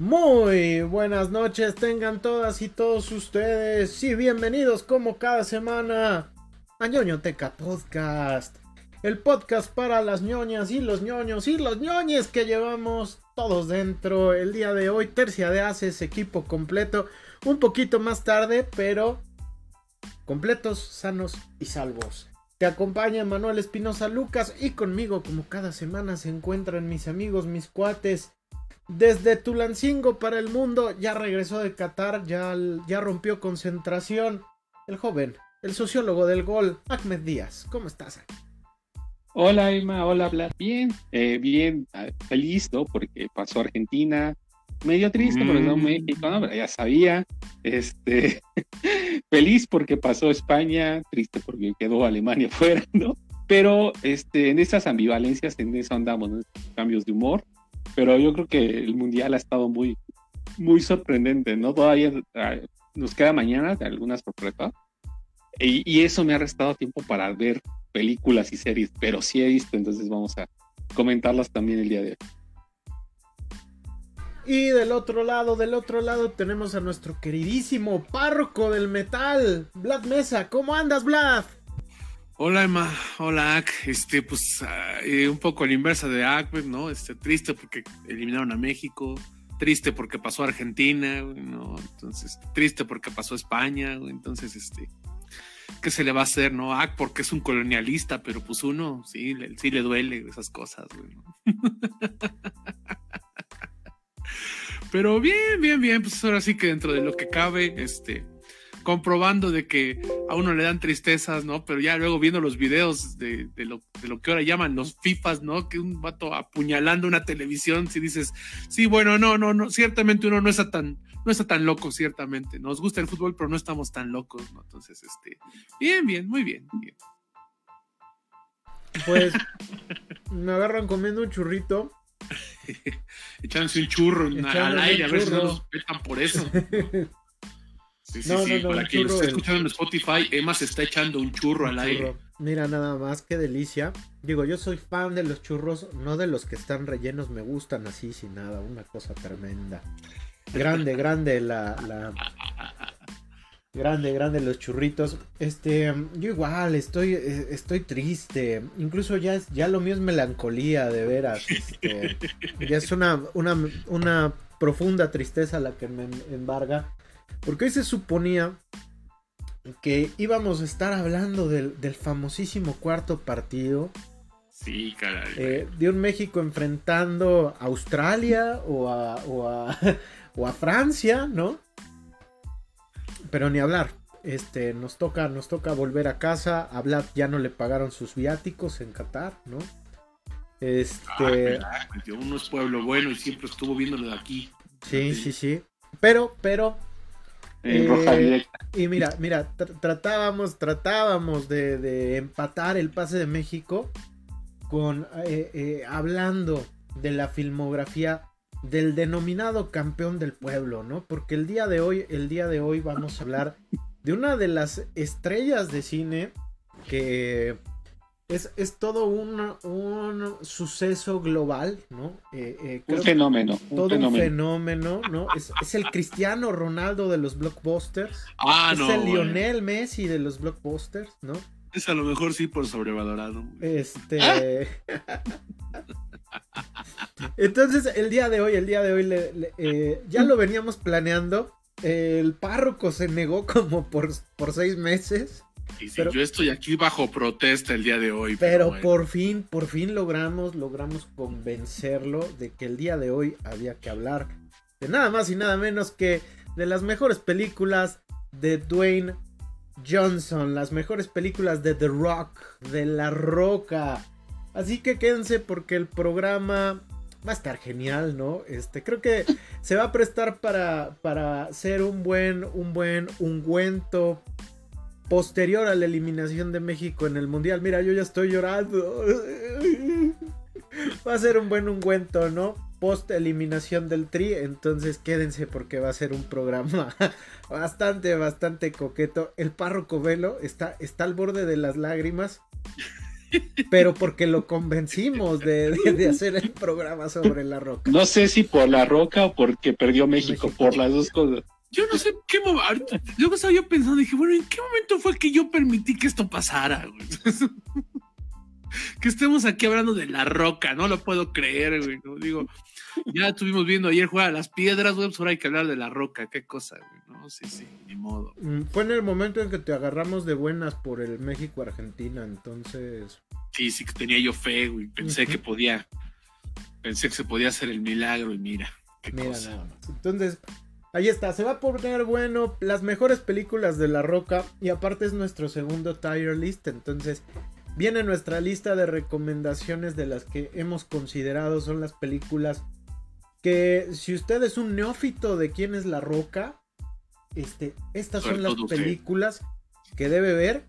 Muy buenas noches, tengan todas y todos ustedes y bienvenidos como cada semana a ñoñoteca Podcast, el podcast para las ñoñas y los ñoños y los ñoñes que llevamos todos dentro el día de hoy, tercia de haces, equipo completo, un poquito más tarde, pero completos, sanos y salvos. Te acompaña Manuel Espinosa Lucas y conmigo como cada semana se encuentran mis amigos, mis cuates. Desde Tulancingo para el mundo, ya regresó de Qatar, ya, ya rompió concentración. El joven, el sociólogo del gol, Ahmed Díaz. ¿Cómo estás? Hola Emma, hola Blas. Bien, eh, bien, ah, feliz, ¿no? Porque pasó Argentina, medio triste porque no mm. México, ¿no? Pero ya sabía. Este, feliz porque pasó España, triste porque quedó Alemania fuera, ¿no? Pero este, en esas ambivalencias, en eso andamos, ¿no? Cambios de humor. Pero yo creo que el mundial ha estado muy, muy sorprendente, ¿no? Todavía ah, nos queda mañana de algunas sorpresas. Y, y eso me ha restado tiempo para ver películas y series, pero sí he visto, entonces vamos a comentarlas también el día de hoy. Y del otro lado, del otro lado tenemos a nuestro queridísimo párroco del metal, Vlad Mesa. ¿Cómo andas, Vlad? Hola Emma, hola Ak, este pues eh, un poco la inversa de Ak, ¿no? Este triste porque eliminaron a México, triste porque pasó a Argentina, ¿no? Entonces, triste porque pasó a España, entonces este ¿qué se le va a hacer, no? Ak porque es un colonialista, pero pues uno sí, sí le duele esas cosas, güey. Pero bien, bien, bien, pues ahora sí que dentro de lo que cabe, este, comprobando de que a uno le dan tristezas, ¿no? Pero ya luego viendo los videos de, lo, de lo que ahora llaman los FIFAs, ¿no? Que un vato apuñalando una televisión, si dices, sí, bueno, no, no, no, ciertamente uno no está tan, no está tan loco, ciertamente. Nos gusta el fútbol, pero no estamos tan locos, ¿no? Entonces, este, bien, bien, muy bien, bien. Pues me agarran comiendo un churrito Echándose un churro al aire, a ver si no nos petan por eso. Sí, sí, sí. Para quien esté escuchando en Spotify, Emma se está echando un churro al aire. Mira, nada más, qué delicia. Digo, yo soy fan de los churros, no de los que están rellenos, me gustan así, sin nada, una cosa tremenda. Grande, grande la, la, Grande, grande los churritos. Este, yo igual estoy, eh, estoy triste. Incluso ya es, ya lo mío es melancolía, de veras. Este, ya es una, una, una profunda tristeza la que me embarga. Porque hoy se suponía que íbamos a estar hablando del, famosísimo cuarto partido. Sí, caray. Eh, de un México enfrentando a Australia o a, o a, o a Francia, ¿no? pero ni hablar. Este, nos toca, nos toca volver a casa. A Vlad ya no le pagaron sus viáticos en Qatar, ¿no? Este. uno es pueblo bueno y siempre estuvo viéndolo de aquí. Sí, sí, sí. Pero, pero. Eh, y mira, mira, tratábamos, tratábamos de, empatar el pase de México con eh, eh, hablando de la filmografía del denominado campeón del pueblo, ¿no? Porque el día de hoy, el día de hoy vamos a hablar de una de las estrellas de cine que es, es todo un, un, suceso global, ¿no? Eh, eh, un fenómeno. todo un fenómeno, ¿no? Es, es, el Cristiano Ronaldo de los blockbusters. Ah, es el Lionel Messi de los blockbusters, ¿no? Es a lo mejor sí por sobrevalorado. Este. Entonces, el día de hoy, el día de hoy, eh, ya lo veníamos planeando. El párroco se negó como por, por seis meses. Y si yo estoy aquí bajo protesta el día de hoy. Pero, por fin, por fin logramos, logramos convencerlo de que el día de hoy había que hablar de nada más y nada menos que de las mejores películas de Dwayne Johnson, las mejores películas de The Rock, de La Roca. Así que quédense porque el programa va a estar genial, ¿no? Este, creo que se va a prestar para, para ser un buen, un buen ungüento posterior a la eliminación de México en el Mundial. Mira, yo ya estoy llorando. Va a ser un buen ungüento, ¿no? Post eliminación del Tri. Entonces quédense porque va a ser un programa bastante, bastante coqueto. El párroco Velo está, está al borde de las lágrimas. pero porque lo convencimos de, hacer el programa sobre La Roca. No sé si por La Roca o porque perdió México, por las dos cosas. Yo no sé qué momento. Luego estaba yo pensando, dije, bueno, ¿en qué momento fue que yo permití que esto pasara? que estemos aquí hablando de la roca, no lo puedo creer, güey. ¿no? Digo, ya estuvimos viendo ayer jugar a las piedras, güey, pues ahora hay que hablar de la roca, qué cosa, güey. No, sí, sí, ni modo. Mm, fue en el momento en que te agarramos de buenas por el México-Argentina, entonces. Sí, sí que tenía yo fe, güey. Pensé que podía, pensé que se podía hacer el milagro y mira, qué mira Nada más. Entonces, Ahí está, se va a poner bueno las mejores películas de La Roca y aparte es nuestro segundo tier list, entonces viene nuestra lista de recomendaciones de las que hemos considerado son las películas que si usted es un neófito de quién es La Roca, este, estas son las películas que debe ver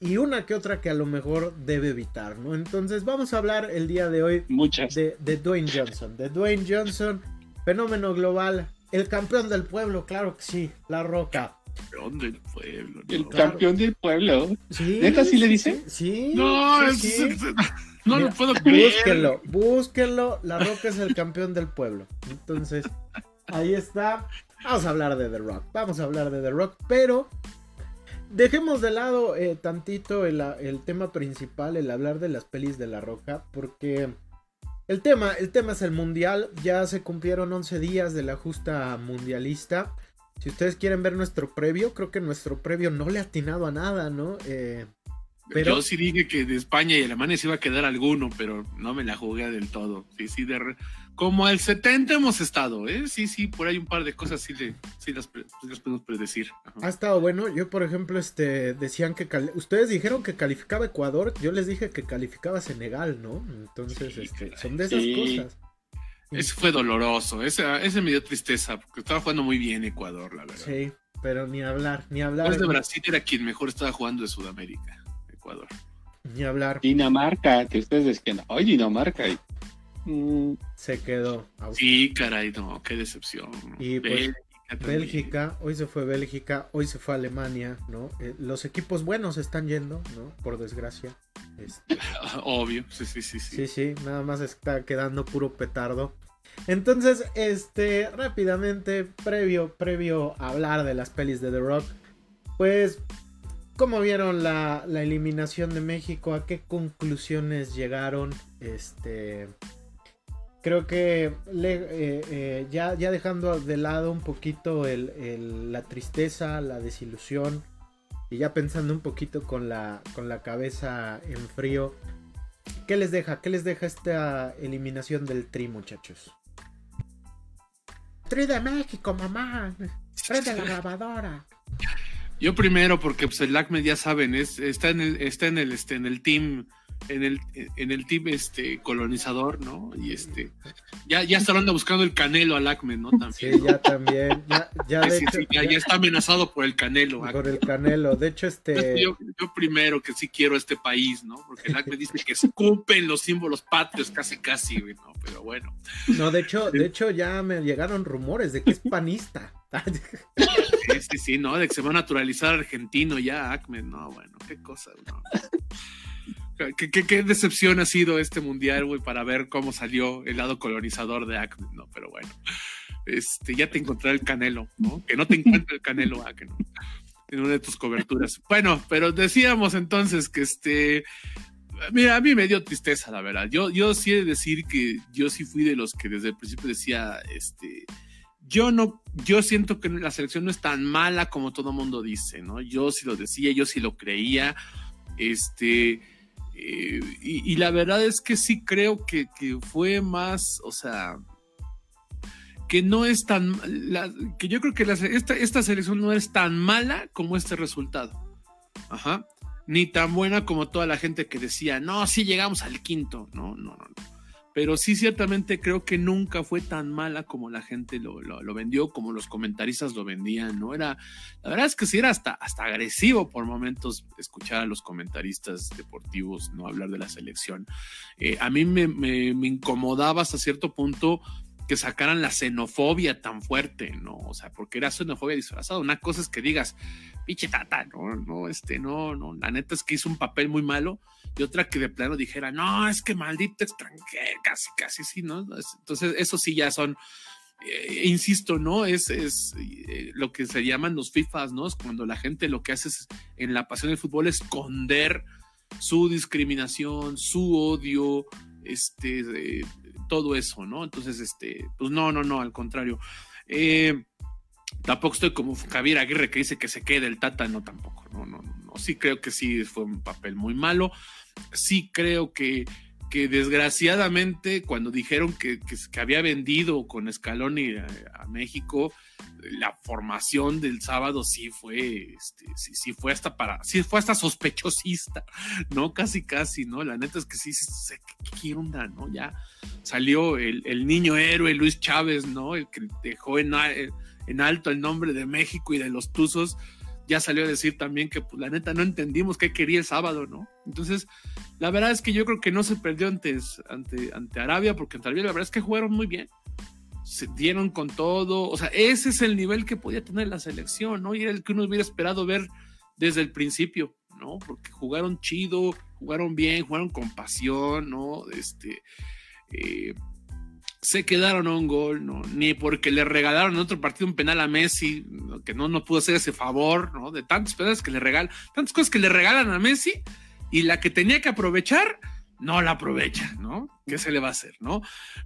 y una que otra que a lo mejor debe evitar, ¿no? Entonces vamos a hablar el día de hoy Muchas. De, de Dwayne Johnson, de Dwayne Johnson, fenómeno global, el campeón del pueblo, claro que sí, La Roca. Campeón del pueblo. El campeón del pueblo. Sí. ¿Neta sí le dice? Sí. No, no lo puedo creer. Búsquenlo, búsquenlo. La Roca es el campeón del pueblo. Entonces, ahí está. Vamos a hablar de The Rock. Vamos a hablar de The Rock, pero dejemos de lado eh, tantito el, el tema principal, el hablar de las pelis de La Roca, porque el tema, el tema es el mundial. Ya se cumplieron 11 días de la justa mundialista. Si ustedes quieren ver nuestro previo, creo que nuestro previo no le ha atinado a nada, ¿no? Eh, pero... Yo sí dije que de España y Alemania se iba a quedar alguno, pero no me la jugué del todo. Sí, sí, de, como al 70 hemos estado, ¿eh? Sí, sí, por ahí un par de cosas sí, sí las, podemos predecir. Ha estado bueno. Yo, por ejemplo, este decían que ustedes dijeron que calificaba Ecuador, yo les dije que calificaba Senegal, ¿no? Entonces, este, son de esas cosas. Ese fue doloroso, ese, ese me dio tristeza, porque estaba jugando muy bien Ecuador, la verdad. Sí, pero ni hablar, ni hablar. Después de Brasil era quien mejor estaba jugando de Sudamérica, Ecuador. Ni hablar. Dinamarca, que ustedes decían, hoy Dinamarca. Mm. Se quedó. Sí, caray, no, qué decepción. Y pues, Bélgica, hoy se fue Bélgica, hoy se fue Alemania, ¿no? Eh, los equipos buenos están yendo, ¿no? Por desgracia. Este, Obvio, sí, sí, sí, sí. Sí, sí, nada más está quedando puro petardo. Entonces, este, rápidamente, previo, previo a hablar de las pelis de The Rock, pues, ¿cómo vieron la, la eliminación de México? ¿A qué conclusiones llegaron? Este, creo que eh, eh, ya, ya dejando de lado un poquito la tristeza, la desilusión y ya pensando un poquito con la, con la cabeza en frío, ¿qué les deja? ¿Qué les deja esta eliminación del Tri, muchachos? Tri de México, mamá. Prende la grabadora. Yo primero, porque pues el LACME ya saben, es, está en el, está en el, este, en el team en el, en el team este, colonizador, ¿no? Y este, ya, ya está buscando el canelo al ACME, ¿no? También, sí, ya también, ya, ya, ya, está amenazado por el canelo. Por el canelo, de hecho, este... Yo, yo, primero que sí quiero este país, ¿no? Porque el ACME dice que escupen los símbolos patrios casi, casi, ¿no? Pero bueno. No, de hecho, de hecho ya me llegaron rumores de que es panista. Sí, sí, sí, ¿no? De que se va a naturalizar argentino ya, ACME, no, bueno, qué cosa, ¿no? ¿Qué, decepción ha sido este mundial, güey, para ver cómo salió el lado colonizador de Acme, ¿no? Pero bueno, este, ya te encontré el canelo, ¿no? Que no te encuentre el canelo Acme, En una de tus coberturas. Bueno, pero decíamos entonces que este. Mira, a mí me dio tristeza, la verdad. Yo, yo sí he de decir que yo sí fui de los que desde el principio decía, este. Yo no, yo siento que la selección no es tan mala como todo mundo dice, ¿no? Yo sí lo decía, yo sí lo creía. Este y, la verdad es que sí creo que, fue más, o sea, que no es tan, que yo creo que esta, esta selección no es tan mala como este resultado. Ajá. Ni tan buena como toda la gente que decía, no, sí llegamos al quinto. No, no. no pero sí ciertamente creo que nunca fue tan mala como la gente lo, vendió, como los comentaristas lo vendían, ¿no? Era, la verdad es que sí era hasta, hasta agresivo por momentos escuchar a los comentaristas deportivos, ¿no? Hablar de la selección. Eh, a mí me, me, incomodaba hasta cierto punto que sacaran la xenofobia tan fuerte, ¿no? O sea, porque era xenofobia disfrazada. Una cosa es que digas, pinche tata, no, no, este, no, no, la neta es que hizo un papel muy malo. Y otra que de plano dijera, no, es que maldito extranjero, casi, casi, sí, ¿no? Entonces, eso sí ya son, eh, insisto, ¿no? Es, es eh, lo que se llaman los FIFAs, ¿no? Es cuando la gente lo que hace es, en la pasión del fútbol, esconder su discriminación, su odio, este, todo eso, ¿no? Entonces, este, pues no, no, no, al contrario. Eh, tampoco estoy como Javier Aguirre que dice que se quede el Tata, no, tampoco, no, no, no, sí creo que sí fue un papel muy malo, sí creo que que desgraciadamente cuando dijeron que, que, había vendido con Scaloni a, a, México, la formación del sábado sí fue, este, sí, sí, fue hasta para, sí fue hasta sospechosista, ¿no? Casi, casi, ¿no? La neta es que sí, sé qué onda, ¿no? Ya salió el, el, niño héroe Luis Chávez, ¿no? El que dejó en, en alto el nombre de México y de los Tuzos ya salió a decir también que pues, la neta no entendimos qué quería el sábado, ¿no? Entonces, la verdad es que yo creo que no se perdió antes, ante, ante Arabia, porque ante Arabia la verdad es que jugaron muy bien. Se dieron con todo, o sea, ese es el nivel que podía tener la selección, ¿no? Y era el que uno hubiera esperado ver desde el principio, ¿no? Porque jugaron chido, jugaron bien, jugaron con pasión, ¿no? Este, eh, se quedaron a un gol, ¿no? ni porque le regalaron en otro partido un penal a Messi, que no, no pudo hacer ese favor, ¿no? De tantos penales que le regalan, tantas cosas que le regalan a Messi y la que tenía que aprovechar, no la aprovecha, ¿no? ¿Qué se le va a hacer, no?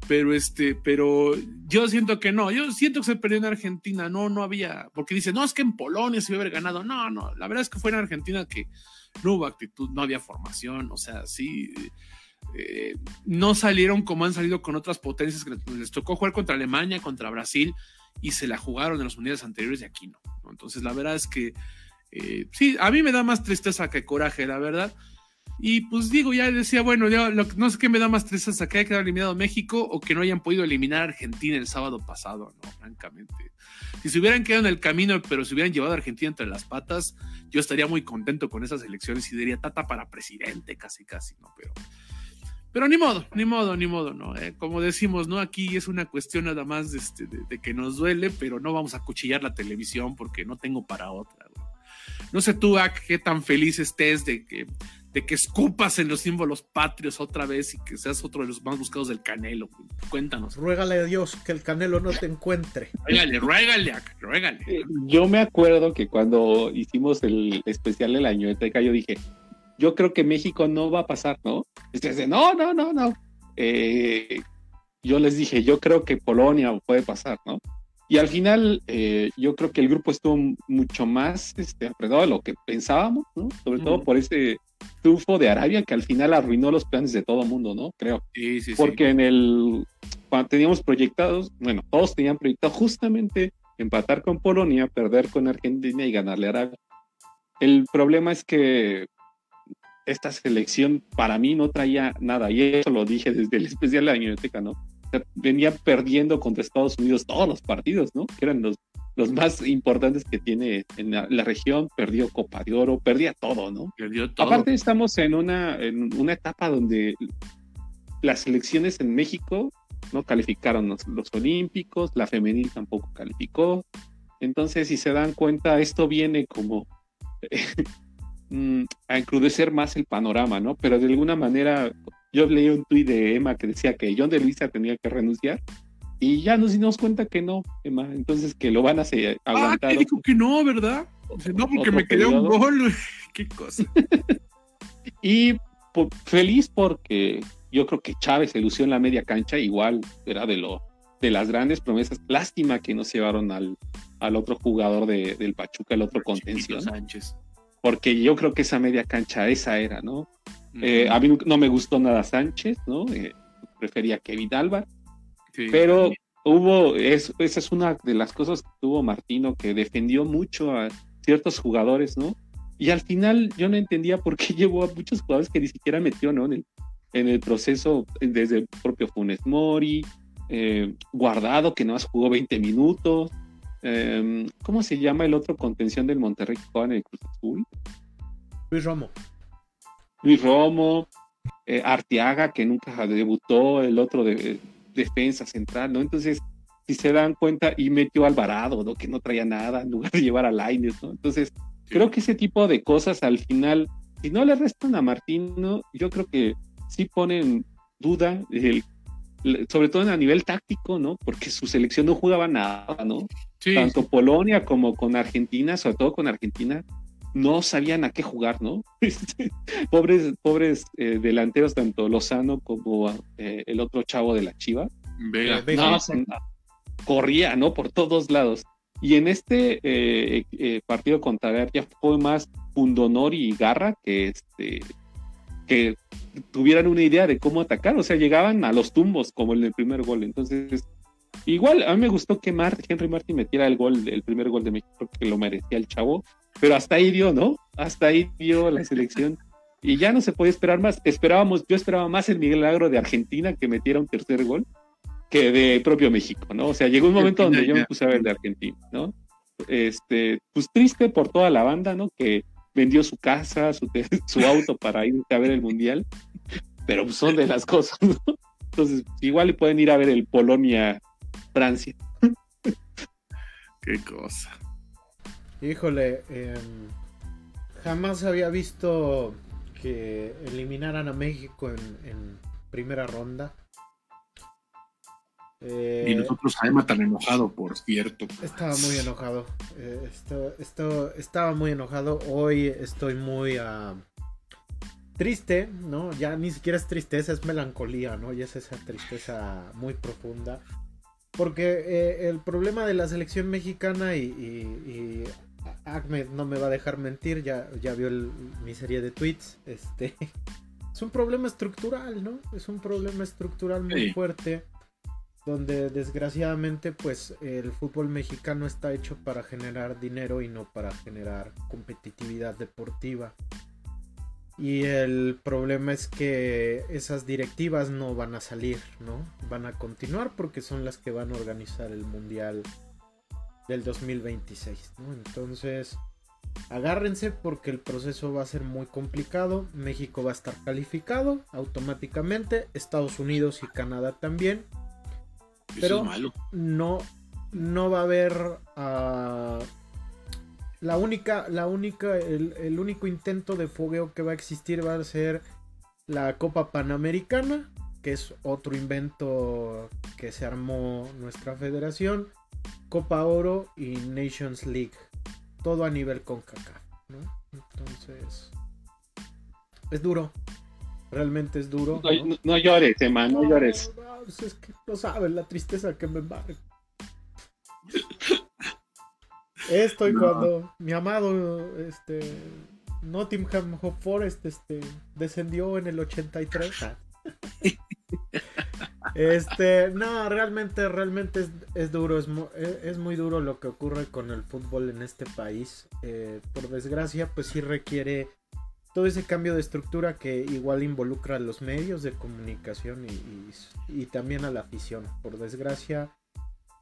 Pero este, pero yo siento que no, yo siento que se perdió en Argentina, no, no había, porque dice, no, es que en Polonia se iba a haber ganado, no, no, la verdad es que fue en Argentina que no hubo actitud, no había formación, o sea, sí eh, no salieron como han salido con otras potencias que les tocó jugar contra Alemania, contra Brasil y se la jugaron en los mundiales anteriores y aquí no. Entonces la verdad es que eh, sí, a mí me da más tristeza que coraje, la verdad. Y pues digo, ya decía, bueno, ya no sé qué me da más tristeza, que haya quedado eliminado México o que no hayan podido eliminar a Argentina el sábado pasado. Francamente. Si se hubieran quedado en el camino, pero se hubieran llevado a Argentina entre las patas, yo estaría muy contento con esas elecciones y diría tata para presidente, casi, casi, ¿no? Pero pero ni modo, ni modo, ni modo, ¿no? Eh, como decimos, ¿no? Aquí es una cuestión nada más de, este, de, que nos duele, pero no vamos a cuchillar la televisión porque no tengo para otra. No sé tú, Ak, qué tan feliz estés de que, de que escupas en los símbolos patrios otra vez y que seas otro de los más buscados del Canelo. Cuéntanos. Ruégale a Dios que el Canelo no te encuentre. Ruégale, ruégale, Ak, ruégale. Eh, yo me acuerdo que cuando hicimos el especial de la Ñueteca, yo dije, yo creo que México no va a pasar, ¿no? Entonces, no, no, no, no. Eh, yo les dije, yo creo que Polonia puede pasar, ¿no? Y al final, eh, yo creo que el grupo estuvo mucho más este, apretado de lo que pensábamos, ¿no? Sobre todo por ese triunfo de Arabia que al final arruinó los planes de todo el mundo, ¿no? Creo. Sí, sí, Porque en el, cuando teníamos proyectados, bueno, todos tenían proyectado justamente empatar con Polonia, perder con Argentina y ganarle a Arabia. El problema es que esta selección para mí no traía nada, y eso lo dije desde el especial de la biblioteca, ¿no? venía perdiendo contra Estados Unidos todos los partidos, ¿no? Que eran los, los más importantes que tiene en la, región, perdió Copa de Oro, perdía todo, ¿no? Perdió todo. Aparte estamos en una, en una etapa donde las selecciones en México no calificaron los, los olímpicos, la femenil tampoco calificó, entonces si se dan cuenta, esto viene como Mm, a encrudecer más el panorama, ¿no? Pero de alguna manera, yo leí un tuit de Emma que decía que John de Luisa tenía que renunciar y ya nos dimos cuenta que no, Emma, entonces que lo van a hacer, aguantar. Ah, dijo que no, ¿verdad? no, porque me quedé un gol, qué cosa. y feliz porque yo creo que Chávez se lució en la media cancha, igual era de lo de las grandes promesas. Lástima que no se llevaron al, al otro jugador de, del Pachuca, el otro contención. Sánchez porque yo creo que esa media cancha esa era, ¿no? Eh, a mí no me gustó nada Sánchez, ¿no? Eh, prefería Kevin Alba, pero hubo, esa es una de las cosas que tuvo Martino, que defendió mucho a ciertos jugadores, ¿no? Y al final yo no entendía por qué llevó a muchos jugadores que ni siquiera metió, ¿no? En el, en el proceso, desde el propio Funes Mori, eh, Guardado, que no más jugó 20 minutos, Em, ¿Cómo se llama el otro contención del Monterrey que juega en el Cruz Azul? Luis Romo. Luis Romo, eh, Arteaga, que nunca debutó, el otro de defensa central, ¿no? Entonces, si se dan cuenta, y metió a Alvarado, ¿no? Que no traía nada, en lugar de llevar a Laines, ¿no? Entonces, creo que ese tipo de cosas al final, si no le restan a Martino, yo creo que sí ponen duda, sobre todo a nivel táctico, ¿no? Porque su selección no jugaba nada, ¿no? Tanto Polonia como con Argentina, sobre todo con Argentina, no sabían a qué jugar, ¿no? pobres pobres eh, delanteros, tanto Lozano como eh, el otro chavo de la Chiva. Vega. No, corría, ¿no? Por todos lados. Y en este eh, partido contra ya fue más pundonor y garra que este que tuvieran una idea de cómo atacar, o sea, llegaban a los tumbos como en el primer gol. Entonces, igual a mí me gustó que Henry Martin metiera el gol, el primer gol de México, que lo merecía el chavo, pero hasta ahí dio, ¿no? Hasta ahí dio la selección. Y ya no se podía esperar más. Esperábamos, yo esperaba más el milagro de Argentina que metiera un tercer gol que de propio México, ¿no? O sea, llegó un momento donde yo me puse a ver de Argentina, ¿no? Este, pues triste por toda la banda, ¿no? Que vendió su casa, su, su auto para ir a ver el mundial, pero pues son de las cosas, ¿no? Entonces, igual pueden ir a ver el Polonia-Francia. Qué cosa. Híjole, em, jamás había visto que eliminaran a México en, primera ronda. Y eh, nosotros además tan enojado, por cierto. Estaba muy enojado. Eh, esto, estaba muy enojado. Hoy estoy muy ah, triste, ¿no? Ya ni siquiera es tristeza, es melancolía, ¿no? Y es esa tristeza muy profunda. Porque eh, el problema de la selección mexicana y Ahmed no me va a dejar mentir, ya, ya vio mi serie de tweets. Este es un problema estructural, ¿no? Es un problema estructural muy fuerte. Donde desgraciadamente, pues, el fútbol mexicano está hecho para generar dinero y no para generar competitividad deportiva. Y el problema es que esas directivas no van a salir, ¿no? Van a continuar porque son las que van a organizar el mundial del 2026. Entonces, agárrense porque el proceso va a ser muy complicado. México va a estar calificado automáticamente, Estados Unidos y Canadá también. Pero no no va a haber ah, la única la única el, el, único intento de fogueo que va a existir va a ser la Copa Panamericana que es otro invento que se armó nuestra federación Copa Oro y Nations League. Todo a nivel con caca, ¿no? Entonces, es duro. Realmente es duro. No, llores, Emma, no, llores. Pues es que no sabes la tristeza que me embarga. Esto y cuando mi amado este, Nottingham Forest este, descendió en el 83. Este, no, realmente, realmente es, duro, es, muy duro lo que ocurre con el fútbol en este país. Eh, por desgracia, pues sí requiere todo ese cambio de estructura que igual involucra a los medios de comunicación y, también a la afición. Por desgracia,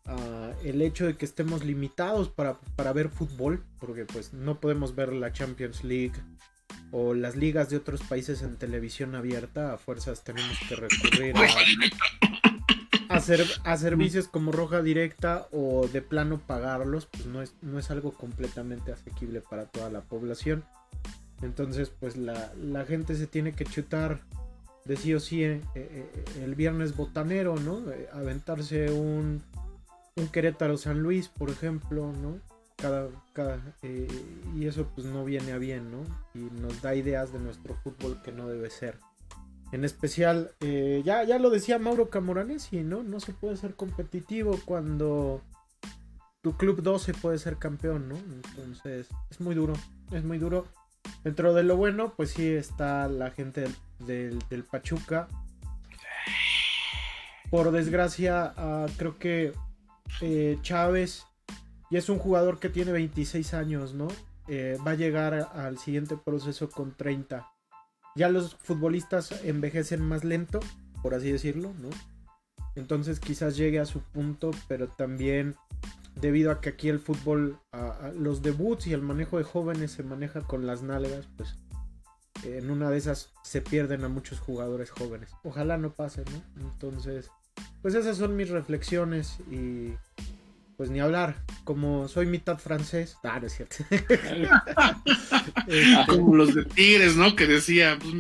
ah, el hecho de que estemos limitados para, para ver fútbol, porque pues no podemos ver la Champions League o las ligas de otros países en televisión abierta, a fuerzas tenemos que recurrir a, a, servicios como Roja Directa o de plano pagarlos, pues no es, no es algo completamente asequible para toda la población. Entonces, pues la, gente se tiene que chutar de sí o sí eh, eh, el viernes botanero, ¿no? Eh, aventarse un, un Querétaro San Luis, por ejemplo, ¿no? cada, eh, y eso pues no viene a bien, ¿no? Y nos da ideas de nuestro fútbol que no debe ser. En especial, eh, ya, ya lo decía Mauro Camoranesi, ¿no? No se puede ser competitivo cuando tu club 12 puede ser campeón, ¿no? Entonces, es muy duro, es muy duro. Dentro de lo bueno, pues sí está la gente del, del, Pachuca. Por desgracia, ah, creo que eh, Chávez y es un jugador que tiene 26 años, ¿no? Eh, va a llegar al siguiente proceso con 30. Ya los futbolistas envejecen más lento, por así decirlo, ¿no? Entonces quizás llegue a su punto, pero también debido a que aquí el fútbol, los debuts y el manejo de jóvenes se maneja con las nalgas, pues en una de esas se pierden a muchos jugadores jóvenes. Ojalá no pase, ¿no? Entonces pues esas son mis reflexiones y pues ni hablar, como soy mitad francés, ah, no es cierto. Este, como los de Tigres, ¿no? Que decía, pues,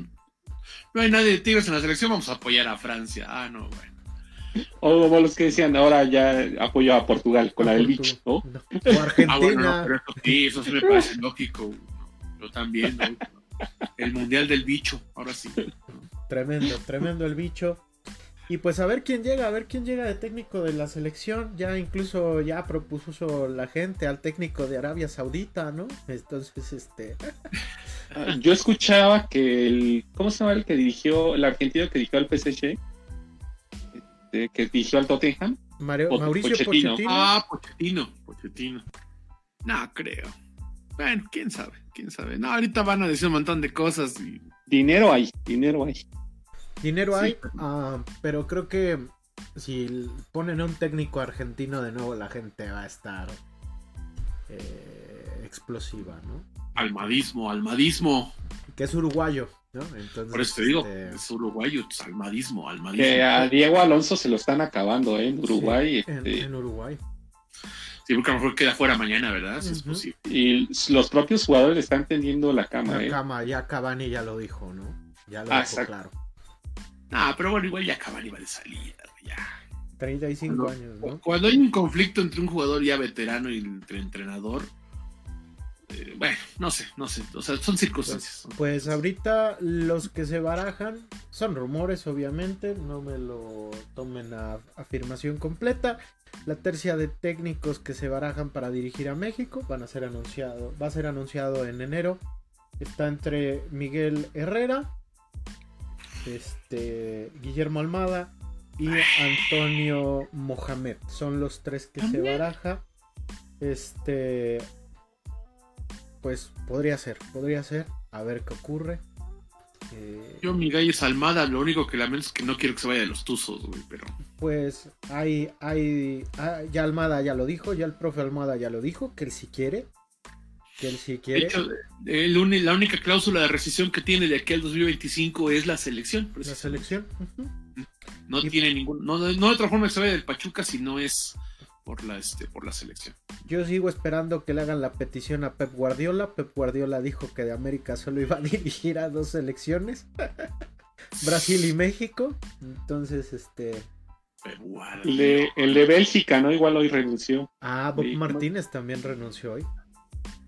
no hay nadie de Tigres en la selección, vamos a apoyar a Francia. Ah, no, bueno. O como los que decían, ahora ya apoyo a Portugal con la del bicho, ¿no? O Argentina. Ah, bueno, pero eso sí, eso sí me parece lógico. Yo también, ¿no? El Mundial del Bicho, ahora sí. Tremendo, tremendo el bicho. Y pues a ver quién llega, a ver quién llega de técnico de la selección. Ya incluso ya propuso la gente al técnico de Arabia Saudita, ¿no? Entonces, este... Ah, Yo escuchaba que el... ¿Cómo se llama el que dirigió, el argentino que dirigió al PSG? Este, que dirigió al Tottenham. Mario- Po- Mauricio Pochettino. Pochettino. Ah, Pochettino, Pochettino. No, creo. Bueno, quién sabe, quién sabe. No, ahorita van a decir un montón de cosas y Dinero hay, dinero hay. Dinero Sí, hay, pero- ah, pero creo que si ponen a un técnico argentino de nuevo, la gente va a estar eh, explosiva, ¿no? almadismo, almadismo. Que es uruguayo, ¿no? Entonces, Por eso te digo, este, es uruguayo, es almadismo, almadismo. Que a Diego Alonso se lo están acabando ¿eh? en Uruguay. sí, en, este, en Uruguay. Sí, porque a lo mejor queda fuera mañana, ¿verdad? Si es posible. Y los propios jugadores están tendiendo la cama. La ¿eh? cama, ya Cavani ya lo dijo, ¿no? Ya lo Ah, dijo exacto. claro. Ah, pero bueno, igual ya Cavani va de salida, ya. 35 Cuando- años, ¿no? Cuando hay un conflicto entre un jugador ya veterano y entre entrenador, eh, bueno, no sé, no sé. O sea, son circunstancias. Pues ahorita los que se barajan son rumores, obviamente, no me lo tomen a afirmación completa. La tercia de técnicos que se barajan para dirigir a México van a ser anunciado, va a ser anunciado en enero. Está entre Miguel Herrera, este Guillermo Almada y Antonio Mohamed. Son los tres que se baraja. Este pues podría ser, podría ser. A ver qué ocurre. Eh, Yo, mi gallo es Almada, lo único que lamento es que no quiero que se vaya de los tuzos, güey, pero. Pues hay, hay, ah, ya Almada ya lo dijo, ya el profe Almada ya lo dijo, que él sí quiere, que él sí De quiere. hecho, el la única cláusula de rescisión que tiene de aquí al 2025 es la selección. la selección. No Y- tiene ningún. No, no hay otra forma que se vaya del Pachuca si no es por la, este, por la selección. Yo sigo esperando que le hagan la petición a Pep Guardiola. Pep Guardiola dijo que de América solo iba a dirigir a dos selecciones, Brasil y México. Entonces, este, El de, el de Bélgica, ¿no? Igual hoy renunció. ah, Bob Sí. Martínez también renunció hoy.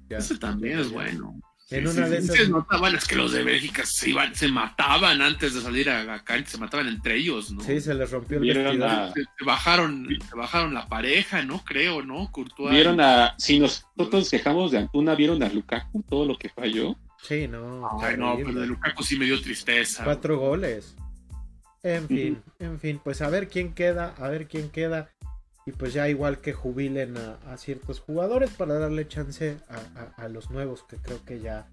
Ya. Ese también es bueno. En Sí, una sí, de sí, esas- se nota, bueno, es que los de Bélgica se iban, se mataban antes de salir a la cancha, se mataban entre ellos, ¿no? Sí, se les rompió el a- Se, se bajaron, se bajaron la pareja, ¿no? Creo, ¿no? Courtois. Vieron a. Si nosotros dejamos de Antuna, vieron a Lukaku, todo lo que falló. Sí, no. Ay, no, pero de Lukaku sí me dio tristeza. Cuatro goles. En fin, en fin, pues a ver quién queda, a ver quién queda. Y pues ya igual que jubilen a, a ciertos jugadores para darle chance a, a- a los nuevos que creo que ya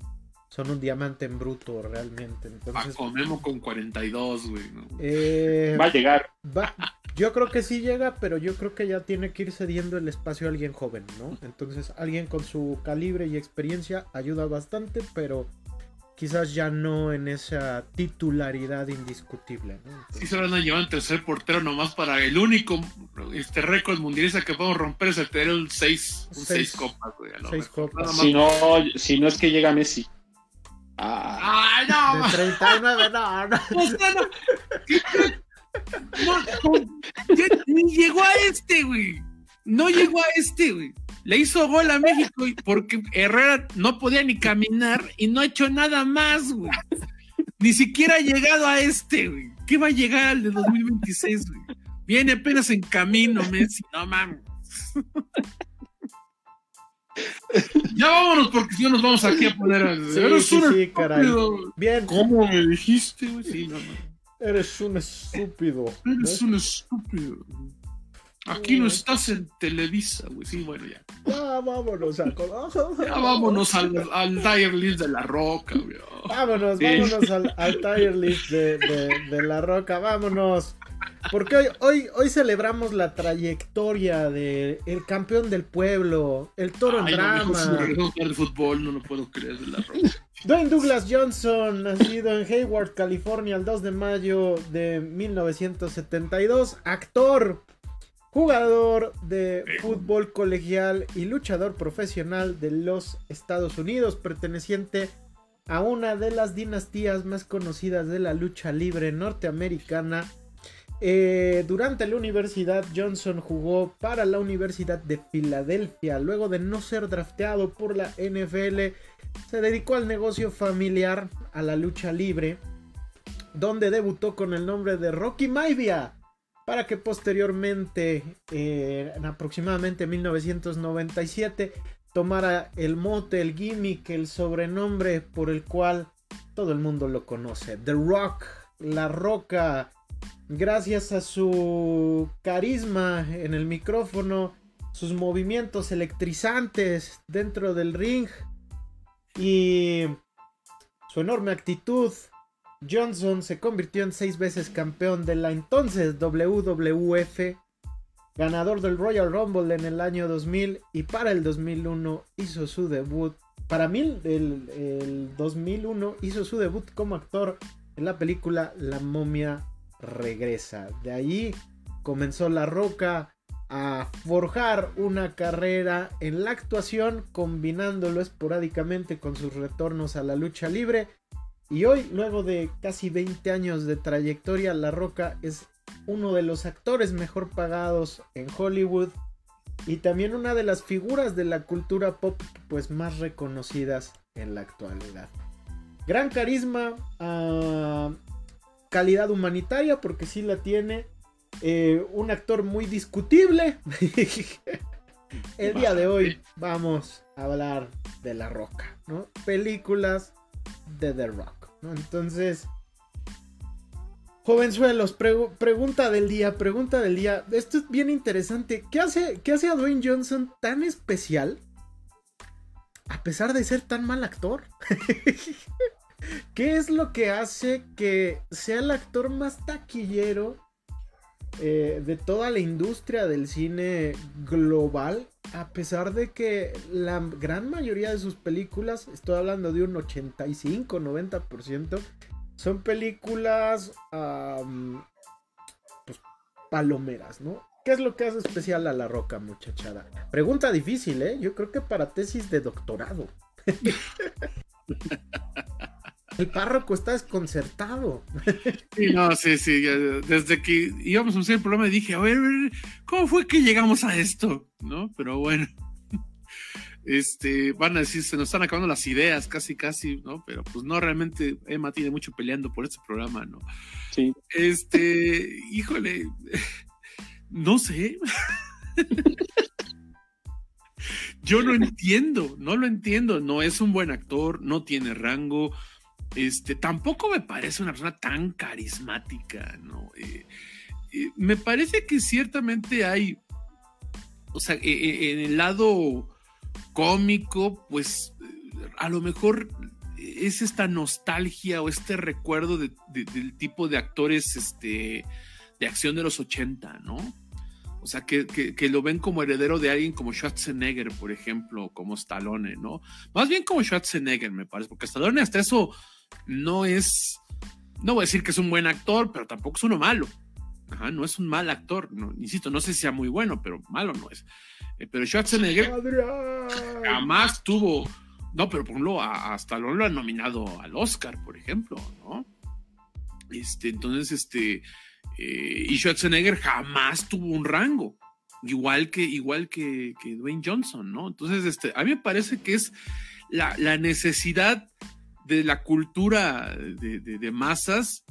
son un diamante en bruto realmente. Entonces, Paco Memo con 42, güey. ¿no? eh, Va a llegar. va- yo creo que sí llega, pero yo creo que ya tiene que ir cediendo el espacio a alguien joven, ¿no? Entonces alguien con su calibre y experiencia ayuda bastante, pero quizás ya no en esa titularidad indiscutible, ¿no? Sí se van a llevar en tercer portero nomás para el único este récord mundialista que podemos romper es el tener un 6 un Seis. seis copas, güey. Seis copas. Si no, si no es que llega Messi. Ah, ¡Ay, no! De 39, no, no. O sea, no. No, no, llegó a este, güey. No llegó a este, güey. Le hizo gol a México y- porque Herrera no podía ni caminar y no ha hecho nada más, güey. Ni siquiera ha llegado a este, güey. ¿Qué va a llegar al de 2026, güey? Viene apenas en camino, Messi. No mames. Ya vámonos porque si no nos vamos aquí a poner a... Sí, Eres sí, un sí, caray. estúpido. Bien, ¿Cómo me dijiste, güey? Sí, no, no. eres un estúpido. ¿no? Eres un estúpido. Aquí no estás en Televisa, güey. Sí, bueno, ya. Ya vámonos a Ya vámonos al, al Dire List de la Roca, güey. Vámonos, Sí. vámonos al, al tier list de, de- de la roca, vámonos. Porque hoy, hoy, hoy celebramos la trayectoria de el campeón del pueblo, el toro en Ay, no, si drama. de fútbol, no lo puedo creer de la Roca. Dwayne Douglas Johnson, nacido en Hayward, California, el 2 de mayo de 1972, actor, jugador de fútbol colegial y luchador profesional de los Estados Unidos, perteneciente a una de las dinastías más conocidas de la lucha libre norteamericana. Eh, durante la universidad, Johnson jugó para la Universidad de Filadelfia. Luego de no ser drafteado por la NFL, se dedicó al negocio familiar, a la lucha libre, donde debutó con el nombre de Rocky Maivia para que posteriormente, eh, en aproximadamente 1997, tomara el mote, el gimmick, el sobrenombre por el cual todo el mundo lo conoce. The Rock, La Roca, gracias a su carisma en el micrófono, sus movimientos electrizantes dentro del ring y su enorme actitud, Johnson se convirtió en seis veces campeón de la entonces WWF ganador del Royal Rumble en el año 2000 y para el 2001 hizo su debut. Para mí, el, el 2001 hizo su debut como actor en la película La momia regresa. De ahí comenzó La Roca a forjar una carrera en la actuación, combinándolo esporádicamente con sus retornos a la lucha libre. Y hoy, luego de casi 20 años de trayectoria, La Roca es uno de los actores mejor pagados en Hollywood y también una de las figuras de la cultura pop pues más reconocidas en la actualidad. Gran carisma, ah, calidad humanitaria porque sí la tiene, eh, un actor muy discutible. El día de hoy vamos a hablar de La Roca, ¿no? Películas de The Rock, Entonces, Jovenzuelos, pregunta del día, pregunta del día. Esto es bien interesante. ¿Qué hace, ¿Qué hace a Dwayne Johnson tan especial? A pesar de ser tan mal actor. ¿Qué es lo que hace que sea el actor más taquillero eh, de toda la industria del cine global? A pesar de que la gran mayoría de sus películas, estoy hablando de un 85-90%, son películas pues, palomeras, ¿no? ¿Qué es lo que hace especial a La Roca, muchachada? Pregunta difícil, ¿eh? Yo creo que para tesis de doctorado. El párroco está desconcertado. Sí, no, sí, sí. Desde que íbamos a hacer el programa dije, a ver, ¿cómo fue que llegamos a esto? ¿No? Pero bueno este, van a decir, se nos están acabando las ideas, casi, casi, ¿no? Pero pues no, realmente Emma tiene mucho peleando por este programa, ¿no? Sí. Este, híjole, no sé. Yo no entiendo, no lo entiendo, no es un buen actor, no tiene rango, este, tampoco me parece una persona tan carismática, ¿no? Eh, eh, me parece que ciertamente hay, o sea, e, e, en el lado cómico, pues a lo mejor es esta nostalgia o este recuerdo del tipo de actores este, de acción de los 80, ¿no? O sea, que, lo ven como heredero de alguien como Schwarzenegger, por ejemplo, como Stallone, ¿no? Más bien como Schwarzenegger, me parece, porque Stallone hasta eso no es, no voy a decir que es un buen actor, pero tampoco es uno malo. Ajá, no es un mal actor, no, insisto, no sé si sea muy bueno, pero malo no es. Eh, pero Schwarzenegger jamás tuvo. No, pero por ejemplo, hasta lo, lo han nominado al Oscar, por ejemplo, ¿no? Este, entonces, este. Eh, y Schwarzenegger jamás tuvo un rango. Igual que, igual que, Dwayne Johnson, ¿no? Entonces, este, a mí me parece que es la, necesidad de la cultura de, de, masas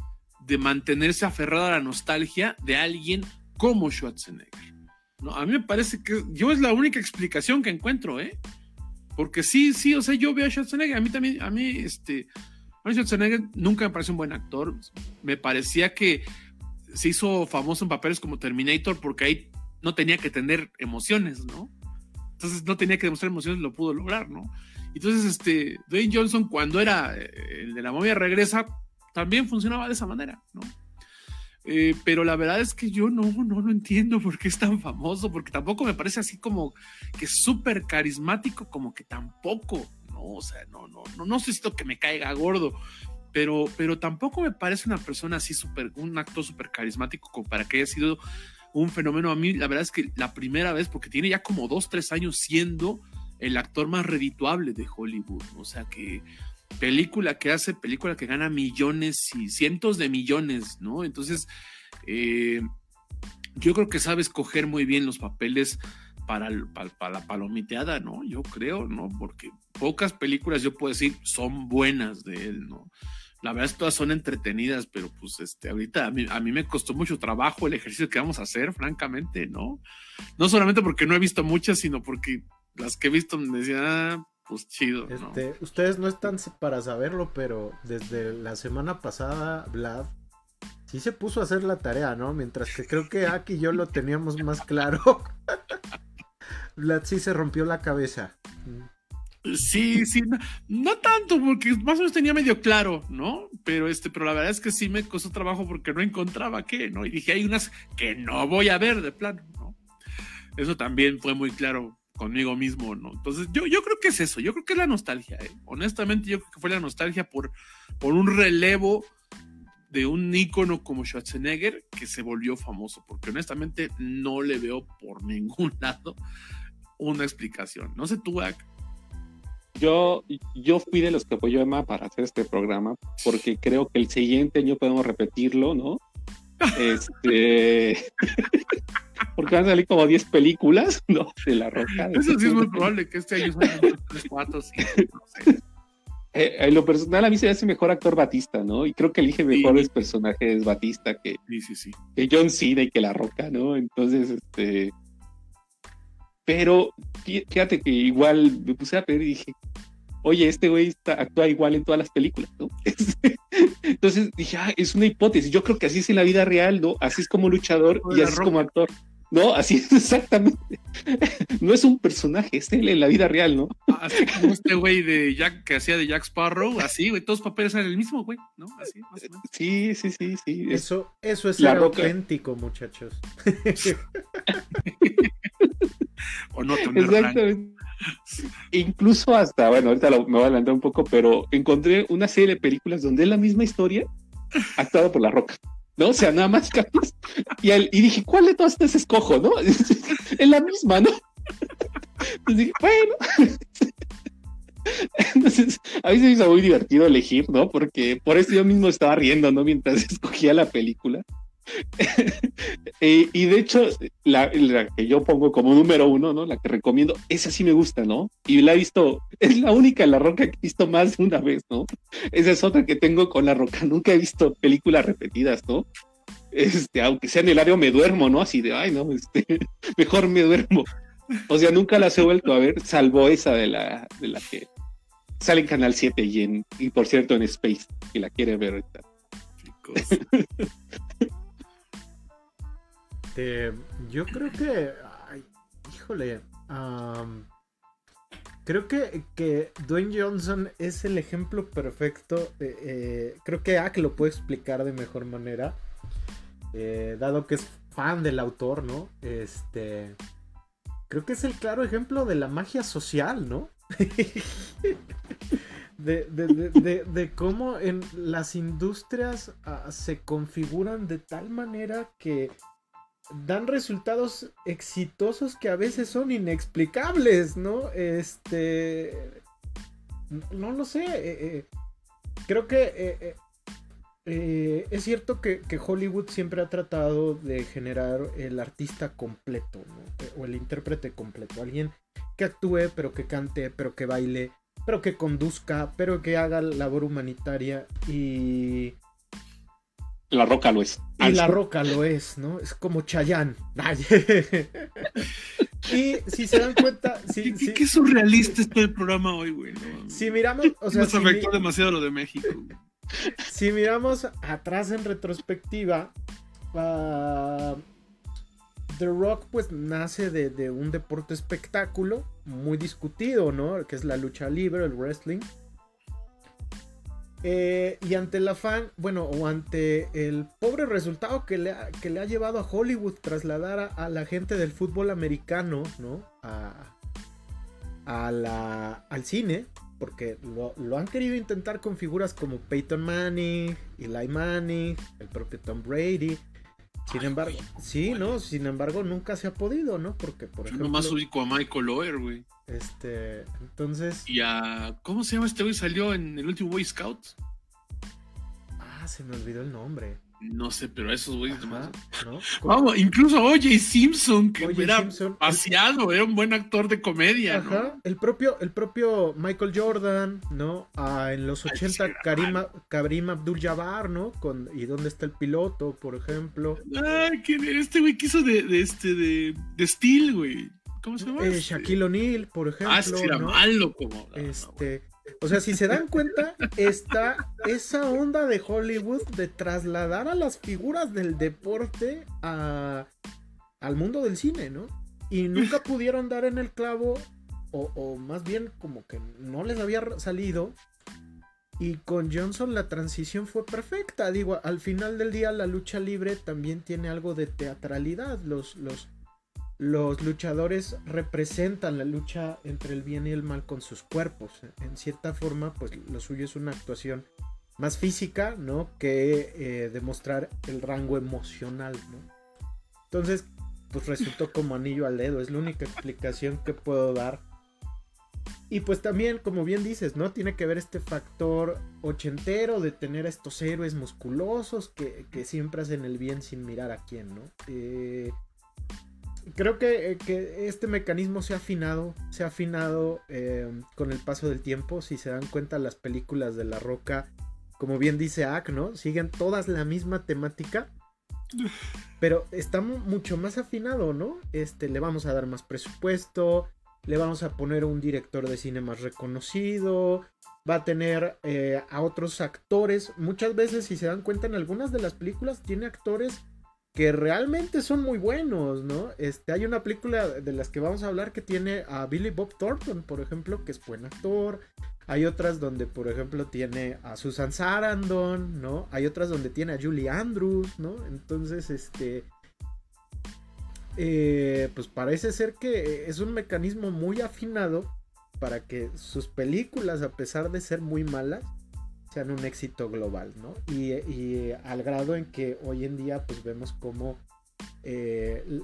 de mantenerse aferrada a la nostalgia de alguien como Schwarzenegger. No, a mí me parece que yo es la única explicación que encuentro, ¿eh? Porque sí, sí, o sea, yo veo a Schwarzenegger, a mí también, a mí, este, a Schwarzenegger nunca me pareció un buen actor, me parecía que se hizo famoso en papeles como Terminator porque ahí no tenía que tener emociones, ¿no? Entonces no tenía que demostrar emociones, lo pudo lograr, ¿no? Entonces, este, Dwayne Johnson cuando era eh, el de la momia regresa, también funcionaba de esa manera, ¿no? Eh, pero la verdad es que yo no, no lo entiendo por qué es tan famoso, porque tampoco me parece así como que súper carismático, como que tampoco, ¿no? ¿no? O sea, no, no, no, no necesito que me caiga gordo, pero, pero tampoco me parece una persona así súper, un actor súper carismático como para que haya sido un fenómeno. A mí, la verdad es que la primera vez, porque tiene ya como dos, tres años siendo el actor más redituable de Hollywood, o sea que película que hace, película que gana millones y cientos de millones, ¿no? Entonces, eh, yo creo que sabe escoger muy bien los papeles para, la palomiteada, ¿no? Yo creo, ¿no? Porque pocas películas yo puedo decir son buenas de él, ¿no? La verdad es que todas son entretenidas, pero pues este, ahorita a mí, a mí me costó mucho trabajo el ejercicio que vamos a hacer, francamente, ¿no? No solamente porque no he visto muchas, sino porque las que he visto me decían, ah, pues chido. Este, Ustedes no están para saberlo, pero desde la semana pasada, Vlad sí se puso a hacer la tarea, ¿no? Mientras que creo que aquí y yo lo teníamos más claro. Vlad sí se rompió la cabeza. Sí, sí, no, tanto, porque más o menos tenía medio claro, ¿no? Pero este, pero la verdad es que sí me costó trabajo porque no encontraba qué, ¿no? Y dije, hay unas que no voy a ver de plano, ¿no? Eso también fue muy claro conmigo mismo, ¿no? Entonces, yo, yo creo que es eso, yo creo que es la nostalgia, ¿eh? Honestamente, yo creo que fue la nostalgia por, por un relevo de un ícono como Schwarzenegger que se volvió famoso, porque honestamente no le veo por ningún lado una explicación. No sé tú, Ak. Yo, yo fui de los que apoyó a Emma para hacer este programa, porque creo que el siguiente año podemos repetirlo, ¿no? Este. porque van a salir como 10 películas, ¿no? De la roca. Eso sí es muy probable que este año salgan 3, 4, 5, no sé. Eh, en lo personal, a mí se me hace mejor actor Batista, ¿no? Y creo que elige mejores personajes Batista que, sí, sí, sí. que John Cena y que La Roca, ¿no? Entonces, este. Pero fíjate que igual me puse a pedir y dije, oye, este güey actúa igual en todas las películas, ¿no? Entonces dije, ah, es una hipótesis. Yo creo que así es en la vida real, ¿no? Así es como luchador y así es como actor. No, así es exactamente. No es un personaje, es él en la vida real, ¿no? Así como este güey de Jack que hacía de Jack Sparrow, así, güey, todos los papeles eran el mismo, güey, ¿no? Así, más o menos. Sí, sí, sí, sí. Eso, eso es ser auténtico, muchachos. o no tener Exactamente. Incluso hasta, bueno, ahorita me voy a adelantar un poco, pero encontré una serie de películas donde es la misma historia actuada por La Roca. ¿no? O sea, nada más cambias. Y, y dije, ¿cuál de todas estas escojo, no? Es la misma, ¿no? Entonces dije, bueno. Entonces, a mí se me hizo muy divertido elegir, ¿no? Porque por eso yo mismo estaba riendo, ¿no? Mientras escogía la película. y de hecho, la, que yo pongo como número uno, ¿no? La que recomiendo, esa sí me gusta, ¿no? Y la he visto, es la única La Roca que he visto más de una vez, ¿no? Esa es otra que tengo con La Roca, nunca he visto películas repetidas, ¿no? Este, aunque sea en el área me duermo, ¿no? Así de, ay, no, este, mejor me duermo. O sea, nunca las he vuelto a ver, salvo esa de la, de la que sale en Canal 7 y, en, y por cierto en Space, que la quiere ver ahorita. Este, yo creo que. híjole. creo que, que, Dwayne Johnson es el ejemplo perfecto. Eh, creo que Ack lo puede explicar de mejor manera. Eh, dado que es fan del autor, ¿no? Este. Creo que es el claro ejemplo de la magia social, ¿no? de, de, cómo en las industrias ah, se configuran de tal manera que dan resultados exitosos que a veces son inexplicables, ¿no? Este... No lo sé. Eh, eh, creo que eh, es cierto que, Hollywood siempre ha tratado de generar el artista completo, ¿no? O el intérprete completo. Alguien que actúe, pero que cante, pero que baile, pero que conduzca, pero que haga labor humanitaria y la Roca lo es. Y La Roca lo es, ¿no? Es como Chayán. y si se dan cuenta. ¿Qué, surrealista está el programa hoy, güey? si miramos. O sea, Nos afectó demasiado lo de México. Si miramos atrás en retrospectiva. Uh, The Rock, pues nace de, de un deporte espectáculo muy discutido, ¿no? Que es la lucha libre, el wrestling eh, y ante el afán, bueno, o ante el pobre resultado que le ha, que le ha llevado a Hollywood trasladar a, la gente del fútbol americano, ¿no? A, la, al cine. Porque lo, lo, han querido intentar con figuras como Peyton Manning, Eli Manning, el propio Tom Brady. Sin embargo, sí, ¿no? Sin embargo, nunca se ha podido, ¿no? Porque, por Yo ejemplo. nomás ubico a Michael Loer, güey. Este, entonces. Y a. ¿Cómo se llama este güey? Salió en el último Boy Scout. Ah, se me olvidó el nombre. No sé, pero esos güeyes. ¿no? Vamos, incluso O.J. Simpson, que O.J. era Simpson, paseado, era un buen actor de comedia, Ajá, ¿no? el propio, el propio Michael Jordan, ¿no? Ah, en los Ay, 80 sí, Karim, Karim Abdul-Jabbar, ¿no? Con, ¿Y dónde está el piloto, por ejemplo? Ay, ¿quién era? Este güey que hizo de, de este, de, de Steel, güey. ¿Cómo se llama? Eh, este? Shaquille O'Neal, por ejemplo. Ah, sí, era ¿no? malo como. no, Este, o sea, si se dan cuenta, está esa onda de Hollywood de trasladar a las figuras del deporte a, al mundo del cine, ¿no? Y nunca pudieron dar en el clavo, o, o más bien como que no les había salido. Y con Johnson la transición fue perfecta. Digo, al final del día la lucha libre también tiene algo de teatralidad. Los, los, los luchadores representan la lucha entre el bien y el mal con sus cuerpos. En cierta forma, pues lo suyo es una actuación más física, ¿no? Que eh, demostrar el rango emocional, ¿no? Entonces, pues resultó como anillo al dedo. Es la única explicación que puedo dar. Y pues también, como bien dices, ¿no? Tiene que ver este factor ochentero de tener a estos héroes musculosos que, que siempre hacen el bien sin mirar a quién, ¿no? Eh, creo que, que, este mecanismo se ha afinado, se ha afinado eh, con el paso del tiempo. Si se dan cuenta, las películas de La Roca, como bien dice Ack, ¿no? Siguen todas la misma temática. Pero está mucho más afinado, ¿no? Este, le vamos a dar más presupuesto, le vamos a poner un director de cine más reconocido, va a tener eh, a otros actores. Muchas veces, si se dan cuenta, en algunas de las películas tiene actores que realmente son muy buenos, ¿no? Este, hay una película de las que vamos a hablar que tiene a Billy Bob Thornton, por ejemplo, que es buen actor. Hay otras donde, por ejemplo, tiene a Susan Sarandon, ¿no? Hay otras donde tiene a Julie Andrews, ¿no? Entonces, este... Eh, pues parece ser que es un mecanismo muy afinado para que sus películas, a pesar de ser muy malas, sean un éxito global, ¿no? Y, al grado en que hoy en día pues vemos como eh,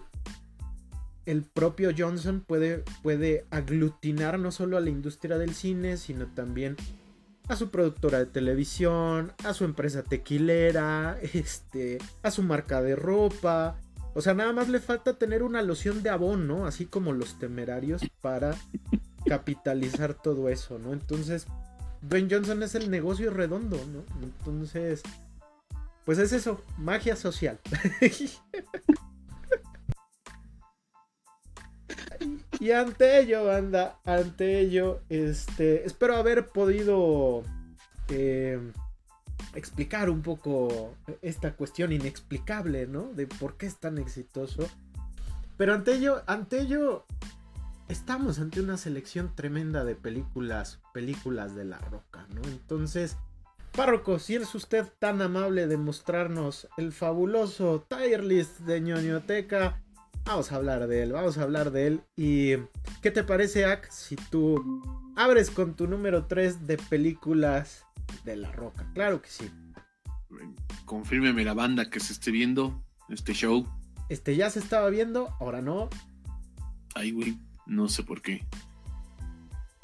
el propio Johnson puede, puede aglutinar no solo a la industria del cine, sino también a su productora de televisión, a su empresa tequilera, este, a su marca de ropa. O sea, nada más le falta tener una loción de abón, ¿no? Así como los temerarios para capitalizar todo eso, ¿no? Entonces, Ben Johnson es el negocio redondo, ¿no? Entonces, pues es eso, magia social. y ante ello, banda, ante ello, este, espero haber podido eh, explicar un poco esta cuestión inexplicable, ¿no? De por qué es tan exitoso. Pero ante ello, ante ello, estamos ante una selección tremenda de películas, películas de la roca, ¿no? Entonces, párroco, si es usted tan amable de mostrarnos el fabuloso tier list de ñoñoteca, vamos a hablar de él, vamos a hablar de él. ¿Y qué te parece, Ak, si tú abres con tu número 3 de películas de la roca? Claro que sí. Confírmeme la banda que se esté viendo este show. Este ya se estaba viendo, ahora no. Ay, güey. No sé por qué.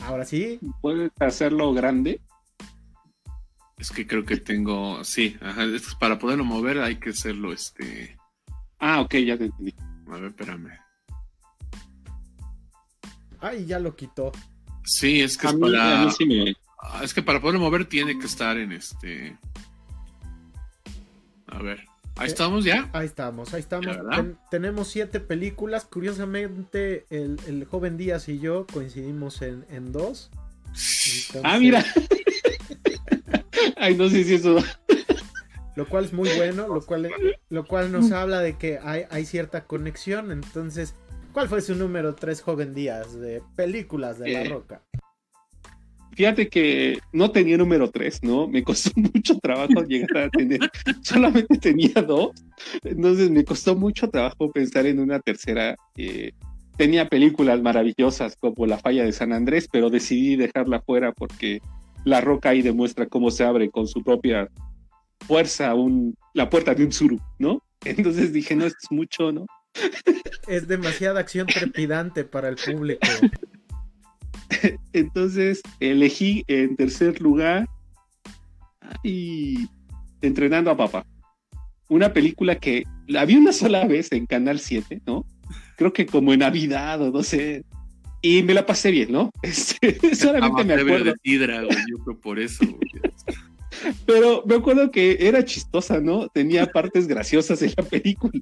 Ahora sí. ¿Puedes hacerlo grande? Es que creo que tengo. Sí, ajá, es que para poderlo mover hay que hacerlo este. Ah, ok, ya te entendí. A ver, espérame. Ay, ya lo quitó. Sí, es que A es mí, para. a mí sí me... Ah, Es que para poderlo mover tiene que estar en este. A ver. Ahí estamos ya. Ahí estamos, ahí estamos. Tenemos siete películas. Curiosamente, el, el joven Díaz y yo coincidimos en, en dos. Entonces, Ah, mira. Ay, no sé si eso... Lo cual es muy bueno, lo cual, lo cual nos habla de que hay, hay cierta conexión. Entonces, ¿cuál fue su número 3, joven Díaz, de películas de La Eh, Roca? Fíjate que no tenía número 3, ¿no? Me costó mucho trabajo llegar a tener, solamente tenía dos, entonces me costó mucho trabajo pensar en una tercera. eh, tenía películas maravillosas como La falla de San Andrés, pero decidí dejarla fuera porque La Roca ahí demuestra cómo se abre con su propia fuerza un, la puerta de un suru, ¿no? Entonces dije, no, esto es mucho, ¿no? Es demasiada acción trepidante para el público. Entonces elegí en tercer lugar y entrenando a papá. Una película que la vi una sola vez en Canal 7, ¿no? Creo que como en Navidad o no sé. Y me la pasé bien, ¿no? Este, solamente me acuerdo. yo por eso. Pero me acuerdo que era chistosa, ¿no? Tenía partes graciosas en la película.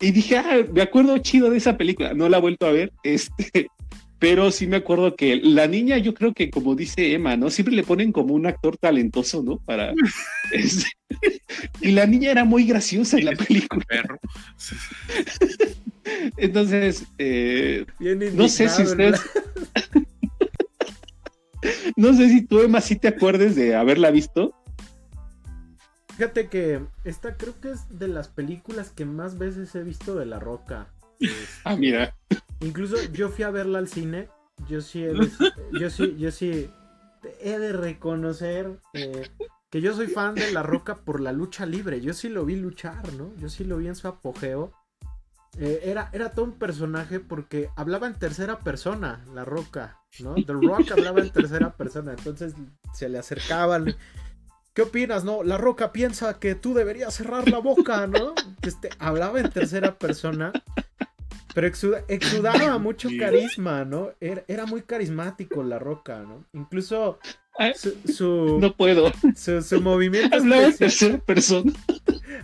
Y dije, ah, me acuerdo chido de esa película. No la he vuelto a ver. Este, pero sí me acuerdo que la niña, yo creo que como dice Emma, ¿no? Siempre le ponen como un actor talentoso, ¿no? Para. Este, y la niña era muy graciosa en la película. Entonces, eh, no sé si ustedes. no sé si tú, Emma, sí te acuerdes de haberla visto. Fíjate que esta creo que es de las películas que más veces he visto de La Roca. ah, mira. Incluso yo fui a verla al cine. Yo sí, he, yo sí, yo sí he de reconocer eh, que yo soy fan de La Roca por la lucha libre. Yo sí lo vi luchar, ¿no? Yo sí lo vi en su apogeo. Eh, era, era todo un personaje porque hablaba en tercera persona, La Roca, ¿no? The Rock hablaba en tercera persona. Entonces se le acercaban ¿Qué opinas, no? La Roca piensa que tú deberías cerrar la boca, ¿no? Este, hablaba en tercera persona, pero exudaba mucho carisma, ¿no? Era, muy carismático La Roca, ¿no? Incluso su, no puedo. Su, movimiento. Hablaba en tercera persona.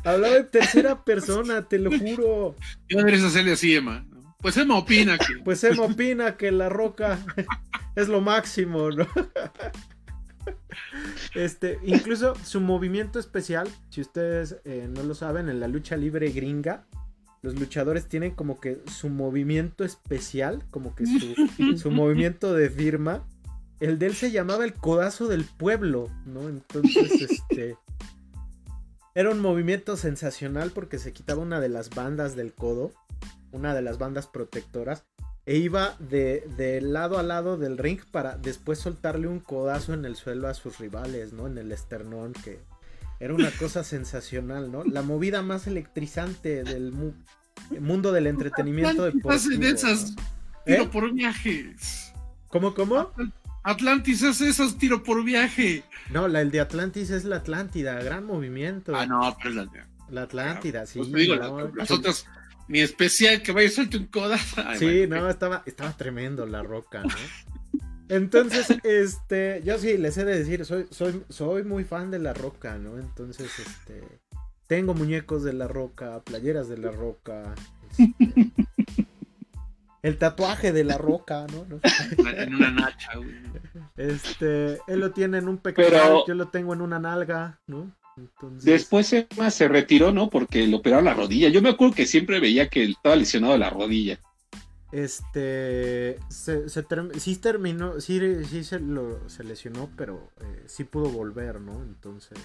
Hablaba en tercera persona, te lo juro. Yo deberías hacerle así, Emma. Pues Emma opina que. Pues Emma opina que La Roca es lo máximo, ¿no? Este, incluso su movimiento especial, si ustedes eh, no lo saben, en la lucha libre gringa, los luchadores tienen como que su movimiento especial, como que su, movimiento de firma. El de él se llamaba el codazo del pueblo, ¿no? Entonces, este. Era un movimiento sensacional porque se quitaba una de las bandas del codo, una de las bandas protectoras, e iba de, lado a lado del ring para después soltarle un codazo en el suelo a sus rivales, ¿no? En el esternón, que era una cosa sensacional, ¿no? La movida más electrizante del mundo del entretenimiento deportivo. de esas tiro ¿Eh? por viajes. ¿Cómo, cómo? Atlantis hace esos tiro por viaje. No, la, el de Atlantis es la Atlántida, gran movimiento. Ah, no, pero la, la Atlántida, sí. Pues mi especial que vaya suelto un codazo. sí, no, estaba, estaba tremendo la roca, ¿no? Entonces, este, yo sí les he de decir, soy, soy, soy muy fan de la roca, ¿no? Entonces, este, tengo muñecos de la roca, playeras de la roca, este, el tatuaje de la roca, ¿no? En una nacha, güey. Este, él lo tiene en un pectoral, yo lo tengo en una nalga, ¿no? Después Emma se retiró, ¿no? Porque le operaron la rodilla. Yo me acuerdo que siempre veía que estaba lesionado la rodilla. Este. Se, sí terminó. Sí, sí se, lo, se lesionó, pero eh, sí pudo volver, ¿no? Entonces.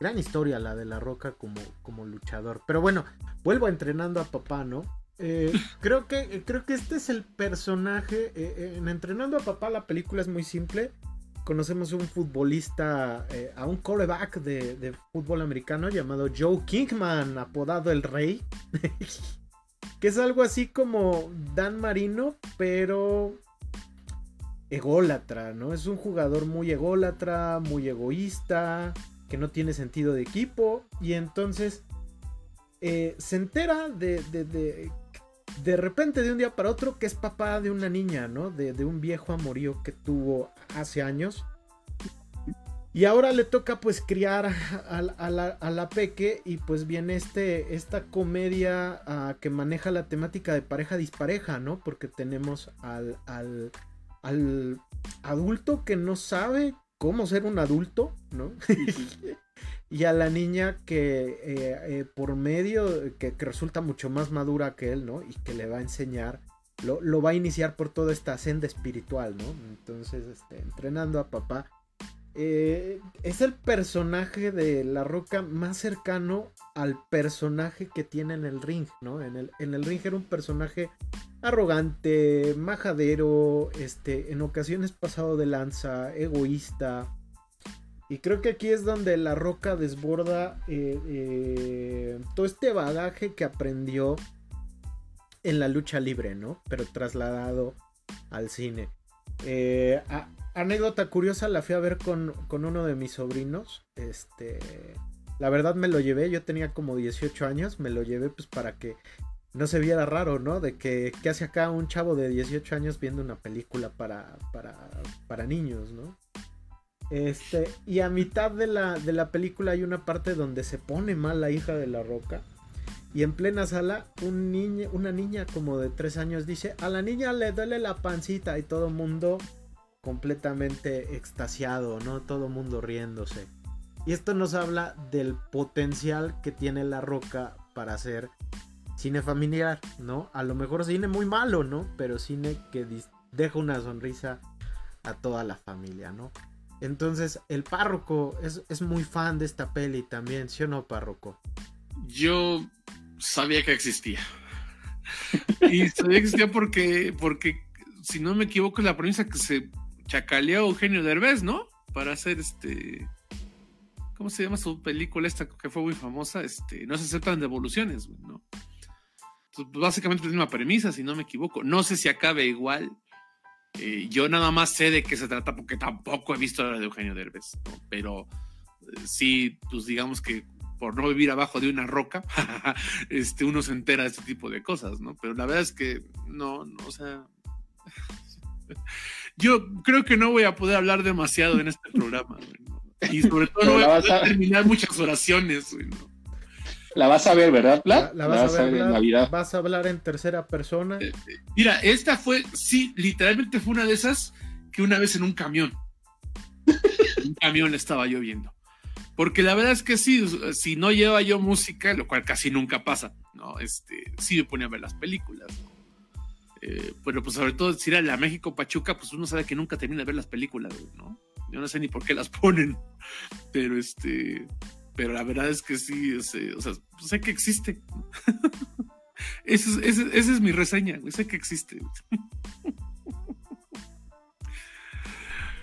Gran historia la de la roca como, como luchador. Pero bueno, vuelvo entrenando a papá, ¿no? Eh, creo, que, creo que este es el personaje. Eh, en Entrenando a papá, la película es muy simple conocemos un futbolista, eh, a un coreback de, fútbol americano llamado Joe Kingman, apodado el Rey. que es algo así como Dan Marino, pero ególatra, ¿no? Es un jugador muy ególatra, muy egoísta, que no tiene sentido de equipo. Y entonces eh, se entera de, de, de, repente, de un día para otro, que es papá de una niña, ¿no? De, de un viejo amorío que tuvo hace años. Y ahora le toca pues criar a, la, peque y pues viene este, esta comedia ah, que maneja la temática de pareja dispareja, ¿no? Porque tenemos al, al, al adulto que no sabe cómo ser un adulto, ¿no? y a la niña que eh, eh, por medio, que, resulta mucho más madura que él, ¿no? Y que le va a enseñar lo, lo, va a iniciar por toda esta senda espiritual, ¿no? Entonces, este, entrenando a papá. Eh, es el personaje de La Roca más cercano al personaje que tiene en el ring, ¿no? En el, en el ring era un personaje arrogante, majadero, este, en ocasiones pasado de lanza, egoísta. Y creo que aquí es donde La Roca desborda eh, eh, todo este bagaje que aprendió en la lucha libre, ¿no? Pero trasladado al cine. Eh, anécdota curiosa, la fui a ver con, con, uno de mis sobrinos. Este, la verdad me lo llevé, yo tenía como 18 años, me lo llevé pues para que no se viera raro, ¿no? De que, ¿qué hace acá un chavo de 18 años viendo una película para, para, para niños, ¿no? Este, y a mitad de la, de la película hay una parte donde se pone mal la hija de la roca. Y en plena sala, un una niña como de 3 años dice, a la niña le duele la pancita y todo mundo completamente extasiado, ¿no? Todo mundo riéndose. Y esto nos habla del potencial que tiene la roca para hacer cine familiar, ¿no? A lo mejor cine muy malo, ¿no? Pero cine que deja una sonrisa a toda la familia, ¿no? Entonces, el párroco es, muy fan de esta peli también, ¿sí o no, párroco? Yo sabía que existía. y sabía que existía porque, porque, si no me equivoco, es la premisa que se chacaleó Eugenio Derbez, ¿no? Para hacer este. ¿Cómo se llama su película esta que fue muy famosa? Este, no se aceptan devoluciones, ¿no? Básicamente es la misma premisa, si no me equivoco. No sé si acabe igual, eh, yo nada más sé de qué se trata porque tampoco he visto la de Eugenio Derbez, pero eh, sí, pues digamos que por no vivir abajo de una roca, este, uno se entera de este tipo de cosas, ¿no? Pero la verdad es que no, no o sea, yo creo que no voy a poder hablar demasiado en este programa, y sobre todo no voy a poder terminar muchas oraciones, ¿no? La vas a ver, ¿verdad, La, vas, a ver, en Navidad. Vas a hablar en tercera persona. Eh, eh, mira, esta fue, sí, literalmente fue una de esas que una vez en un camión. un camión estaba yo viendo. Porque la verdad es que sí, si no lleva yo música, lo cual casi nunca pasa, ¿no? Este, sí me ponía a ver las películas, eh, pero pues sobre todo si era la México Pachuca, pues uno sabe que nunca termina de ver las películas, ¿no? Yo no sé ni por qué las ponen, pero este, pero la verdad es que sí, o sea, sé que existe. esa, es, mi reseña, sé que existe.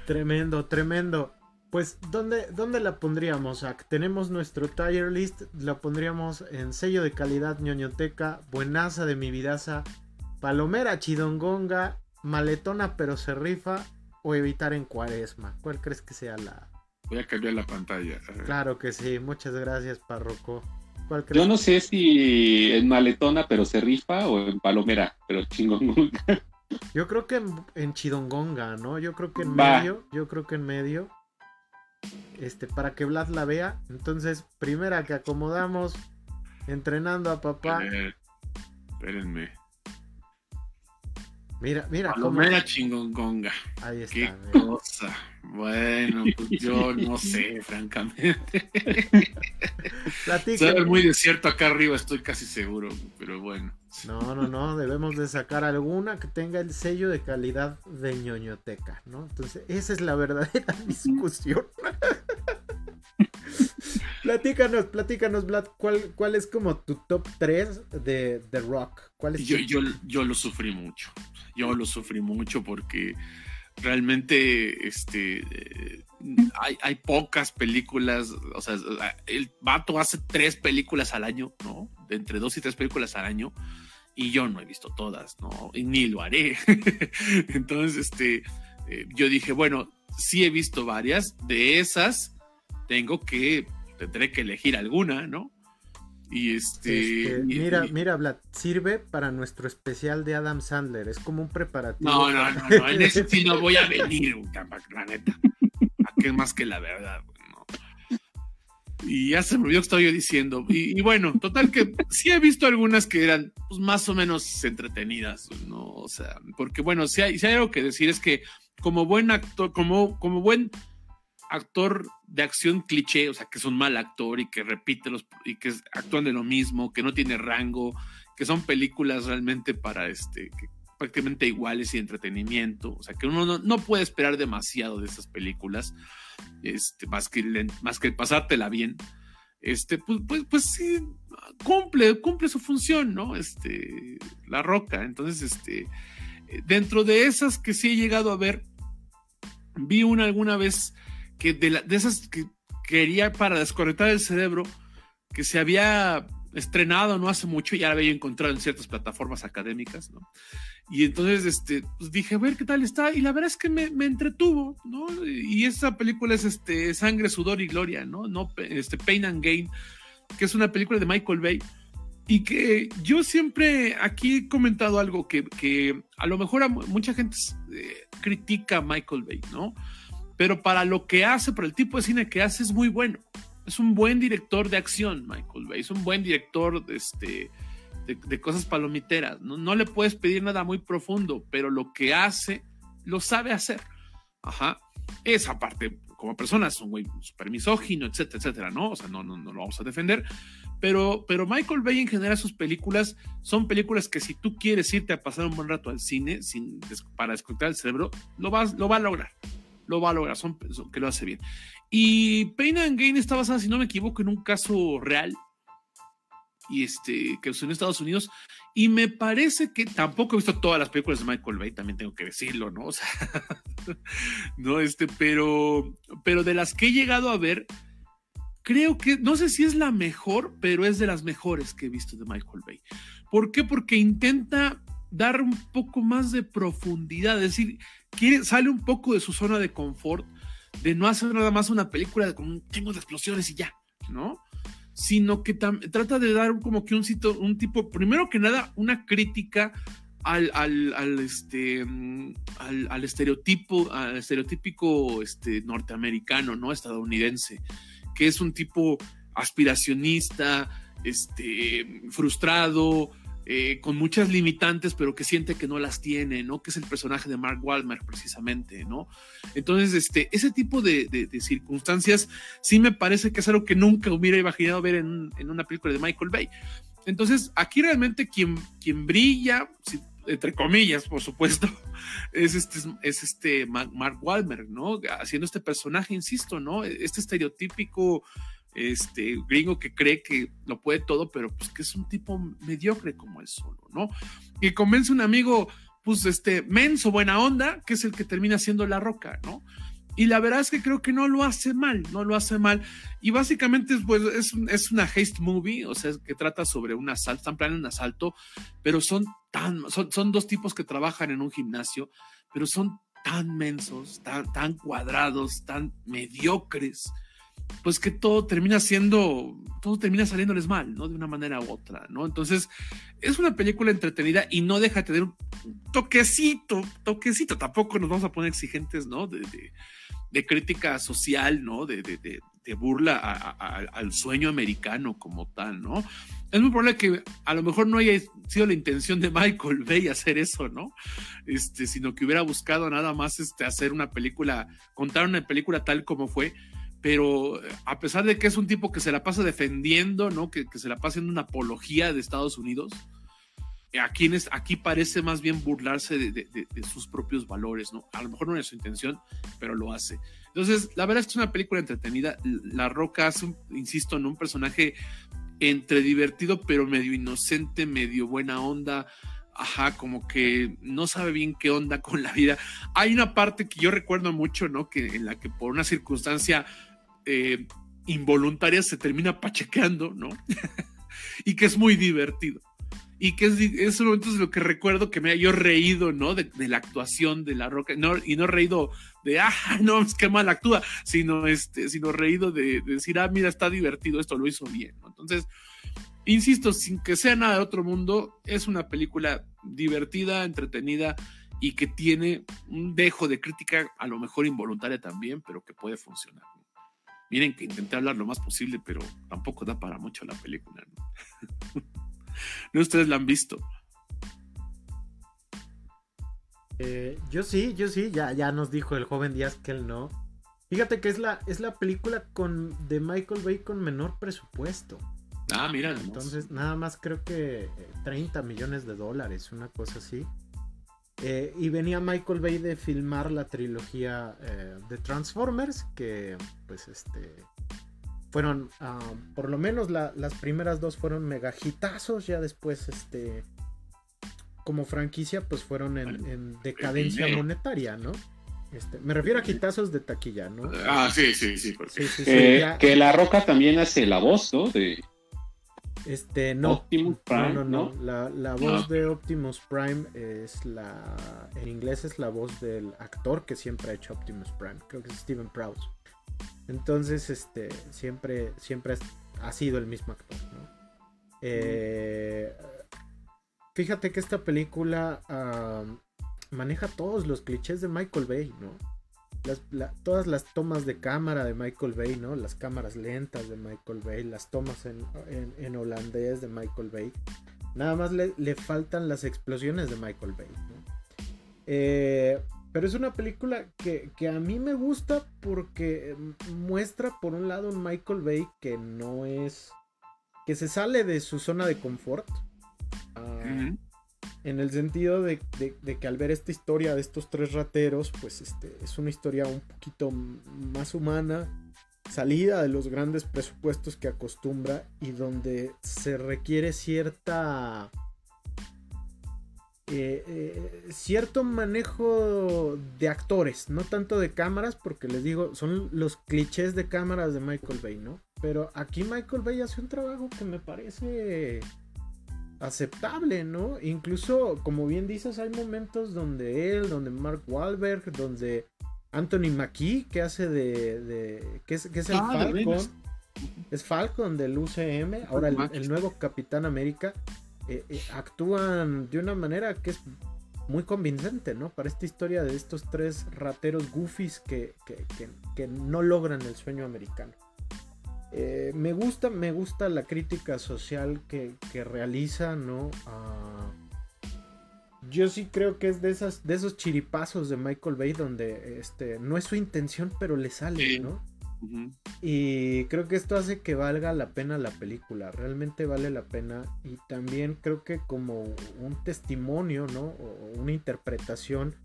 tremendo, tremendo. Pues, ¿dónde, ¿dónde la pondríamos? Tenemos nuestro tier list, la pondríamos en sello de calidad ñoñoteca, buenaza de mi vidaza, palomera chidongonga, maletona pero se rifa o evitar en cuaresma. ¿Cuál crees que sea la, Voy a cambiar la pantalla. Claro que sí, muchas gracias, párroco. Yo no sé si en maletona, pero se rifa, o en palomera, pero chingонgonga. Yo creo que en, chidongonga, ¿no? Yo creo que en medio, yo creo que en medio. Este, para que Vlad la vea. Entonces, primera que acomodamos, entrenando a papá. espérenme. Mira, mira. Palomera chingongonga. Ahí está. Qué cosa. Bueno, pues yo no sé, francamente. Sabe muy desierto acá arriba, estoy casi seguro, pero bueno. No, no, no, debemos de sacar alguna que tenga el sello de calidad de ñoñoteca, ¿no? Entonces, esa es la verdadera discusión. Platícanos, platícanos, Vlad, ¿cuál, ¿cuál es como tu top 3 de, de rock? ¿Cuál es yo, yo, yo lo sufrí mucho yo lo sufrí mucho porque realmente este, eh, hay, hay, pocas películas, o sea, el vato hace tres películas al año, ¿no? De entre dos y tres películas al año, y yo no he visto todas, ¿no? Y ni lo haré. Entonces, este, eh, yo dije, bueno, sí he visto varias, de esas tengo que, tendré que elegir alguna, ¿no? Y este. este mira, mira, Vlad, sirve para nuestro especial de Adam Sandler. Es como un preparativo. No, no, no, no en ese sí no voy a venir, la neta. Aquí es más que la verdad, Y ya se me olvidó que estaba yo diciendo. Y, bueno, total que sí he visto algunas que eran pues, más o menos entretenidas, ¿no? O sea, porque bueno, si hay, si hay algo que decir es que como buen actor, como, como buen actor de acción cliché, o sea, que es un mal actor y que repite los y que actúan de lo mismo, que no tiene rango, que son películas realmente para este prácticamente iguales y entretenimiento, o sea, que uno no, puede esperar demasiado de esas películas, este, más que más que pasártela bien. este, pues, pues, pues sí, cumple, cumple su función, ¿no? Este, la roca. Entonces, este, dentro de esas que sí he llegado a ver, vi una alguna vez que de, esas que quería para desconectar el cerebro, que se había estrenado no hace mucho, ya la había encontrado en ciertas plataformas académicas, ¿no? Y entonces este, pues dije, a ver qué tal está, y la verdad es que me, me entretuvo, ¿no? Y esa película es este, Sangre, Sudor y Gloria, ¿no? no este, Pain and Gain, que es una película de Michael Bay, y que yo siempre aquí he comentado algo que, que a lo mejor a mucha gente eh, critica a Michael Bay, ¿no? Pero para lo que hace, para el tipo de cine que hace, es muy bueno es un buen director de acción, Michael Bay. Es un buen director de, este, de, cosas palomiteras. ¿no? no, le puedes pedir nada muy profundo, pero lo que hace, lo sabe hacer. Ajá. Esa parte, como persona, es un güey súper misógino, etcétera, etcétera, ¿no? O sea, no, no, no lo vamos a defender. Pero, pero Michael Bay en general sus películas son películas que si tú quieres irte a pasar un buen rato al cine sin, para desconectar el cerebro, lo, vas, lo va a lograr. Lo va a lograr, son, que lo hace bien. Y Pain and Gain está basada, si no me equivoco, en un caso real. Y este, que sucedió en Estados Unidos. Y me parece que tampoco he visto todas las películas de Michael Bay, también tengo que decirlo, ¿no? O sea, no, este, pero, pero de las que he llegado a ver, creo que, no sé si es la mejor, pero es de las mejores que he visto de Michael Bay. ¿Por qué? Porque intenta dar un poco más de profundidad, es decir, quiere, sale un poco de su zona de confort de no hacer nada más una película con un chingo de explosiones y ya, ¿no? Sino que trata de dar como que un, sitio, un tipo, primero que nada, una crítica al, este, al, estereotipo, al estereotípico este, norteamericano, ¿no? Estadounidense, que es un tipo aspiracionista, este, frustrado, eh, con muchas limitantes, pero que siente que no las tiene, ¿no? Que es el personaje de Mark Wahlberg, precisamente, ¿no? Entonces, este, ese tipo de, circunstancias sí me parece que es algo que nunca hubiera imaginado ver en, una película de Michael Bay. Entonces, aquí realmente quien, quien brilla, entre comillas, por supuesto, es este, es este Mark Wahlberg, ¿no? Haciendo este personaje, insisto, ¿no? Este estereotípico este gringo que cree que lo puede todo, pero pues que es un tipo mediocre como él solo, ¿no? Y convence un amigo, pues este, menso, buena onda, que es el que termina siendo la roca, ¿no? Y la verdad es que creo que no lo hace mal, no lo hace mal. Y básicamente pues, es, es una haste movie, o sea, que trata sobre un asalto, están planeando un asalto, pero son tan, son, son dos tipos que trabajan en un gimnasio, pero son tan mensos, tan, tan cuadrados, tan mediocres, pues que todo termina siendo, todo termina saliéndoles mal, ¿no? De una manera u otra, ¿no? Entonces, es una película entretenida y no deja de tener un toquecito, toquecito, tampoco nos vamos a poner exigentes, ¿no? De, crítica social, ¿no? De, de burla al sueño americano como tal, ¿no? Es muy probable que a lo mejor no haya sido la intención de Michael Bay hacer eso, ¿no? Este, sino que hubiera buscado nada más este, hacer una película, contar una película tal como fue, pero eh, a pesar de que es un tipo que se la pasa defendiendo, ¿no? Que, se la pasa en una apología de Estados Unidos, eh, aquí, aquí parece más bien burlarse de, sus propios valores, ¿no? A lo mejor no es su intención, pero lo hace. Entonces, la verdad es que es una película entretenida. La Roca hace, insisto, en un personaje entre divertido, pero medio inocente, medio buena onda. Ajá, como que no sabe bien qué onda con la vida. Hay una parte que yo recuerdo mucho, ¿no? Que en la que por una circunstancia eh, involuntaria se termina pachequeando, ¿no? y que es muy divertido. Y que es, esos momentos lo que recuerdo que me haya yo reído, ¿no? De, la actuación de La Roca, no, y no reído de, ah, no, es que mal actúa, sino, este, sino reído de, decir, ah, mira, está divertido, esto lo hizo bien. Entonces, insisto, sin que sea nada de otro mundo, es una película divertida, entretenida y que tiene un dejo de crítica, a lo mejor involuntaria también, pero que puede funcionar. Miren que intenté hablar lo más posible, pero tampoco da para mucho la película. ¿no? ¿No ustedes la han visto? Eh, yo sí, yo sí, ya, ya nos dijo el joven Díaz que él no. Fíjate que es la, es la película con, de Michael Bay con menor presupuesto. Ah, mira. Entonces, nada más creo que 30 eh, millones de dólares, una cosa así. Eh, y venía Michael Bay de filmar la trilogía eh, de Transformers, que pues este fueron, ah, por lo menos las primeras dos fueron megajitazos, ya después, este, como franquicia, pues fueron en, decadencia monetaria, ¿no? Este, me refiero a hitazos de taquilla, ¿no? Ah, sí, sí, sí. que La Roca también hace la voz, ¿no? De... Este, no. Optimus Prime. No, no, no. La, voz de Optimus Prime es la. En inglés es la voz del actor que siempre ha hecho Optimus Prime. Creo que es Steven Prowse. Entonces, este, siempre, siempre ha sido el mismo actor, ¿no? Eh, fíjate que esta película maneja todos los clichés de Michael Bay, ¿no? Todas las tomas de cámara de Michael Bay, ¿no? Las cámaras lentas de Michael Bay, las tomas en, holandés de Michael Bay. Nada más le, faltan las explosiones de Michael Bay, ¿no? Eh, pero es una película que, a mí me gusta porque muestra por un lado un Michael Bay que no es... que se sale de su zona de confort. Ah, en el sentido de, que al ver esta historia de estos tres rateros, pues este, es una historia un poquito más humana, salida de los grandes presupuestos que acostumbra y donde se requiere cierta eh, eh, cierto manejo de actores, no tanto de cámaras, porque les digo, son los clichés de cámaras de Michael Bay, ¿no? Pero aquí Michael Bay hace un trabajo que me parece aceptable, ¿no? Incluso, como bien dices, hay momentos donde él, donde Mark Wahlberg, donde Anthony Mackie, que hace de. que, es, el ah, Falcon. Es Falcon del UCM, ahora el nuevo Capitán América. Eh, eh, actúan de una manera que es muy convincente, ¿no? Para esta historia de estos tres rateros goofies que, que, no logran el sueño americano. Eh, me gusta, me gusta la crítica social que, realiza, ¿no? Ah, yo sí creo que es de esas, de esos chiripazos de Michael Bay donde este, no es su intención, pero le sale, ¿no? Y creo que esto hace que valga la pena la película, realmente vale la pena y también creo que como un testimonio, ¿no? O una interpretación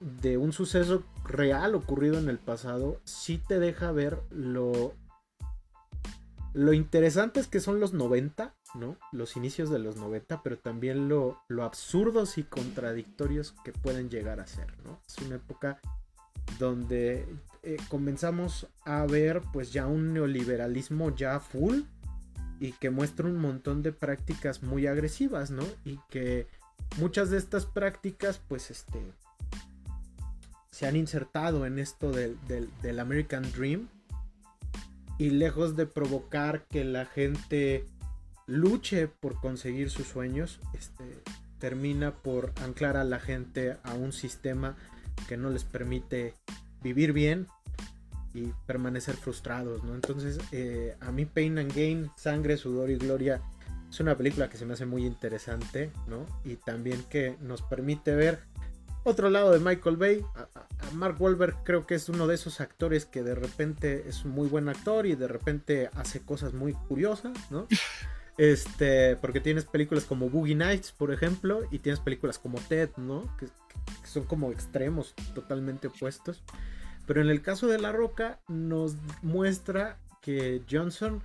de un suceso real ocurrido en el pasado, sí te deja ver lo lo interesante es que son los 90, ¿no? Los inicios de los 90, pero también lo, lo absurdos y contradictorios que pueden llegar a ser, ¿no? Es una época donde eh, comenzamos a ver pues ya un neoliberalismo ya full y que muestra un montón de prácticas muy agresivas, ¿no? Y que muchas de estas prácticas pues este se han insertado en esto del, del, American Dream y lejos de provocar que la gente luche por conseguir sus sueños, este, termina por anclar a la gente a un sistema que no les permite vivir bien y permanecer frustrados, ¿no? Entonces, eh, a mí Pain and Gain, Sangre, Sudor y Gloria es una película que se me hace muy interesante, ¿no? Y también que nos permite ver otro lado de Michael Bay. A, Mark Wahlberg creo que es uno de esos actores que de repente es un muy buen actor y de repente hace cosas muy curiosas, ¿no? Este, porque tienes películas como Boogie Nights, por ejemplo, y tienes películas como Ted, ¿no? que son como extremos totalmente opuestos. Pero en el caso de La Roca nos muestra que Johnson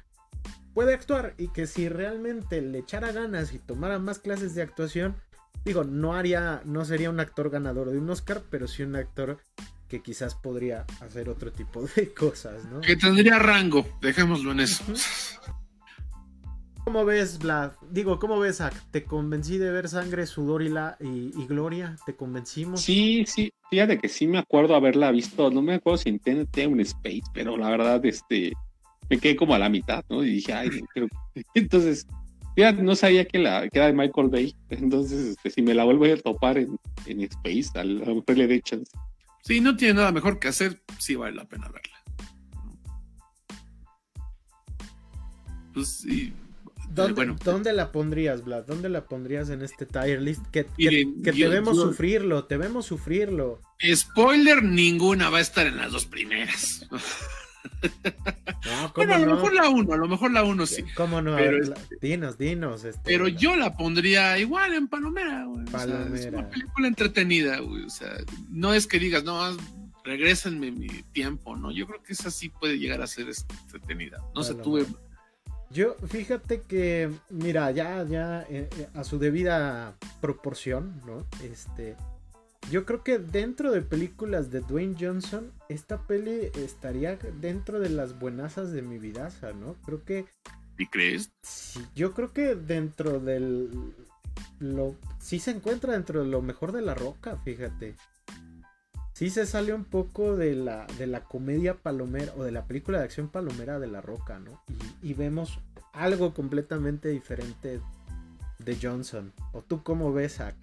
puede actuar y que si realmente le echara ganas y tomara más clases de actuación, digo, no haría, no sería un actor ganador de un Oscar, pero sí un actor que quizás podría hacer otro tipo de cosas, ¿no? Que tendría rango, dejémoslo en eso. ¿Cómo ves, Vlad? Digo, ¿cómo ves, Zach? ¿Te convencí de ver sangre, sudor y, la, y, gloria? ¿Te convencimos? Sí, sí, fíjate que sí me acuerdo haberla visto, no me acuerdo si en TNT un Space, pero la verdad, este, me quedé como a la mitad, ¿no? Y dije, ay, pero... Entonces, fíjate, no sabía que, la, que era de Michael Bay, entonces, este, si me la vuelvo a topar en, en Space, a lo mejor le dé chance. Sí, no tiene nada mejor que hacer, sí vale la pena verla. Pues sí ¿Dónde, la pondrías, Vlad? ¿Dónde la pondrías en este tier list? Que, te vemos sufrirlo, te vemos sufrirlo. Spoiler, ninguna va a estar en las dos primeras. bueno, a lo mejor la uno, a lo mejor la uno sí. ¿Cómo no? Pero, dinos, dinos. Este, pero yo la pondría igual en Palomera, güey. Palomera. es una película entretenida, güey. O sea, no es que digas, no, regrésenme mi tiempo, ¿no? Yo creo que esa sí puede llegar a ser este, entretenida. No sé, tuve... Yo, fíjate que, mira, ya, ya, eh, eh, a su debida proporción, ¿no? Este, yo creo que dentro de películas de Dwayne Johnson, esta peli estaría dentro de las buenazas de mi vida, ¿no? Creo que... ¿Y crees? Sí, yo creo que dentro del... Lo, sí se encuentra dentro de lo mejor de la roca, fíjate sí se sale un poco de la, de la comedia palomera o de la película de acción palomera de La Roca, ¿no? Y, vemos algo completamente diferente de Johnson. ¿O tú cómo ves, Zach?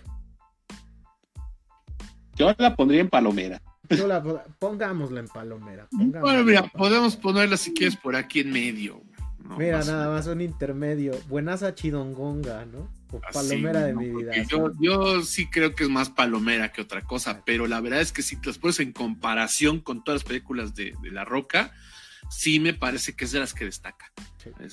Yo la pondría en palomera. Yo la, pongámosla en palomera. Bueno, mira, podemos ponerla si quieres por aquí en medio. mira, nada más un intermedio. Buenaza chidongonga, ¿no? palomera de mi vida. Yo, sí creo que es más palomera que otra cosa, pero la verdad es que si te las pones en comparación con todas las películas de, La Roca, sí me parece que es de las que destaca.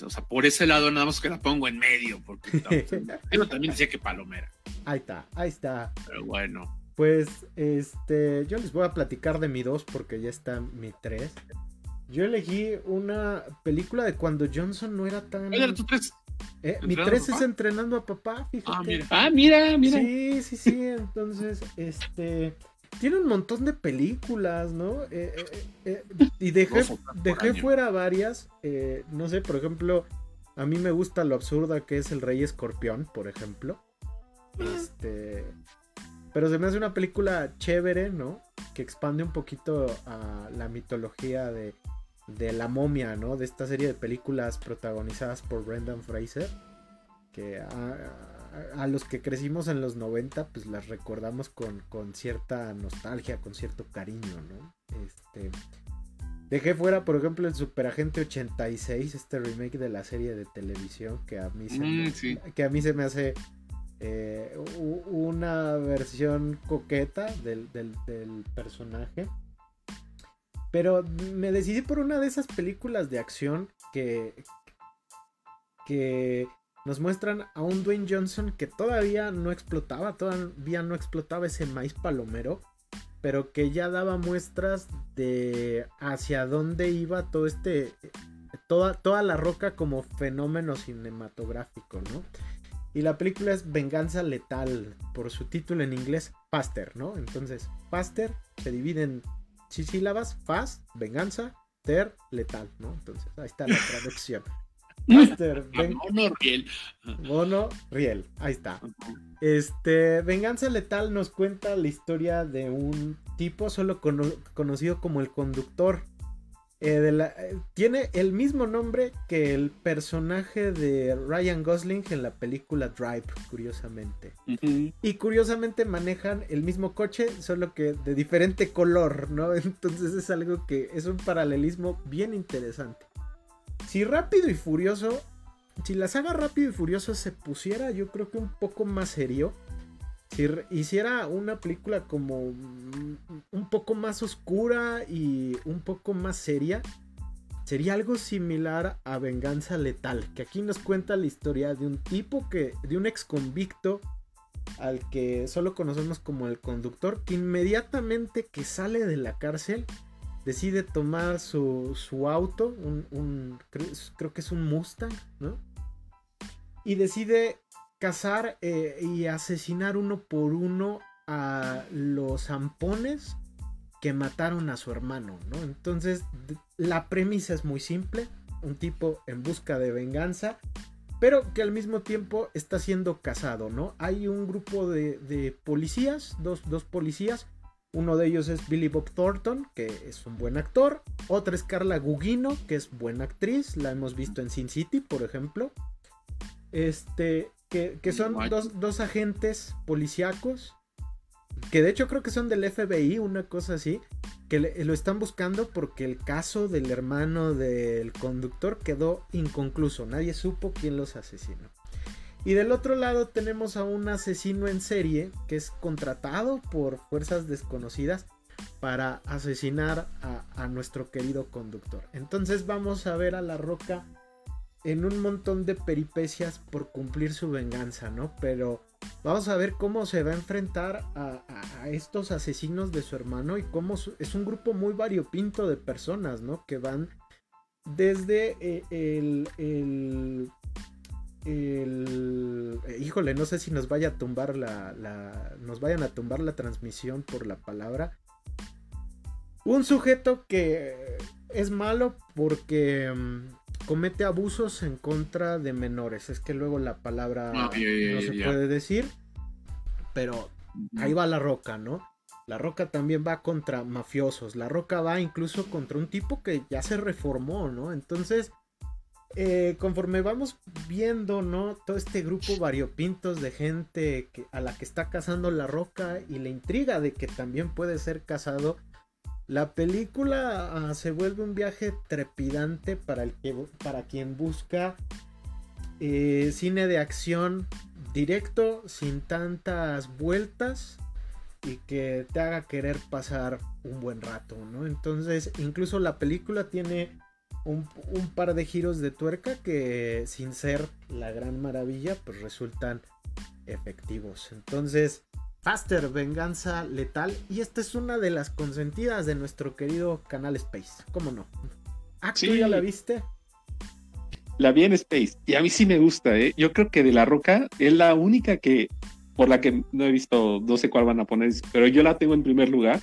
o sea, por ese lado nada más que la pongo en medio, porque yo también decía que palomera. Ahí está, ahí está. Pero bueno. Pues, este, yo les voy a platicar de mi dos porque ya está mi tres. Yo elegí una película de cuando Johnson no era tan. ¿Cuál era tu tres? Eh, mi 3 es entrenando a papá, fíjate. Ah mira. ah, mira, mira. Sí, sí, sí. Entonces, este. Tiene un montón de películas, ¿no? Eh, eh, y dejé, dejé fuera varias. no sé, por ejemplo, a mí me gusta lo absurda que es El Rey Escorpión, por ejemplo. Este. Pero se me hace una película chévere, ¿no? Que expande un poquito a la mitología de, de La momia, ¿no? De esta serie de películas protagonizadas por Brendan Fraser, que a, los que crecimos en los 90, pues las recordamos con, cierta nostalgia, con cierto cariño, ¿no? Este, dejé fuera, por ejemplo, el Superagente 86, este remake de la serie de televisión, que a mí se, me, mm, que a mí se me hace eh, una versión coqueta del, del personaje. Pero me decidí por una de esas películas de acción que, que nos muestran a un Dwayne Johnson que todavía no explotaba, todavía no explotaba ese maíz palomero, pero que ya daba muestras de hacia dónde iba todo este, toda, toda la roca como fenómeno cinematográfico, ¿no? Y la película es Venganza Letal, por su título en inglés, Faster, ¿no? Entonces, Faster se divide en sílabas, fast, venganza, ter, letal, ¿no? Entonces, ahí está la traducción. Master, mono riel. Mono riel, ahí está. Este, Venganza Letal nos cuenta la historia de un tipo solo conocido como el conductor eh, eh, tiene el mismo nombre que el personaje de Ryan Gosling en la película Drive, curiosamente. Y curiosamente manejan el mismo coche, solo que de diferente color, ¿no? Entonces es algo que es un paralelismo bien interesante. Si Rápido y Furioso, si la saga Rápido y Furioso se pusiera yo creo que un poco más serio, si hiciera una película como un poco más oscura y un poco más seria, sería algo similar a Venganza Letal, que aquí nos cuenta la historia de un tipo que, de un ex convicto al que solo conocemos como el conductor, que inmediatamente que sale de la cárcel decide tomar su, auto, un, creo que es un Mustang, ¿no? Y decide cazar eh, y asesinar uno por uno a los zampones que mataron a su hermano, ¿no? Entonces, la premisa es muy simple, un tipo en busca de venganza, pero que al mismo tiempo está siendo cazado, ¿no? Hay un grupo de, policías, dos, dos, policías, uno de ellos es Billy Bob Thornton, que es un buen actor, otra es Carla Gugino, que es buena actriz, la hemos visto en Sin City, por ejemplo. Este, que, son dos, agentes policíacos, que de hecho creo que son del FBI, una cosa así, que lo están buscando porque el caso del hermano del conductor quedó inconcluso, nadie supo quién los asesinó. Y del otro lado tenemos a un asesino en serie que es contratado por fuerzas desconocidas para asesinar a, a nuestro querido conductor. Entonces vamos a ver a la roca en un montón de peripecias por cumplir su venganza, ¿no? Pero vamos a ver cómo se va a enfrentar a, estos asesinos de su hermano y cómo es un grupo muy variopinto de personas, ¿no? Que van desde eh, el, el, el, híjole, no sé si nos vaya a tumbar la, la, nos vayan a tumbar la transmisión por la palabra. Un sujeto que es malo porque mm, comete abusos en contra de menores. Es que luego la palabra ah, no se puede decir, pero ahí va la roca, ¿no? La Roca también va contra mafiosos. La Roca va incluso contra un tipo que ya se reformó, ¿no? Entonces, eh, conforme vamos viendo, ¿no? Todo este grupo variopintos de gente que, a la que está cazando La Roca y la intriga de que también puede ser cazado. La película ah, se vuelve un viaje trepidante para, el que, para quien busca eh, cine de acción directo, sin tantas vueltas y que te haga querer pasar un buen rato, ¿no? Entonces, incluso la película tiene un, par de giros de tuerca que sin ser la gran maravilla, pues resultan efectivos. Entonces, Faster, Venganza Letal. Y esta es una de las consentidas de nuestro querido canal Space. ¿Cómo no? Ah, ¿tú ya la viste? La vi en Space. Y a mí sí me gusta, ¿eh? Yo creo que de La Roca es la única que por la que no he visto, no sé cuál van a poner, pero yo la tengo en primer lugar.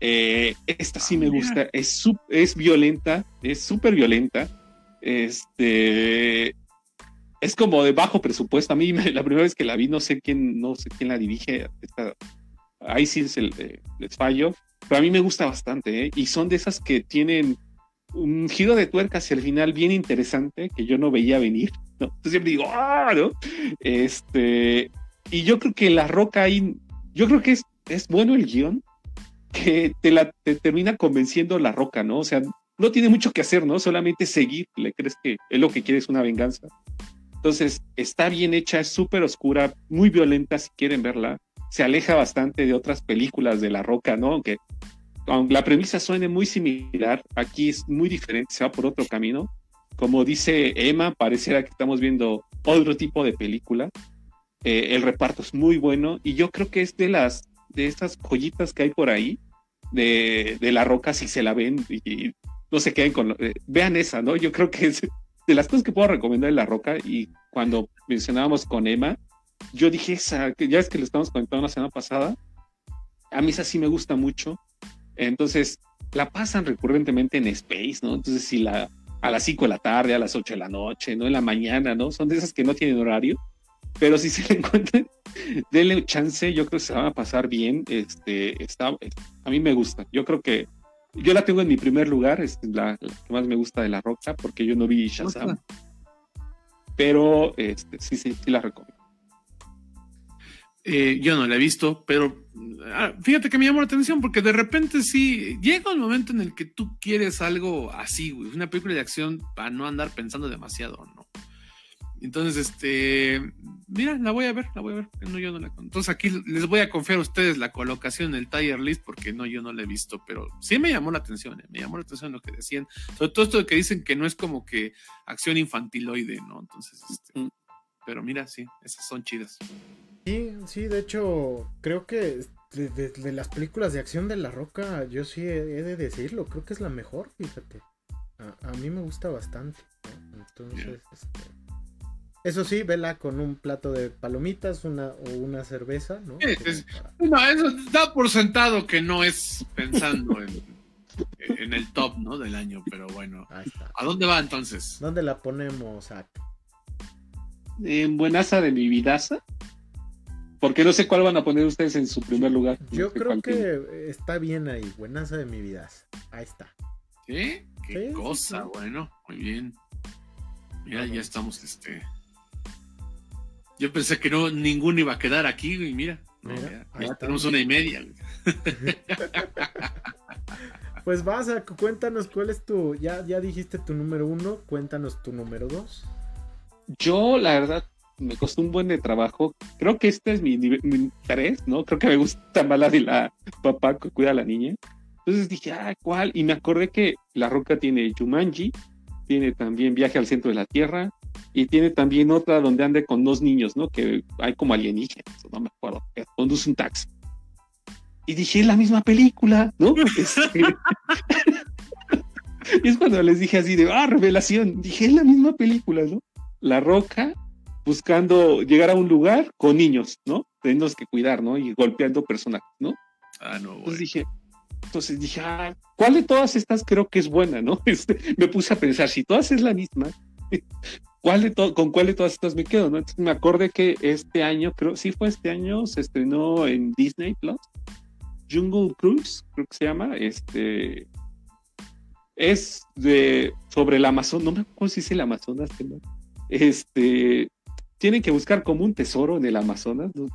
Eh, esta sí ah, me gusta, es, es violenta, es súper violenta. Este es como de bajo presupuesto. A mí la primera vez que la vi, no sé quién, no sé quién la dirige. ahí sí es el, les fallo. Pero a mí me gusta bastante, ¿eh? Y son de esas que tienen un giro de tuerca hacia el final bien interesante que yo no veía venir. ¿no? Entonces siempre digo, ¡ah! ¿no? Este, y yo creo que La Roca ahí, yo creo que es, es bueno el guion, que te, la, termina convenciendo La Roca, ¿no? O sea, no tiene mucho que hacer, ¿no? Solamente seguir, le crees que es lo que quiere es una venganza. Entonces, está bien hecha, es súper oscura, muy violenta si quieren verla. Se aleja bastante de otras películas de La Roca, ¿no? Aunque, aunque la premisa suene muy similar, aquí es muy diferente, se va por otro camino. Como dice Emma, pareciera que estamos viendo otro tipo de película. Eh, el reparto es muy bueno y yo creo que es de las de estas joyitas que hay por ahí de, la roca si se la ven y, no se queden con eh, vean esa, ¿no? Yo creo que es de las cosas que puedo recomendar de la roca y cuando mencionábamos con Emma, yo dije esa, que ya es que le estamos comentando la semana pasada, a mí esa sí me gusta mucho. Entonces, la pasan recurrentemente en Space, ¿no? Entonces, si la a las 5 de la tarde, a las 8 de la noche, ¿no? En la mañana, ¿no? Son de esas que no tienen horario pero si se le encuentran, denle chance, yo creo que se van a pasar bien. Este, está, a mí me gusta. Yo creo que yo la tengo en mi primer lugar, es la, que más me gusta de la roca, porque yo no vi Shazam. Pero este, sí, sí, sí la recomiendo. Eh, yo no la he visto, pero ah, fíjate que me llamó la atención porque de repente sí llega el momento en el que tú quieres algo así, güey, una película de acción para no andar pensando demasiado, ¿no? Entonces, este, mira, la voy a ver, la voy a ver. No, yo no la Entonces aquí les voy a confiar a ustedes la colocación en el tier list porque no, yo no la he visto, pero sí me llamó la atención, eh, me llamó la atención lo que decían. Sobre todo esto de que dicen que no es como que acción infantiloide, ¿no? Entonces, este, mm. pero mira, sí, esas son chidas. Sí, sí, de hecho, creo que de, las películas de acción de La Roca, yo sí he, de decirlo, creo que es la mejor, fíjate. A, mí me gusta bastante. Entonces, este eso sí, vela con un plato de palomitas una, o una cerveza, ¿no? no, eso da por sentado que no es pensando en, el top, ¿no? Del año, pero bueno. ¿A dónde va entonces? ¿Dónde la ponemos, En Buenaza de mi vidaza. Porque no sé cuál van a poner ustedes en su primer lugar. Yo creo que está bien ahí, Buenaza de mi vidaza. Ahí está. ¿Sí? Qué cosa, bueno, muy bien. Mira, ya estamos, este yo pensé que no ninguno iba a quedar aquí, y mira, ya, tenemos una y media. pues vas a cuéntanos cuál es tu, ya, ya dijiste tu número uno, cuéntanos tu número dos. Yo, la verdad, me costó un buen de trabajo. Creo que este es mi, mi tres, ¿no? Creo que me gusta más la de la papá que cuida a la niña. Entonces dije, ah, ¿cuál? Y me acordé que La Roca tiene Jumanji, tiene también Viaje al Centro de la Tierra, y tiene también otra donde ande con dos niños, ¿no? Que hay como alienígenas, no me acuerdo, que conduce un taxi. Y dije, es la misma película, ¿no? Este, y es cuando les dije así de, ah, revelación, dije, es la misma película, ¿no? La Roca buscando llegar a un lugar con niños, ¿no? Teniendo que cuidar, ¿no? Y golpeando personajes, ¿no? Ah, no, Entonces dije, entonces dije, ah, ¿cuál de todas estas creo que es buena, no? Este, me puse a pensar, si todas es la misma, ¿cuál de ¿con cuál de todas estas me quedo, no? Me acordé que este año, creo, sí fue este año, se estrenó en Disney Plus, Jungle Cruise, creo que se llama, este, es de, sobre el Amazonas, no me acuerdo si es el Amazonas, este, tienen que buscar como un tesoro en el Amazonas, ¿no?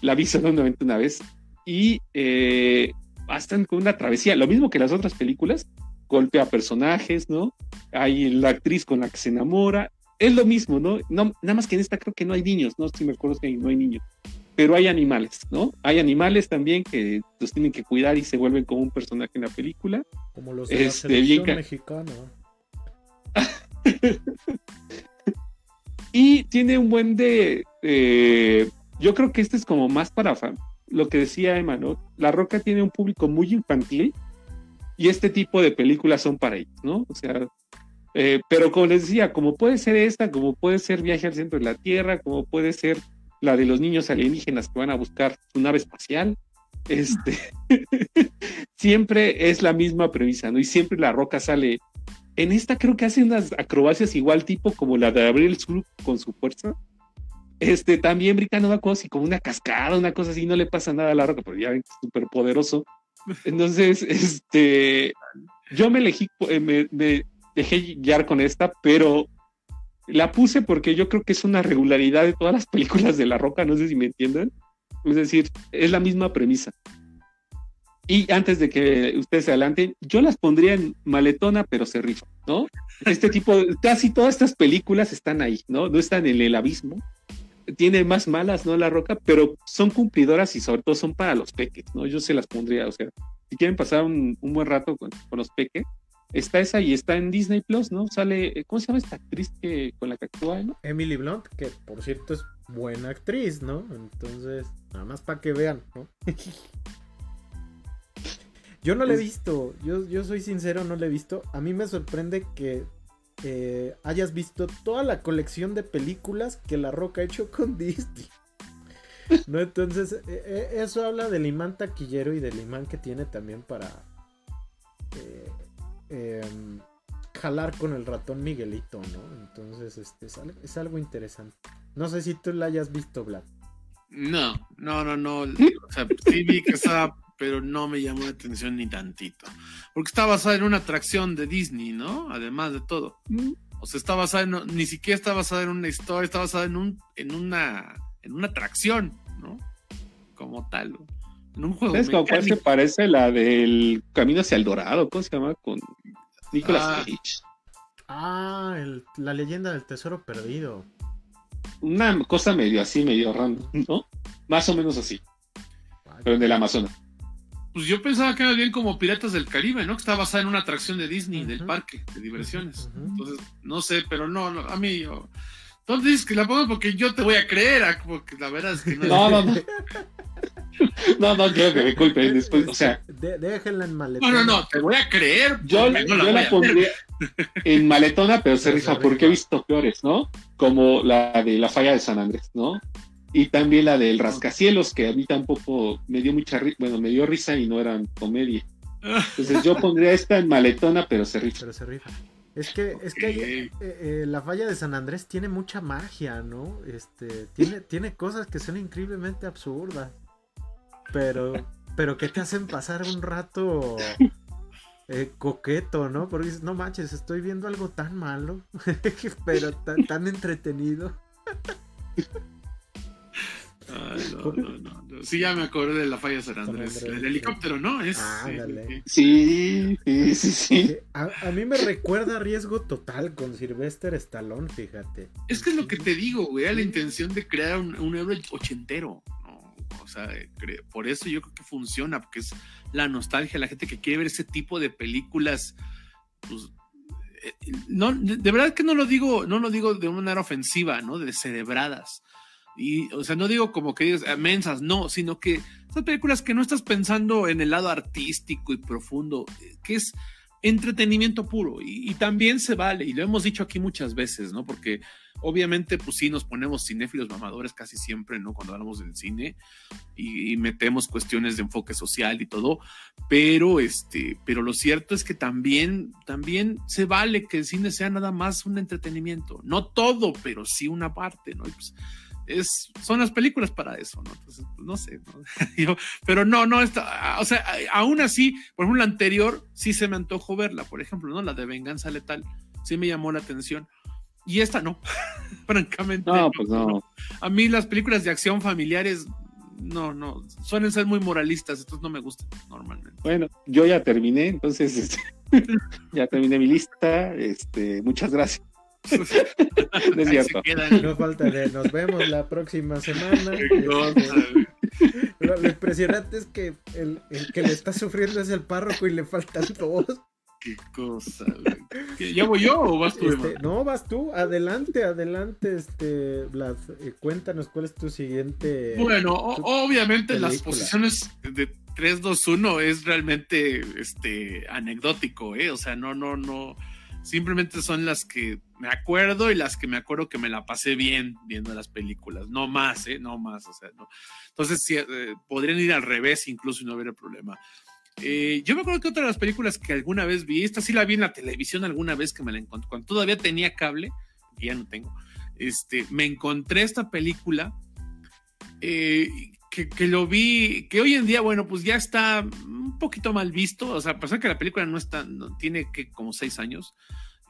la vi solamente una vez, y eh, bastan con una travesía, lo mismo que las otras películas, golpea personajes, ¿no? Hay la actriz con la que se enamora, es lo mismo, ¿no? no nada más que en esta creo que no hay niños, ¿no? Si me acuerdo que no hay niños, pero hay animales, ¿no? Hay animales también que los tienen que cuidar y se vuelven como un personaje en la película. Como los de este, la selección mexicana. y tiene un buen de... Eh, yo creo que este es como más para fan. Lo que decía Emma, ¿no? La Roca tiene un público muy infantil y este tipo de películas son para ellos, ¿no? O sea, eh, pero como les decía, como puede ser esta, como puede ser Viaje al Centro de la Tierra, como puede ser la de los niños alienígenas que van a buscar su nave espacial, este, siempre es la misma premisa, ¿no? Y siempre la roca sale. En esta creo que hace unas acrobacias igual tipo como la de Abril Sur con su fuerza. Este, también brinca, no acuerdo si como una cascada, una cosa así, no le pasa nada a la roca, pero ya ven es súper poderoso. Entonces, este, yo me elegí, eh, me, me dejé guiar con esta, pero la puse porque yo creo que es una regularidad de todas las películas de La Roca, no sé si me entiendan. Es decir, es la misma premisa. Y antes de que ustedes se adelanten, yo las pondría en maletona, pero se rifa, ¿no? Este tipo, casi todas estas películas están ahí, ¿no? No están en el abismo. Tiene más malas, ¿no? La Roca, pero son cumplidoras y sobre todo son para los peques, ¿no? Yo se las pondría, o sea, si quieren pasar un, buen rato con, con los peques, está esa y está en Disney Plus, ¿no? Sale, ¿cómo se llama esta actriz que, con la que actúa, ¿no? Emily Blunt, que por cierto es buena actriz, ¿no? Entonces, nada más para que vean, ¿no? yo no la he visto, yo, yo soy sincero, no la he visto. A mí me sorprende que eh, hayas visto toda la colección de películas que La Roca ha hecho con Disney. ¿No? Entonces, eh, eh, eso habla del imán taquillero y del imán que tiene también para Em, jalar con el ratón Miguelito, ¿no? Entonces, este es algo, interesante. No sé si tú la hayas visto, Vlad. No, no, no, no. O sea, sí vi que estaba, pero no me llamó la atención ni tantito. Porque está basada en una atracción de Disney, ¿no? Además de todo. Mm. O sea, está basada en, ni siquiera está basada en una historia, está basada en un, en una, en una atracción, ¿no? Como tal en un juego. ¿Sabes cuál se parece la del Camino hacia el Dorado? ¿Cómo se llama? Con Nicolas ah. Cage. Ah, la leyenda del tesoro perdido. Una cosa medio así, medio random, ¿no? Más o menos así. Pero en el Amazonas. Pues yo pensaba que era bien como Piratas del Caribe, ¿no? Que está basada en una atracción de Disney, del parque de diversiones. Entonces, no sé, pero no, no a mí yo. Entonces dices que la pongo porque yo te voy a creer, ah, porque la verdad es que no. no, no, no. No, no quiero que me culpen después, o sea. déjenla en maletona. No, no, no, te voy a creer. Yo, la, yo la pondría en maletona, pero se rifa porque he visto peores, ¿no? Como la de la falla de San Andrés, ¿no? Y también la del rascacielos, que a mí tampoco me dio mucha risa, bueno, me dio risa y no eran comedia. Entonces yo pondría esta en maletona, pero se rifa. Pero se rifa. Es que, es que eh, eh, la falla de San Andrés tiene mucha magia, ¿no? Este, tiene, tiene cosas que son increíblemente absurdas pero, pero que te hacen pasar un rato eh, coqueto, ¿no? Porque dices, no manches, estoy viendo algo tan malo, pero tan, tan entretenido. no, no, no, Sí, ya me acordé de la falla San Andrés. El helicóptero, ¿no? Es, sí, sí, sí, sí. A, a, mí me recuerda riesgo total con Sylvester Stallone, fíjate. Es que es lo que te digo, güey, la intención de crear un, un héroe ochentero. O sea, por eso yo creo que funciona, porque es la nostalgia, la gente que quiere ver ese tipo de películas, pues, eh, no, de verdad que no lo digo, no lo digo de una manera ofensiva, ¿no? De cerebradas. Y, o sea, no digo como que digas ah, mensas, no, sino que son películas que no estás pensando en el lado artístico y profundo, eh, que es entretenimiento puro y, también se vale, y lo hemos dicho aquí muchas veces, ¿no? Porque obviamente, pues sí, nos ponemos cinéfilos mamadores casi siempre, ¿no? Cuando hablamos del cine y, metemos cuestiones de enfoque social y todo, pero este, pero lo cierto es que también, también se vale que el cine sea nada más un entretenimiento, no todo, pero sí una parte, ¿no? Pues, es, son las películas para eso, ¿no? Entonces, pues, no sé, ¿no? pero no, no, está, o sea, aún así, por ejemplo, la anterior sí se me antojó verla, por ejemplo, ¿no? La de Venganza Letal, sí me llamó la atención. Y esta no, francamente. No, pues no. A mí las películas de acción familiares, no, no, suelen ser muy moralistas, entonces no me gustan normalmente. Bueno, yo ya terminé, entonces este, ya terminé mi lista, este, muchas gracias. No es cierto. No falta de, nos vemos la próxima semana. Lo, impresionante es que el, que le está sufriendo es el párroco y le faltan dos. Qué cosa, ¿Ya voy yo o vas tú? Este, no, vas tú. Adelante, adelante, este, Vlad. Eh, cuéntanos cuál es tu siguiente. Bueno, obviamente las posiciones de 3, 2, 1 es realmente este, anecdótico, ¿eh? O sea, no, no, no Simplemente son las que me acuerdo y las que me acuerdo que me la pasé bien viendo las películas. No más, ¿eh? No más. O sea, no. Entonces, sí, eh, podrían ir al revés incluso y no hubiera problema. Eh, yo me acuerdo que otra de las películas que alguna vez vi, esta sí la vi en la televisión alguna vez que me la encontré, cuando todavía tenía cable, ya no tengo, este, me encontré esta película eh, que, lo vi, que hoy en día, bueno, pues ya está un poquito mal visto, o sea, a pesar que la película no está, no, tiene que como seis años,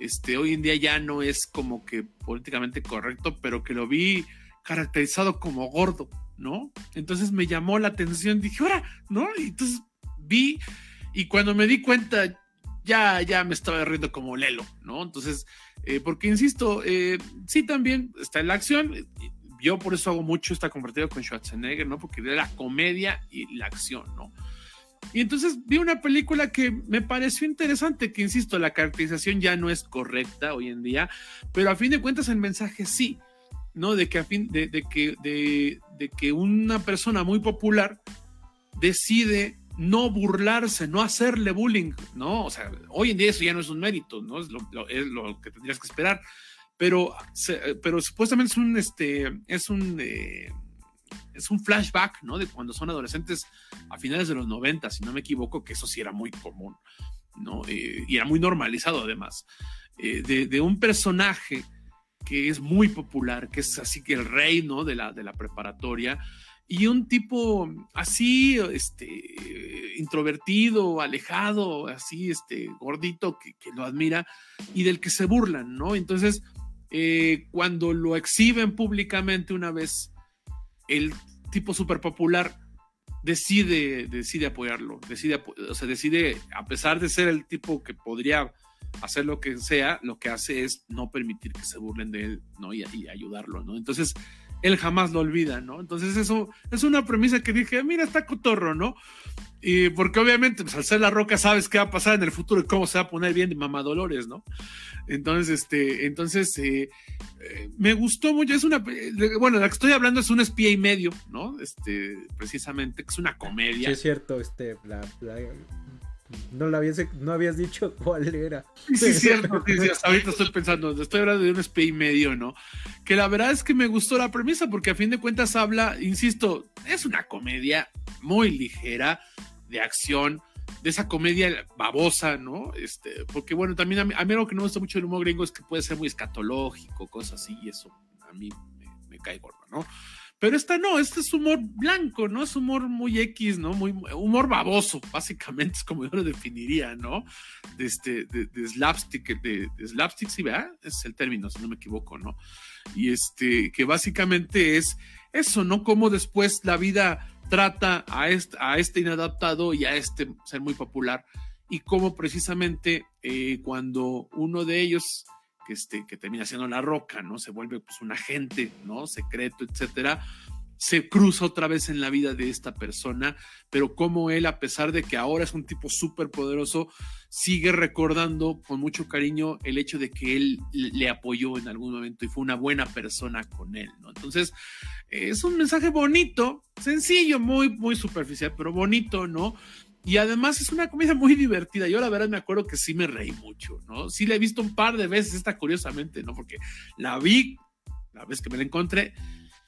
este, hoy en día ya no es como que políticamente correcto, pero que lo vi caracterizado como gordo, ¿no? Entonces me llamó la atención, dije, ahora, ¿no? Y entonces vi, y cuando me di cuenta, ya, ya me estaba riendo como Lelo, ¿no? Entonces, eh, porque insisto, eh, sí también está en la acción, yo por eso hago mucho esta compartida con Schwarzenegger, ¿no? Porque de la comedia y la acción, ¿no? Y entonces vi una película que me pareció interesante, que insisto, la caracterización ya no es correcta hoy en día, pero a fin de cuentas el mensaje sí, ¿no? De que a fin, de, que, de, que una persona muy popular decide no burlarse, no hacerle bullying, ¿no? O sea, hoy en día eso ya no es un mérito, ¿no? Es lo, es lo que tendrías que esperar pero, pero supuestamente es un, este, es un, eh, es un flashback, ¿no? De cuando son adolescentes a finales de los 90, si no me equivoco, que eso sí era muy común, ¿no? Eh, y era muy normalizado además, eh, de, un personaje que es muy popular, que es así que el rey, ¿no? De la, de la preparatoria, y un tipo así, este, introvertido, alejado, así, este, gordito, que, que, lo admira y del que se burlan, ¿no? Entonces, eh, cuando lo exhiben públicamente una vez, el tipo súper popular decide, decide apoyarlo, decide, o sea, decide, a pesar de ser el tipo que podría hacer lo que sea, lo que hace es no permitir que se burlen de él, ¿no? Y, y ayudarlo, ¿no? Entonces, él jamás lo olvida, ¿no? Entonces eso es una premisa que dije, mira, está cotorro, ¿no? Y porque obviamente, pues, al ser la roca, sabes qué va a pasar en el futuro y cómo se va a poner bien de mamá Dolores, ¿no? Entonces, este, entonces, eh, eh, me gustó mucho, es una, bueno, la que estoy hablando es un espía y medio, ¿no? Este, precisamente, que es una comedia. Sí, es cierto, este, la, no, la habías, no habías dicho cuál era. Sí, es cierto. Sí, hasta ahorita estoy pensando, estoy hablando de un spy y medio, ¿no? Que la verdad es que me gustó la premisa porque a fin de cuentas habla, insisto, es una comedia muy ligera de acción, de esa comedia babosa, ¿no? Este, porque bueno, también a mí, a mí algo que no me gusta mucho el humor gringo es que puede ser muy escatológico, cosas así, y eso a mí me, me cae gordo, ¿no? Pero esta no, este es humor blanco, ¿no? Es humor muy X, ¿no? Muy, humor baboso, básicamente es como yo lo definiría, ¿no? De, este, de, slapstick, de, slapstick, sí, ¿verdad? Es el término, si no me equivoco, ¿no? Y este, que básicamente es eso, ¿no? Como después la vida trata a este, a este inadaptado y a este ser muy popular y cómo precisamente eh, cuando uno de ellos que, este, termina siendo la roca, ¿no? Se vuelve pues un agente, ¿no? Secreto, etcétera. se cruza otra vez en la vida de esta persona, pero como él, a pesar de que ahora es un tipo súper poderoso, sigue recordando con mucho cariño el hecho de que él le apoyó en algún momento y fue una buena persona con él, ¿no? Entonces, es un mensaje bonito, sencillo, muy, muy superficial, pero bonito, ¿no? Y además es una comedia muy divertida. Yo la verdad me acuerdo que sí me reí mucho, ¿no? Sí la he visto un par de veces, esta curiosamente, ¿no? Porque la vi la vez que me la encontré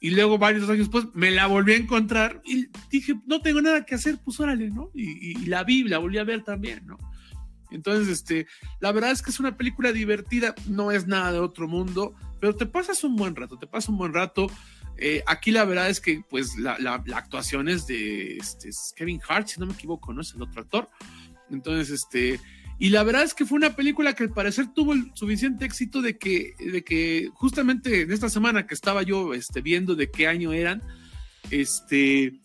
y luego varios años después me la volví a encontrar y dije, no tengo nada que hacer, pues órale, ¿no? Y, la vi, la volví a ver también, ¿no? Entonces, este, la verdad es que es una película divertida, no es nada de otro mundo, pero te pasas un buen rato, te pasas un buen rato. Eh, aquí la verdad es que, pues, la, actuación es de este, Kevin Hart, si no me equivoco, ¿no? Es el otro actor. Entonces, este, y la verdad es que fue una película que al parecer tuvo el suficiente éxito de que, de que justamente en esta semana que estaba yo este, viendo de qué año eran, este,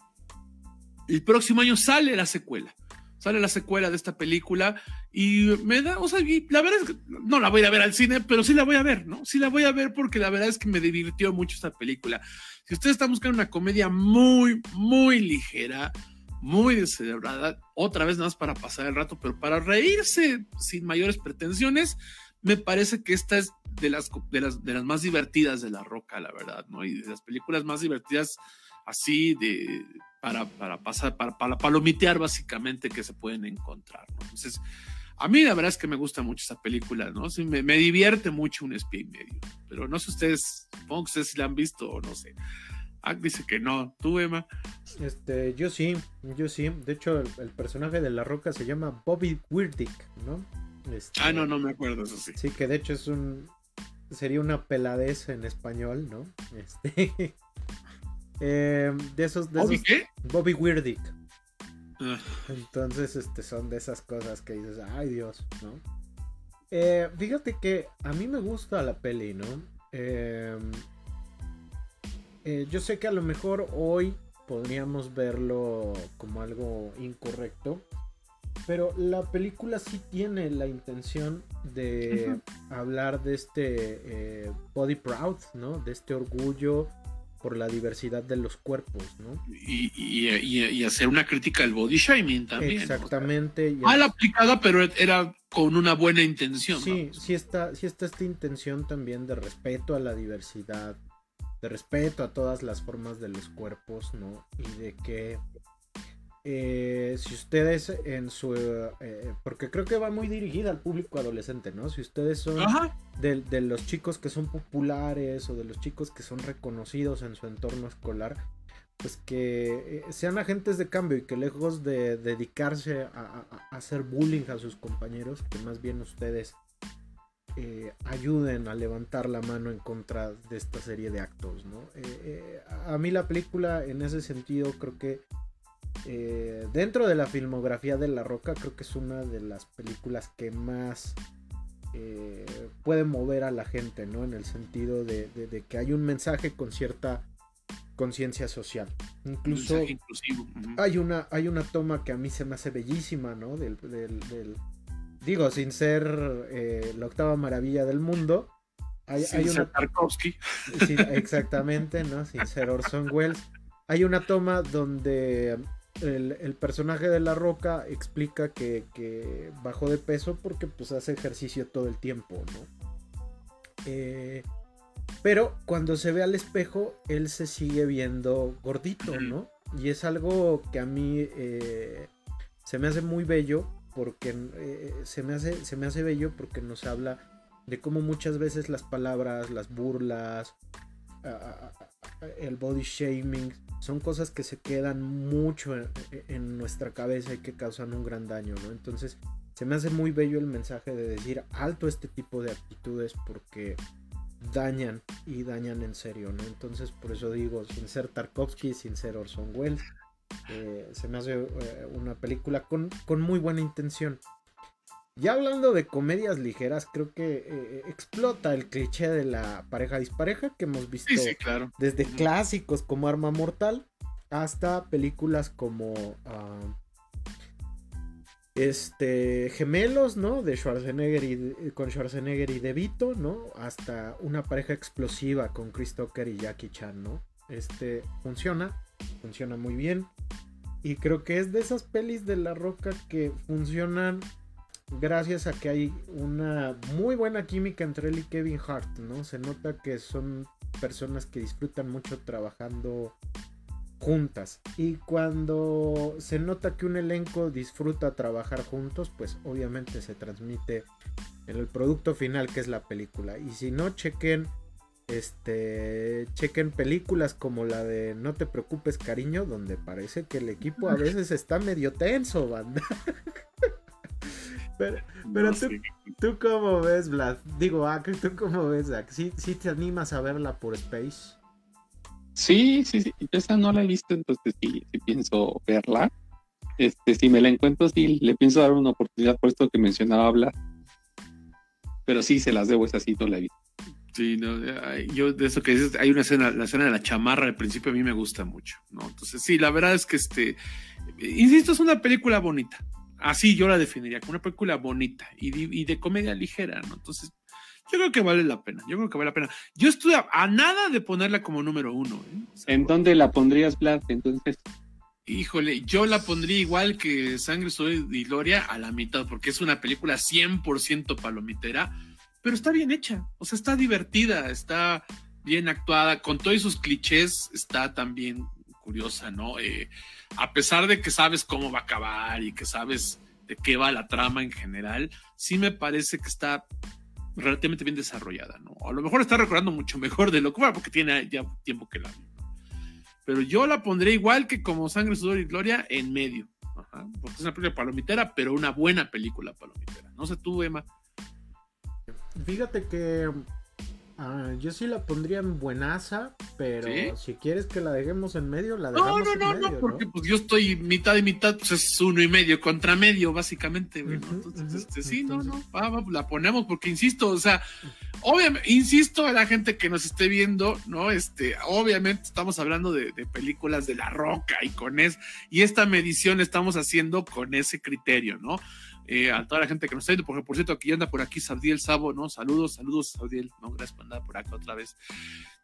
el próximo año sale la secuela. Sale la secuela de esta película y me da, o sea, la verdad es que no la voy a ver al cine, pero sí la voy a ver, ¿no? Sí la voy a ver porque la verdad es que me divirtió mucho esta película. Si ustedes están buscando una comedia muy, muy ligera, muy descerebrada, otra vez nada más para pasar el rato, pero para reírse sin mayores pretensiones, me parece que esta es de las, de las, de las más divertidas de La Roca, la verdad, ¿no? Y de las películas más divertidas así de para, para pasar, para, para palomitear básicamente que se pueden encontrar, ¿no? Entonces, a mí la verdad es que me gusta mucho esa película, ¿no? Sí, me, me, divierte mucho un espía y medio, pero no sé ustedes, supongo que ustedes si la han visto o no sé. Ah, dice que no. ¿Tú, Emma? Este, yo sí, yo sí. De hecho, el, personaje de La Roca se llama Bobby Weirdick, ¿no? Este, ah, no, no me acuerdo, eso sí. Sí, que de hecho es un. Sería una peladez en español, ¿no? Este. eh, de esos. De ¿Bobby qué? Bobby Weirdick. Entonces, este, son de esas cosas que dices, ay Dios, ¿no? Eh, fíjate que a mí me gusta la peli, ¿no? Eh, eh, yo sé que a lo mejor hoy podríamos verlo como algo incorrecto, pero la película sí tiene la intención de hablar de este eh, body proud, ¿no? De este orgullo por la diversidad de los cuerpos, ¿no? Y, hacer una crítica al body shaming también. Exactamente. Mal aplicada, pero era con una buena intención. Sí, sí está, sí está esta intención también de respeto a la diversidad de respeto a todas las formas de los cuerpos, ¿no? Y de que eh, si ustedes en su... Eh, porque creo que va muy dirigida al público adolescente, ¿no? Si ustedes son de, los chicos que son populares o de los chicos que son reconocidos en su entorno escolar, pues que eh, sean agentes de cambio y que lejos de dedicarse a hacer bullying a sus compañeros, que más bien ustedes eh, ayuden a levantar la mano en contra de esta serie de actos. ¿no? Eh, a mí la película en ese sentido creo que dentro de la filmografía de La Roca creo que es una de las películas que más puede mover a la gente, ¿no? En el sentido de, que hay un mensaje con cierta conciencia social. Incluso hay una, hay una toma que a mí se me hace bellísima, ¿no? del, digo, sin ser eh, la octava maravilla del mundo. Hay, sin ser Tarkovsky. exactamente, ¿no? Sin ser Orson Welles. Hay una toma donde el, personaje de La Roca explica que, bajó de peso porque pues hace ejercicio todo el tiempo, ¿no? Eh, pero cuando se ve al espejo, él se sigue viendo gordito, ¿no? Y es algo que a mí eh, se me hace muy bello porque eh, se, me hace, se me hace bello porque nos habla de cómo muchas veces las palabras, las burlas, el body shaming, son cosas que se quedan mucho en, nuestra cabeza y que causan un gran daño, ¿no? Entonces, se me hace muy bello el mensaje de decir alto este tipo de actitudes porque dañan y dañan en serio, ¿no? Entonces, por eso digo, sin ser Tarkovsky, sin ser Orson Welles, eh, se me hace eh, una película con, muy buena intención. Ya hablando de comedias ligeras, creo que eh, explota el cliché de la pareja dispareja que hemos visto desde clásicos como Arma Mortal hasta películas como ah, este Gemelos, ¿no? De Schwarzenegger y con Schwarzenegger y De Vito, ¿no? Hasta una pareja explosiva con Chris Tucker y Jackie Chan, ¿no? Este funciona, funciona muy bien. Y creo que es de esas pelis de La Roca que funcionan gracias a que hay una muy buena química entre él y Kevin Hart, ¿no? Se nota que son personas que disfrutan mucho trabajando juntas. Y cuando se nota que un elenco disfruta trabajar juntos, pues obviamente se transmite en el producto final que es la película. Y si no, chequen este chequen películas como la de No te preocupes cariño donde parece que el equipo a veces está medio tenso banda pero, tú, tú, cómo ves Vlad digo ah, tú cómo ves ¿Sí, ¿Sí, te animas a verla por Space sí sí sí esa no la he visto entonces sí, sí pienso verla este si me la encuentro sí le pienso dar una oportunidad por esto que mencionaba Vlad pero sí se las debo esa sí no la he visto Sí, no, yo de eso que dices, hay una escena, la escena de la chamarra al principio a mí me gusta mucho, ¿no? Entonces, sí, la verdad es que este, insisto, es una película bonita. Así yo la definiría, como una película bonita y, de comedia ligera, ¿no? Entonces, yo creo que vale la pena, yo creo que vale la pena. Yo estoy a, nada de ponerla como número uno. ¿eh? ¿En dónde la pondrías, Vlad, entonces? Híjole, yo la pondría igual que Sangre, Sudor y Gloria a la mitad, porque es una película 100% palomitera pero está bien hecha, o sea, está divertida, está bien actuada, con todos sus clichés, está también curiosa, ¿no? Eh, a pesar de que sabes cómo va a acabar y que sabes de qué va la trama en general, sí me parece que está relativamente bien desarrollada, ¿no? A lo mejor está recordando mucho mejor de lo que va, porque tiene ya tiempo que la vi. Pero yo la pondré igual que como Sangre, Sudor y Gloria en medio, porque es una película palomitera, pero una buena película palomitera. No sé tú, Emma. Fíjate que ah, yo sí la pondría en buenaza, pero si quieres que la dejemos en medio, la dejamos no, no, no, no, porque pues yo estoy mitad y mitad, pues es uno y medio contra medio, básicamente, Entonces, este, sí, no, no, la ponemos porque insisto, o sea, obviamente, insisto a la gente que nos esté viendo, ¿no? Este, obviamente estamos hablando de, de películas de la roca y con es, y esta medición estamos haciendo con ese criterio, ¿no? Eh, a toda la gente que nos está viendo, porque por cierto, aquí anda por aquí Sabdiel Sabo, ¿no? Saludos, saludos, Sabdiel, ¿no? Gracias por andar por acá otra vez.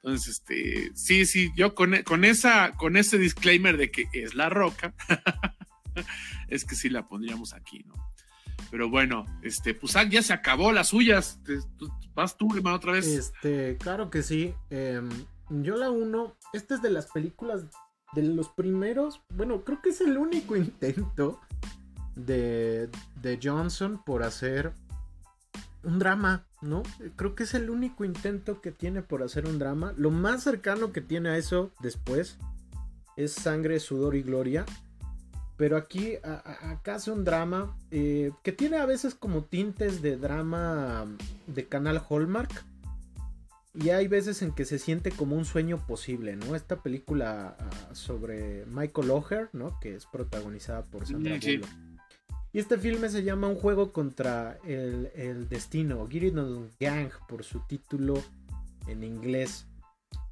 Entonces, este, sí, sí, yo con, con, esa, con ese disclaimer de que es la roca, es que sí la pondríamos aquí, ¿no? Pero bueno, este, pues ah, ya se acabó las suyas. ¿Vas tú, hermano, otra vez? Este, claro que sí. Em, yo la uno, esta es de las películas de los primeros, bueno, creo que es el único intento de, Johnson por hacer un drama, ¿no? Creo que es el único intento que tiene por hacer un drama. Lo más cercano que tiene a eso después es Sangre, Sudor y Gloria. Pero aquí acá hace un drama eh, que tiene a veces como tintes de drama de canal Hallmark. Y hay veces en que se siente como un sueño posible, ¿no? Esta película ah, sobre Michael O'Hare, ¿no? Que es protagonizada por Sandra Bullock. Y este filme se llama Un juego contra el, destino, Gideon Gang por su título en inglés.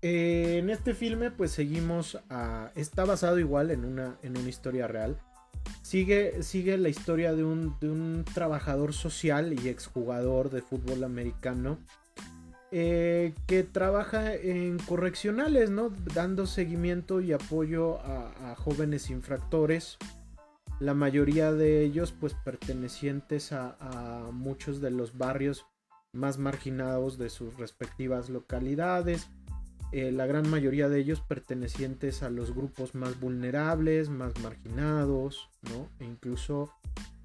Eh, en este filme pues seguimos a... Está basado igual en una, en una historia real. Sigue, sigue la historia de un, de un trabajador social y exjugador de fútbol americano eh, que trabaja en correccionales, ¿no? Dando seguimiento y apoyo a jóvenes infractores la mayoría de ellos pues pertenecientes a, muchos de los barrios más marginados de sus respectivas localidades, eh, la gran mayoría de ellos pertenecientes a los grupos más vulnerables, más marginados, ¿no? e incluso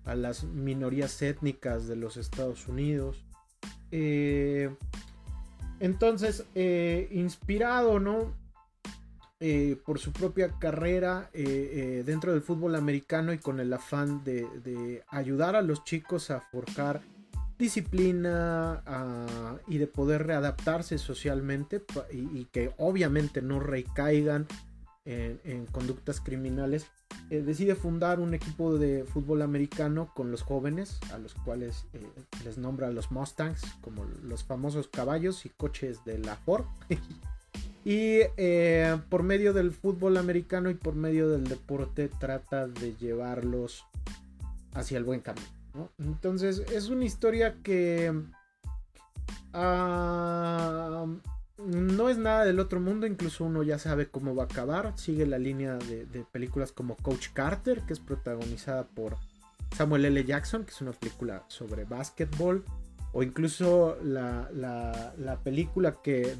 a las minorías étnicas de los Estados Unidos. Eh, entonces, eh, inspirado, ¿no? Eh, por su propia carrera eh, eh, dentro del fútbol americano y con el afán de, ayudar a los chicos a forjar disciplina y de poder readaptarse socialmente y, que obviamente no recaigan en, conductas criminales, decide fundar un equipo de fútbol americano con los jóvenes, a los cuales les nombra los Mustangs, como los famosos caballos y coches de la Ford. Y eh, por medio del fútbol americano y por medio del deporte trata de llevarlos hacia el buen camino. Entonces es una historia que ah, no es nada del otro mundo, incluso uno ya sabe cómo va a acabar. Sigue la línea de, películas como Coach Carter, que es protagonizada por Samuel L. Jackson, que es una película sobre básquetbol. O incluso la, película que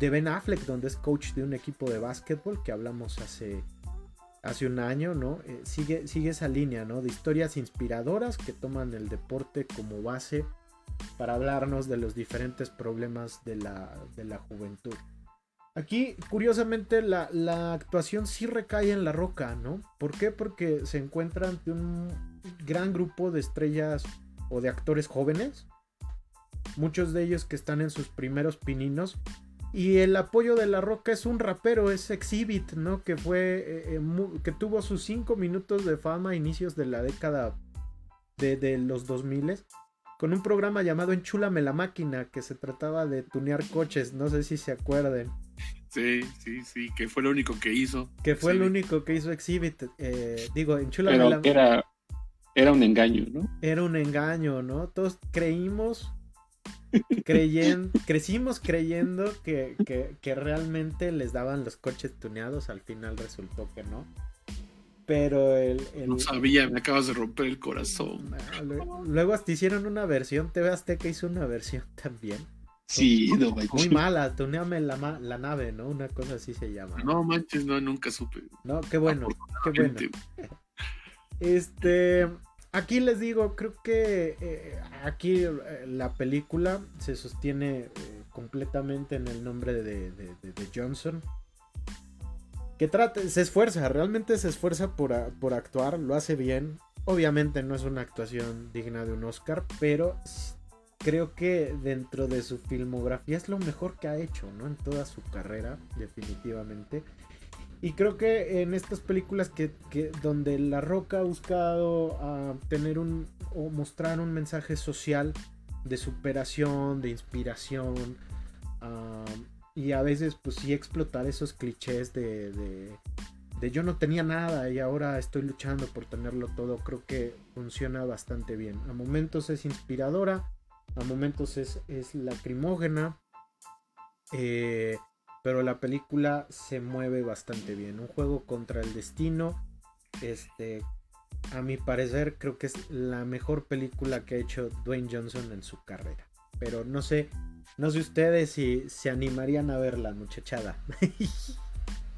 Ben Affleck, donde es coach de un equipo de básquetbol, que hablamos hace, hace un año, ¿no? Eh, sigue, sigue esa línea, ¿no? De historias inspiradoras que toman el deporte como base para hablarnos de los diferentes problemas de la, juventud. Aquí, curiosamente, la, actuación sí recae en la roca, ¿no? ¿Por qué? Porque se encuentra ante un gran grupo de estrellas o de actores jóvenes, muchos de ellos que están en sus primeros pininos, y el apoyo de La Roca es un rapero, es Exhibit, ¿no? Que fue. Eh, eh, que tuvo sus 5 minutos de fama a inicios de la década de, de los 2000 con un programa llamado Enchúlame la máquina, que se trataba de tunear coches, no sé si se acuerden. Sí, sí, sí, que fue lo único que hizo. Que fue el único que hizo Exhibit. Eh, digo, Enchúlame la máquina. Era, era un engaño, ¿no? Era un engaño, ¿no? Todos creímos, creyendo, crecimos creyendo que, que realmente les daban los coches tuneados, al final resultó que no. Pero el, No sabía, me acabas de romper el corazón. luego, hasta hicieron una versión, TV Azteca hizo una versión también. Sí, no Muy mala, tuneame la, la nave, ¿no? Una cosa así se llama. No manches, no, nunca supe. No, qué bueno, qué bueno. Este, aquí les digo, creo que eh, aquí eh, la película se sostiene eh, completamente en el nombre de, Johnson que trate, se esfuerza, realmente se esfuerza por, por, actuar, lo hace bien. Obviamente no es una actuación digna de un Oscar, pero creo que dentro de su filmografía es lo mejor que ha hecho, ¿no? En toda su carrera, definitivamente. Y creo que en estas películas que, donde La Roca ha buscado ah, tener un o mostrar un mensaje social de superación, de inspiración, uh, y a veces pues sí explotar esos clichés de, de, yo no tenía nada y ahora estoy luchando por tenerlo todo, creo que funciona bastante bien. A momentos es inspiradora, a momentos es, es lacrimógena, eh, pero la película se mueve bastante bien. Un juego contra el destino, este, a mi parecer creo que es la mejor película que ha hecho Dwayne Johnson en su carrera. Pero no sé, no sé ustedes si se animarían a verla, muchachada.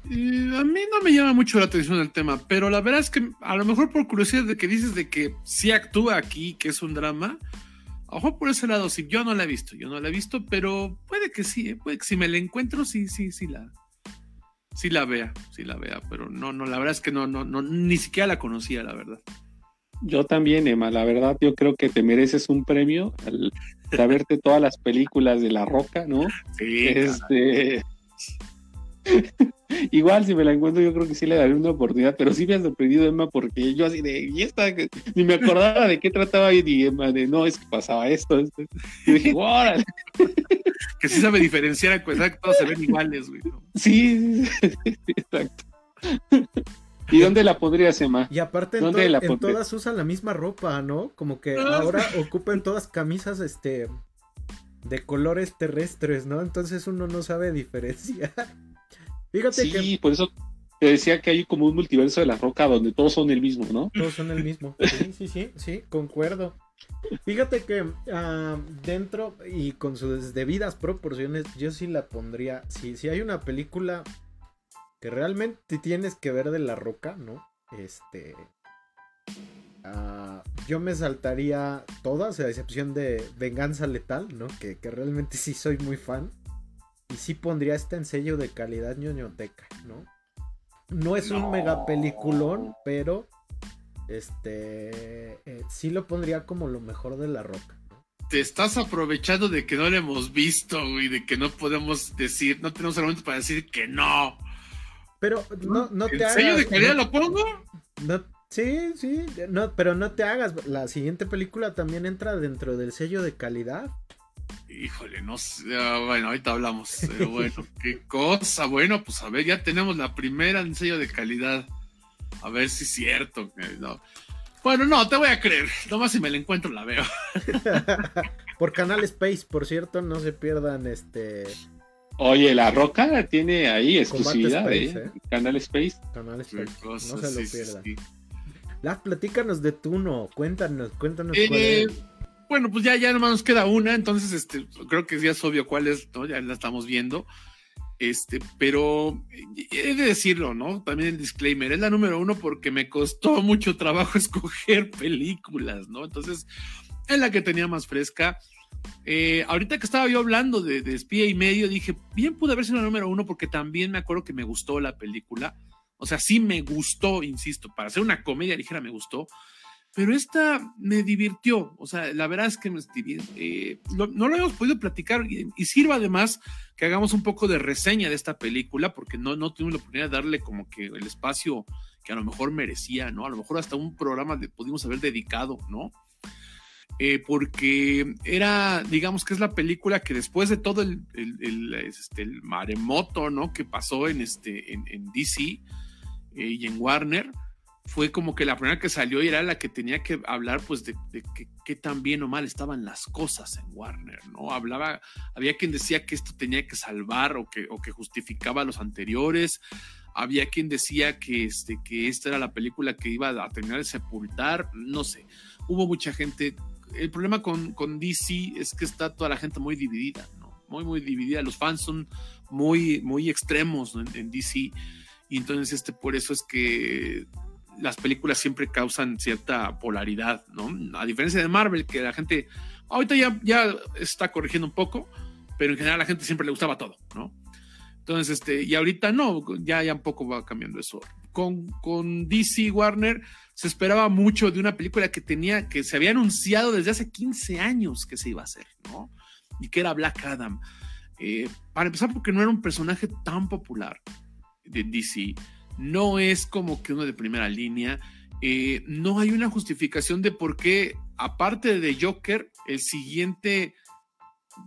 a mí no me llama mucho la atención el tema, pero la verdad es que a lo mejor por curiosidad de que dices de que sí actúa aquí, que es un drama, ojo por ese lado, sí, yo no la he visto, yo no la he visto, pero puede que sí, ¿eh? puede que si me la encuentro, sí, sí, sí la, sí la vea, sí la vea, pero no, no, la verdad es que no, no, no, ni siquiera la conocía, la verdad. Yo también, Emma, la verdad, yo creo que te mereces un premio al saberte todas las películas de La Roca, ¿no? Sí. Este... Igual si me la encuentro yo creo que sí le daré una oportunidad, pero sí me ha sorprendido Emma porque yo así de, y esta, ni me acordaba de qué trataba y Emma de, no, es que pasaba esto. Y dije, ¡órale! que sí sabe diferenciar, pues, que todos se ven iguales, güey. Sí, exacto. ¿Y dónde la podrías, Emma? Y aparte en, todas usan la misma ropa, ¿no? Como que ah, ahora ocupan todas camisas este de colores terrestres, ¿no? Entonces uno no sabe diferenciar. Fíjate sí, por eso te decía que hay como un multiverso de la roca donde todos son el mismo, ¿no? Todos son el mismo. Sí, sí, sí, sí, concuerdo. Fíjate que ah, dentro y con sus debidas proporciones, yo sí la pondría. Si, si hay una película que realmente tienes que ver de la roca, ¿no? Este. Ah, yo me saltaría todas, a excepción de Venganza Letal, ¿no? Que, realmente sí soy muy fan. Y sí pondría este en sello de calidad ñoñoteca, ¿no? No es un mega peliculón, pero este eh, sí lo pondría como lo mejor de la roca. Te estás aprovechando de que no lo hemos visto, y de que no podemos decir, no tenemos argumentos para decir que no. Pero no, no te hagas. sello de calidad lo pongo? sí, sí, no, pero no te hagas. La siguiente película también entra dentro del sello de calidad. Híjole, no sé. Ah, bueno, ahorita hablamos. Pero bueno, qué cosa. Bueno, pues a ver, ya tenemos la primera en sello de calidad. A ver si es cierto. Bueno, no, te voy a creer. Nomás si me la encuentro la veo. por Canal Space, por cierto, no se pierdan este Oye, La Roca tiene ahí exclusividad, ¿eh? ¿eh? Canal Space. Canal Space. no se lo pierda. Sí, platícanos de Tuno, cuéntanos, cuéntanos eh, Bueno, pues ya, ya nomás nos queda una, entonces este, creo que ya es obvio cuál es, ¿no? Ya la estamos viendo. Este, pero he de decirlo, ¿no? También el disclaimer, es la número uno porque me costó mucho trabajo escoger películas, ¿no? Entonces, es la que tenía más fresca. Eh, ahorita que estaba yo hablando de, espía y medio, dije, bien pude haber sido la número uno porque también me acuerdo que me gustó la película. O sea, sí me gustó, insisto, para hacer una comedia ligera me gustó. Pero esta me divirtió, o sea, la verdad es que me eh, no lo hemos podido platicar y, sirva además que hagamos un poco de reseña de esta película, porque no, no tuvimos la oportunidad de darle como que el espacio que a lo mejor merecía, ¿no? A lo mejor hasta un programa de, pudimos haber dedicado, ¿no? Eh, porque era, digamos que es la película que después de todo el, este, maremoto, ¿no? Que pasó en, este, en, DC eh, y en Warner, fue como que la primera que salió y era la que tenía que hablar, pues, de, qué tan bien o mal estaban las cosas en Warner, ¿no? Hablaba, había quien decía que esto tenía que salvar o que, o que justificaba los anteriores, había quien decía que, este, que esta era la película que iba a terminar de sepultar, no sé, hubo mucha gente el problema con, con, DC es que está toda la gente muy dividida, ¿no? Muy, muy dividida. Los fans son muy, muy extremos en, DC. Y entonces, este, por eso es que las películas siempre causan cierta polaridad, ¿no? A diferencia de Marvel, que la gente ahorita ya, ya está corrigiendo un poco, pero en general a la gente siempre le gustaba todo, ¿no? Entonces, este, y ahorita no, ya, ya un poco va cambiando eso. Con, con DC Warner se esperaba mucho de una película que tenía, que se había anunciado desde hace 15 años que se iba a hacer, ¿no? Y que era Black Adam. Eh, para empezar, porque no era un personaje tan popular de DC, no es como que uno de primera línea, eh, no hay una justificación de por qué, aparte de Joker, el siguiente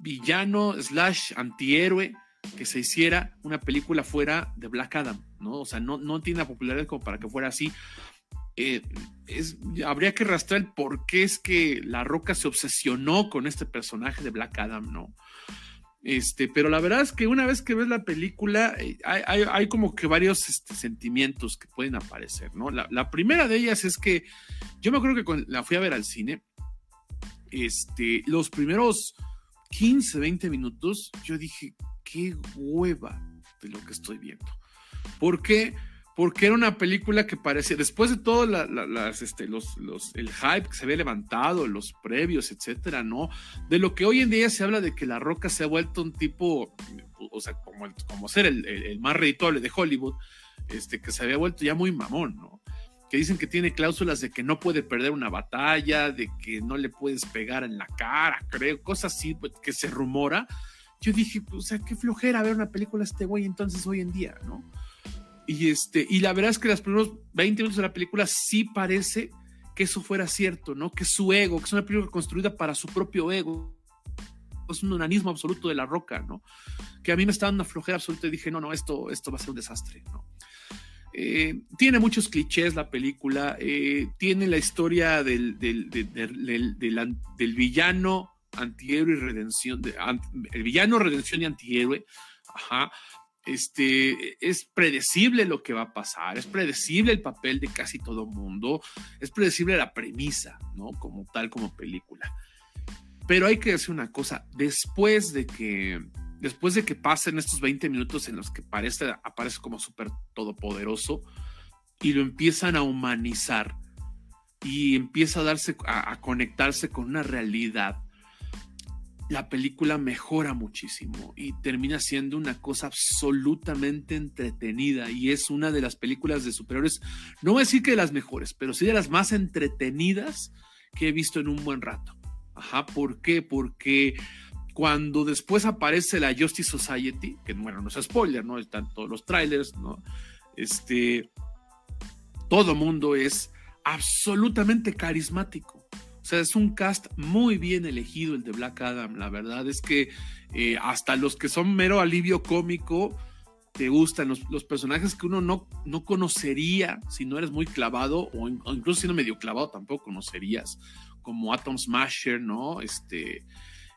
villano slash antihéroe que se hiciera una película fuera de Black Adam, ¿no? O sea, no, no tiene la popularidad como para que fuera así. Eh, es, habría que rastrear el por qué es que La Roca se obsesionó con este personaje de Black Adam, ¿no? Este, pero la verdad es que una vez que ves la película, eh, hay, como que varios este, sentimientos que pueden aparecer, ¿no? La, primera de ellas es que yo me acuerdo que cuando la fui a ver al cine, este, los primeros 15, 20 minutos, yo dije, qué hueva de lo que estoy viendo. ¿Por qué? Porque era una película que parecía, después de todo las, este, los, los, el hype que se había levantado, los previos, etcétera, ¿no? De lo que hoy en día se habla de que La Roca se ha vuelto un tipo, o sea, como, como ser el, el, más reditable de Hollywood, este, que se había vuelto ya muy mamón, ¿no? Que dicen que tiene cláusulas de que no puede perder una batalla, de que no le puedes pegar en la cara, creo, cosas así pues, que se rumora. Yo dije, o sea, qué flojera ver una película este güey entonces hoy en día, ¿no? Y, este, y la verdad es que los primeros 20 minutos de la película sí parece que eso fuera cierto, ¿no? Que su ego, que es una película construida para su propio ego. Es un unanismo absoluto de la roca, ¿no? Que a mí me estaba dando una flojera absoluta y dije, no, no, esto, esto va a ser un desastre, ¿no? Eh, tiene muchos clichés la película, eh, tiene la historia del, del, del, villano, antihéroe y redención, el villano, redención y antihéroe, ajá, este, es predecible lo que va a pasar, es predecible el papel de casi todo mundo, es predecible la premisa, ¿no? Como tal, como película. Pero hay que decir una cosa, después de que, después de que pasen estos 20 minutos en los que parece, aparece como súper todopoderoso y lo empiezan a humanizar y empieza a darse, a conectarse con una realidad la película mejora muchísimo y termina siendo una cosa absolutamente entretenida y es una de las películas de superhéroes, no voy a decir que de las mejores, pero sí de las más entretenidas que he visto en un buen rato. Ajá, ¿por qué? Porque cuando después aparece la Justice Society, que bueno, no es spoiler, ¿no? Están todos los trailers, ¿no? Este, todo mundo es absolutamente carismático sea, es un cast muy bien elegido el de Black Adam. La verdad es que eh, hasta los que son mero alivio cómico te gustan los, personajes que uno no, no conocería si no eres muy clavado o, incluso siendo medio clavado tampoco conocerías, como Atom Smasher, ¿no? Este,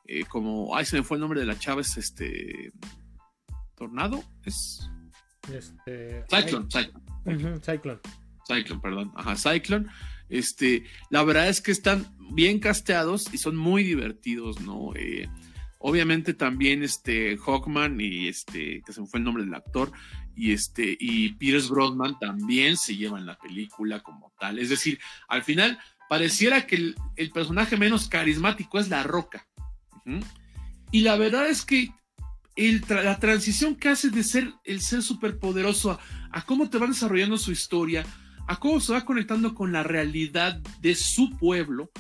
eh, como, ay, se me fue el nombre de la chava, es este, Tornado es. Este. Cyclone, Cyclone. Cyclone. Cyclone, perdón. Ajá, Cyclone. Este, la verdad es que están bien casteados y son muy divertidos, ¿no? Eh, obviamente también este Hawkman y este, que se me fue el nombre del actor, y este, y Pierce Brosnan también se llevan la película como tal. Es decir, al final pareciera que el, personaje menos carismático es La Roca. Y la verdad es que la transición que hace de ser el ser superpoderoso a, a cómo te van desarrollando su historia, a cómo se va conectando con la realidad de su pueblo,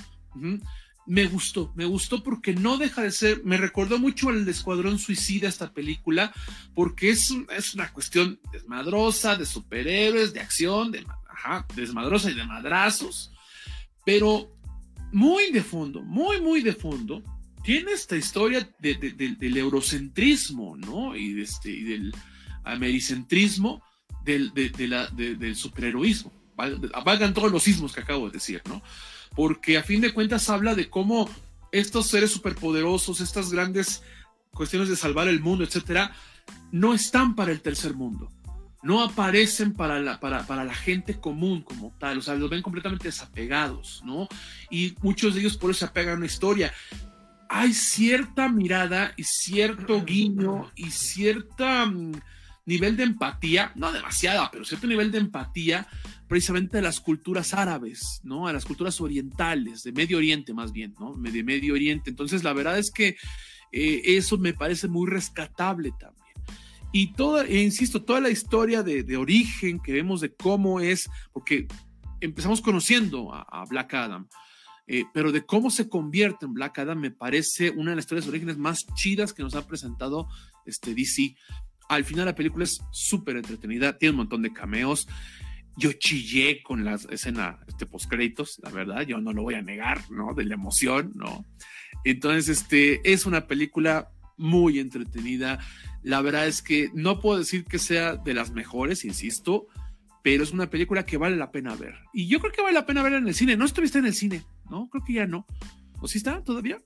me gustó, me gustó porque no deja de ser, me recordó mucho al Escuadrón Suicida esta película, porque es, es una cuestión desmadrosa, de superhéroes, de acción, ajá, desmadrosa y de madrazos, pero muy de fondo, muy, muy de fondo, tiene esta historia de- de- de- del eurocentrismo, ¿no? Y, este, y del americentrismo del, de- de la- de- del superheroísmo. Val- Valgan todos los sismos que acabo de decir, ¿no? Porque a fin de cuentas habla de cómo estos seres superpoderosos, estas grandes cuestiones de salvar el mundo, etcétera, no están para el tercer mundo. No aparecen para la, para, para la gente común como tal, o sea, los ven completamente desapegados, ¿no? Y muchos de ellos por eso se apegan a una historia hay cierta mirada y cierto guiño y cierta mm, nivel de empatía, no demasiada, pero cierto nivel de empatía precisamente de las culturas árabes, ¿no? A las culturas orientales, de Medio Oriente más bien, ¿no? De Medio Oriente. Entonces, la verdad es que eh, eso me parece muy rescatable también. Y toda, e insisto, toda la historia de, de origen que vemos de cómo es, porque empezamos conociendo a, a Black Adam, eh, pero de cómo se convierte en Black Adam me parece una de las historias de orígenes más chidas que nos ha presentado este DC. Al final la película es súper entretenida, tiene un montón de cameos. Yo chillé con la escena este, post-créditos, la verdad, yo no lo voy a negar, ¿no? De la emoción, ¿no? Entonces, este, es una película muy entretenida. La verdad es que no puedo decir que sea de las mejores, insisto, pero es una película que vale la pena ver. Y yo creo que vale la pena verla en el cine. No estuviste en el cine, ¿no? Creo que ya no. ¿O sí está todavía?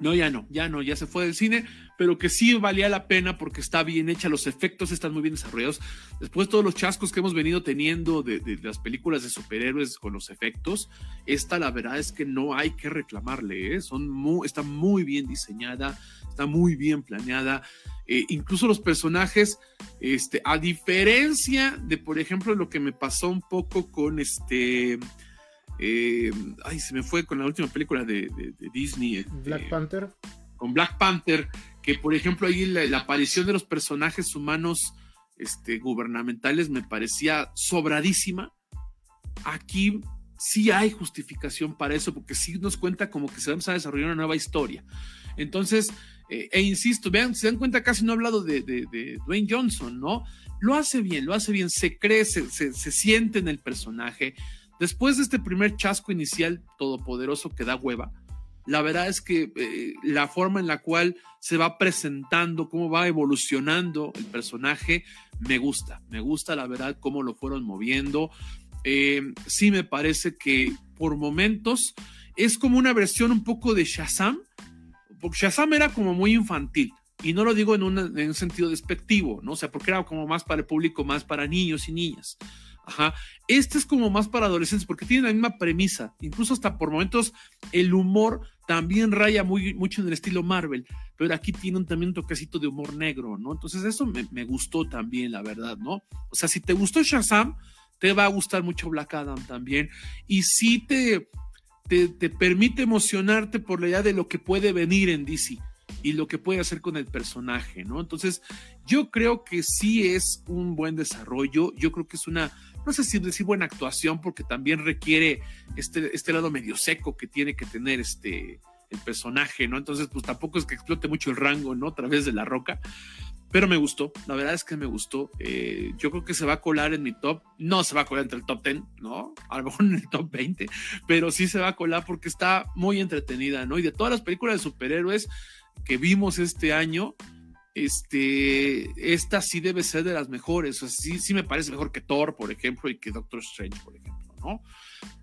No, ya no, ya no, ya se fue del cine, pero que sí valía la pena porque está bien hecha, los efectos están muy bien desarrollados. Después de todos los chascos que hemos venido teniendo de las películas de superhéroes con los efectos, esta la verdad es que no hay que reclamarle, ¿eh? Son muy, está muy bien diseñada, está muy bien planeada. Eh, incluso los personajes, este, a diferencia de, por ejemplo, lo que me pasó un poco con este... Eh, ay, se me fue con la última película de, de, de Disney. Este, Black Panther. Con Black Panther, que por ejemplo ahí la, la, aparición de los personajes humanos este, gubernamentales me parecía sobradísima. Aquí sí hay justificación para eso, porque sí nos cuenta como que se va a desarrollar una nueva historia. Entonces, eh, e insisto, vean, se dan cuenta, casi no he hablado de, de, de, Dwayne Johnson, ¿no? Lo hace bien, lo hace bien, se cree, se, se, se siente en el personaje. Después de este primer chasco inicial todopoderoso que da hueva, la verdad es que eh, la forma en la cual se va presentando, cómo va evolucionando el personaje, me gusta, me gusta la verdad cómo lo fueron moviendo. Eh, sí me parece que por momentos es como una versión un poco de Shazam, porque Shazam era como muy infantil. Y no lo digo en, un sentido despectivo, ¿no? O sea, porque era como más para el público, más para niños y niñas. Ajá. Este es como más para adolescentes porque tiene la misma premisa. Incluso hasta por momentos el humor también raya muy, mucho en el estilo Marvel. Pero aquí tiene un, también un toquecito de humor negro, ¿no? Entonces eso me, gustó también, la verdad, ¿no? O sea, si te gustó Shazam, te va a gustar mucho Black Adam también. Y si te, te, te permite emocionarte por la idea de lo que puede venir en DC y lo que puede hacer con el personaje, ¿no? Entonces, yo creo que sí es un buen desarrollo, yo creo que es una, no sé si decir buena actuación, porque también requiere este, este lado medio seco que tiene que tener este, el personaje, ¿no? Entonces, pues tampoco es que explote mucho el rango, ¿no? A través de la roca. Pero me gustó, la verdad es que me gustó. Eh, yo creo que se va a colar en mi top. No se va a colar entre el top 10, ¿no? A lo mejor en el top 20, pero sí se va a colar porque está muy entretenida, ¿no? Y de todas las películas de superhéroes que vimos este año, este, esta sí debe ser de las mejores. O sí me parece mejor que Thor, por ejemplo, y que Doctor Strange, por ejemplo, ¿no?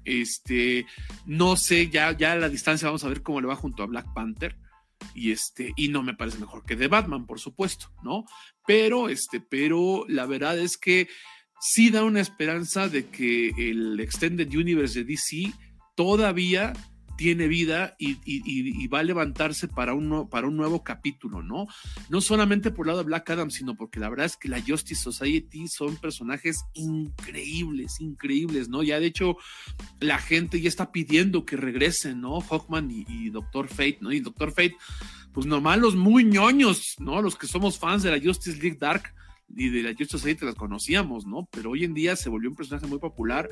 Este, no sé, ya, ya a la distancia vamos a ver cómo le va junto a Black Panther. y este, y no me parece mejor que The Batman, por supuesto, ¿no? Pero, este, pero la verdad es que sí da una esperanza de que el Extended Universe de DC todavía tiene vida y, va a levantarse para un, para un nuevo capítulo, ¿no? No solamente por el lado de Black Adam, sino porque la verdad es que la Justice Society son personajes increíbles, increíbles, ¿no? Ya de hecho la gente ya está pidiendo que regresen, ¿no? Hawkman y, Doctor Fate, ¿no? Y Doctor Fate, pues nomás los muy ñoños, ¿no? Los que somos fans de la Justice League Dark y de la Justice Society las conocíamos, ¿no? Pero hoy en día se volvió un personaje muy popular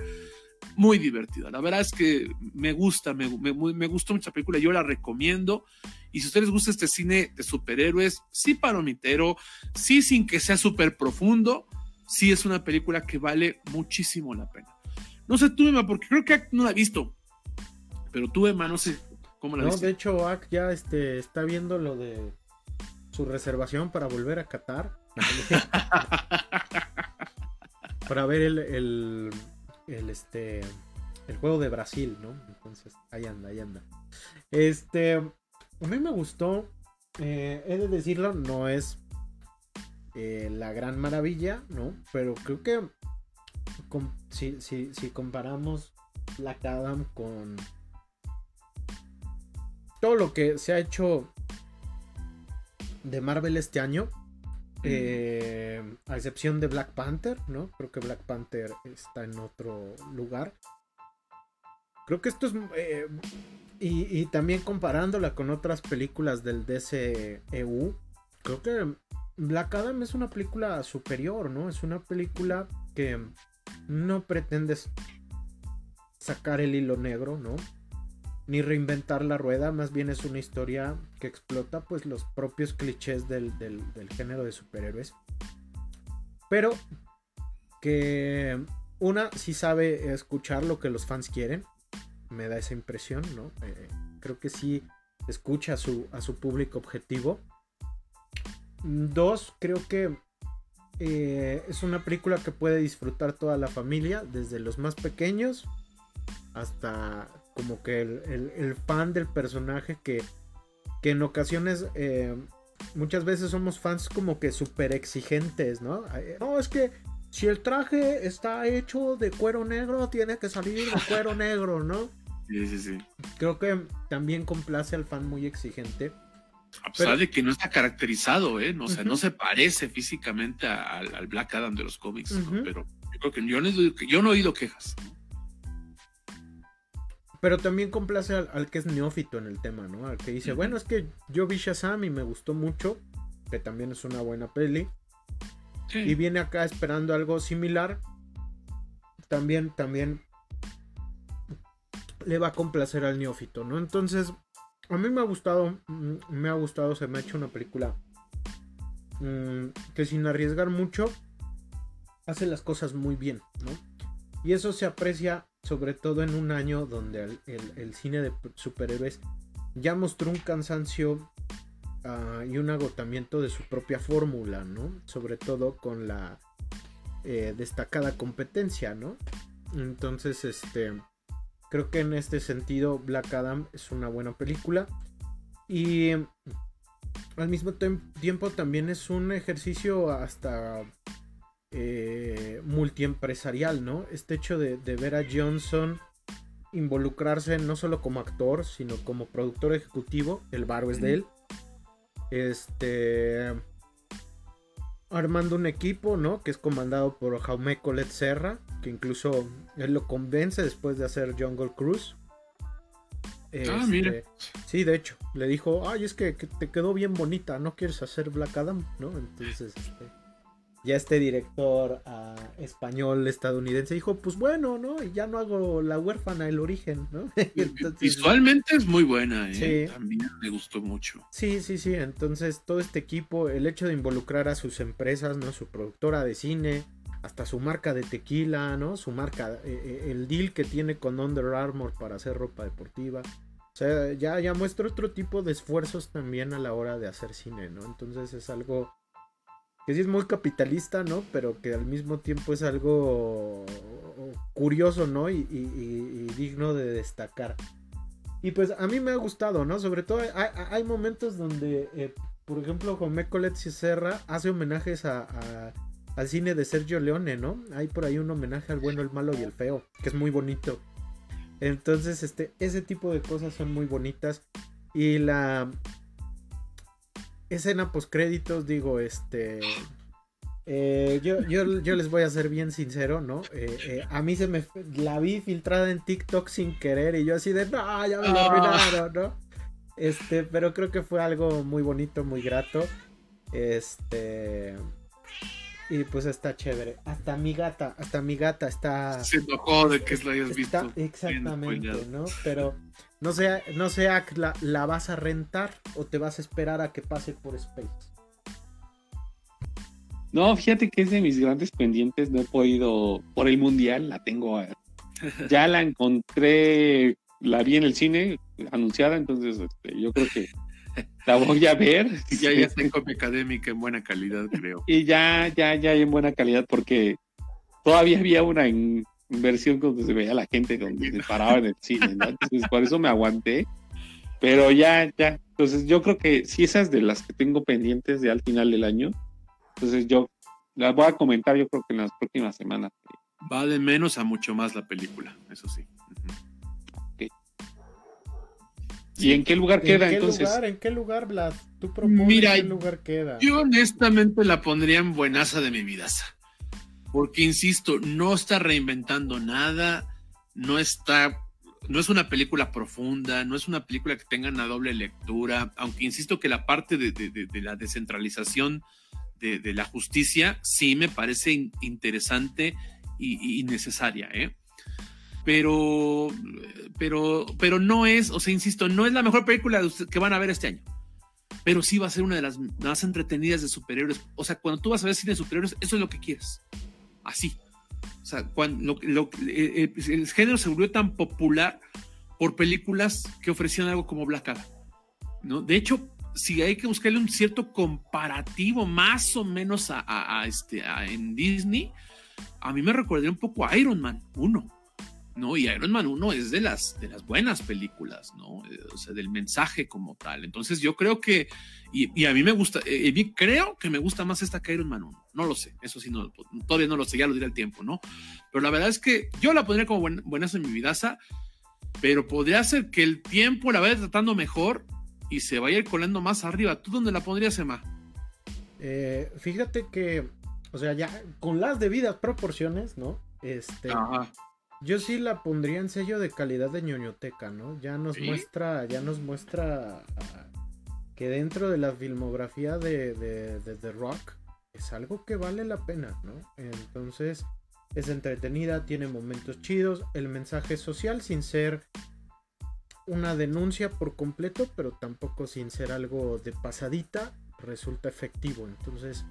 muy divertida. La verdad es que me gusta, me, me, gustó mucha película, yo la recomiendo. Y si a ustedes les gusta este cine de superhéroes, sí palomitero, sí sin que sea súper profundo, sí es una película que vale muchísimo la pena. No sé tú, Emma, porque creo que no la he visto. Pero tú, Emma, no sé cómo la No, de hecho, Ak ya este, está viendo lo de su reservación para volver a Qatar. para ver el el, este, el juego de Brasil, ¿no? Entonces, ahí anda, ahí anda. Este, a mí me gustó, eh, he de decirlo, no es eh, la gran maravilla, ¿no? Pero creo que si, si comparamos Black Adam con todo lo que se ha hecho de Marvel este año, eh, a excepción de Black Panther, ¿no? Creo que Black Panther está en otro lugar. Creo que esto es... Eh, y, también comparándola con otras películas del DCEU, creo que Black Adam es una película superior, ¿no? Es una película que no pretende sacar el hilo negro, ¿no? Ni reinventar la rueda, más bien es una historia que explota pues los propios clichés del, género de superhéroes. Pero que una sí sabe escuchar lo que los fans quieren, me da esa impresión, ¿no? Eh, creo que sí escucha a su, a su público objetivo. Dos, creo que eh, es una película que puede disfrutar toda la familia, desde los más pequeños hasta como que el, fan del personaje que, que en ocasiones eh, muchas veces somos fans como que súper exigentes, ¿no? Eh, no, es que si el traje está hecho de cuero negro, tiene que salir de cuero negro, ¿no? Sí, sí, sí. Creo que también complace al fan muy exigente. A pesar de que no está caracterizado, ¿eh? O sea, no se parece físicamente al, Black Adam de los cómics, ¿no? Pero yo creo que yo no, yo no he oído quejas. ¿no? Pero también complace al, que es neófito en el tema, ¿no? Al que dice, bueno, es que yo vi Shazam y me gustó mucho, que también es una buena peli. Y viene acá esperando algo similar. También, también le va a complacer al neófito, ¿no? Entonces, a mí me ha gustado, mm, me ha gustado, se me ha hecho una película mm, que sin arriesgar mucho, hace las cosas muy bien, ¿no? Y eso se aprecia sobre todo en un año donde el, cine de superhéroes ya mostró un cansancio ah, y un agotamiento de su propia fórmula, ¿no? Sobre todo con la eh, destacada competencia, ¿no? Entonces, este, creo que en este sentido Black Adam es una buena película y al mismo tiempo también es un ejercicio hasta eh, multiempresarial, ¿no? Este hecho de, ver a Johnson involucrarse no solo como actor, sino como productor ejecutivo, el baro es de él. Este. Armando un equipo, ¿no? Que es comandado por Jaume Colet Serra, que incluso él lo convence después de hacer Jungle Cruise. ah, mire. Este, sí, de hecho, le dijo, ay, es que, que, te quedó bien bonita, ¿no quieres hacer Black Adam? ¿No? Entonces, este, ya este director ah, español estadounidense dijo, pues bueno, ¿no? Y ya no hago la huérfana el origen, ¿no? Visualmente es muy buena, ¿eh? Sí. También me gustó mucho. Sí, sí, sí. Entonces todo este equipo, el hecho de involucrar a sus empresas, ¿no? Su productora de cine, hasta su marca de tequila, ¿no? Su marca, eh, eh, el deal que tiene con Under Armour para hacer ropa deportiva. O sea, ya, ya muestra otro tipo de esfuerzos también a la hora de hacer cine, ¿no? Entonces es algo que sí es muy capitalista, ¿no? Pero que al mismo tiempo es algo curioso, ¿no? Y, digno de destacar. Y pues a mí me ha gustado, ¿no? Sobre todo hay, momentos donde, eh, por ejemplo, Jomé Colet Serra hace homenajes a, al cine de Sergio Leone, ¿no? Hay por ahí un homenaje al bueno, el malo y el feo, que es muy bonito. Entonces, este, ese tipo de cosas son muy bonitas. Y la escena post créditos, digo, este. Eh, yo, yo, les voy a ser bien sincero, ¿no? Eh, eh, a mí se me la vi filtrada en TikTok sin querer y yo así de no, ya me lo ah. arruinaron, ¿no? Este, pero creo que fue algo muy bonito, muy grato. Este. Y pues está chévere. Hasta mi gata, hasta mi gata está. Se enojó de que la hayas visto. Exactamente, ¿no? Pero no sé, no sé, la, la vas a rentar o te vas a esperar a que pase por Space. No, fíjate que es de mis grandes pendientes. No he podido. Por el mundial la tengo. Ya la encontré. La vi en el cine anunciada, entonces este, yo creo que la voy a ver. Ya, ya está en copia académica en buena calidad, creo. Y ya, ya, ya en buena calidad porque todavía había una en versión donde se veía la gente donde se paraba en el cine, ¿no? Entonces por eso me aguanté. Pero ya, ya. Entonces yo creo que si esas de las que tengo pendientes de al final del año, entonces yo las voy a comentar yo creo que en las próximas semanas. Va de menos a mucho más la película, eso sí. ¿Y en qué lugar queda entonces? ¿En qué lugar, Vlad? ¿Tú propones Mira, en qué lugar queda? Yo honestamente la pondría en buenaza de mi vidaza. Porque, insisto, no está reinventando nada, no está, no es una película profunda, no es una película que tenga una doble lectura, aunque insisto que la parte de, la descentralización de, la justicia sí me parece interesante y, y necesaria, ¿eh? pero, pero, pero no es, o sea, insisto, no es la mejor película que van a ver este año. Pero sí va a ser una de las más entretenidas de superhéroes. O sea, cuando tú vas a ver cine de superhéroes, eso es lo que quieres. Así. O sea, cuando eh, eh, el, género se volvió tan popular por películas que ofrecían algo como Black Adam. ¿no? De hecho, si hay que buscarle un cierto comparativo más o menos a, este, en Disney, a mí me recordaría un poco a Iron Man 1. ¿No? Y Iron Man 1 es de las, de las buenas películas, ¿no? Eh, o sea, del mensaje como tal. Entonces yo creo que, y, a mí me gusta, eh, creo que me gusta más esta que Iron Man 1. No lo sé, eso sí, no, todavía no lo sé, ya lo diré el tiempo, ¿no? Pero la verdad es que yo la pondría como buenas en mi vidaza, pero podría ser que el tiempo la vaya tratando mejor y se vaya colando más arriba. ¿Tú dónde la pondrías, Emma? Eh, fíjate que, o sea, ya con las debidas proporciones, ¿no? Este, Ajá yo sí la pondría en sello de calidad de ñoñoteca, ¿no? Ya nos muestra, ya nos muestra ah, que dentro de la filmografía de, de, The Rock es algo que vale la pena, ¿no? Entonces es entretenida, tiene momentos chidos, el mensaje social sin ser una denuncia por completo, pero tampoco sin ser algo de pasadita, resulta efectivo. Entonces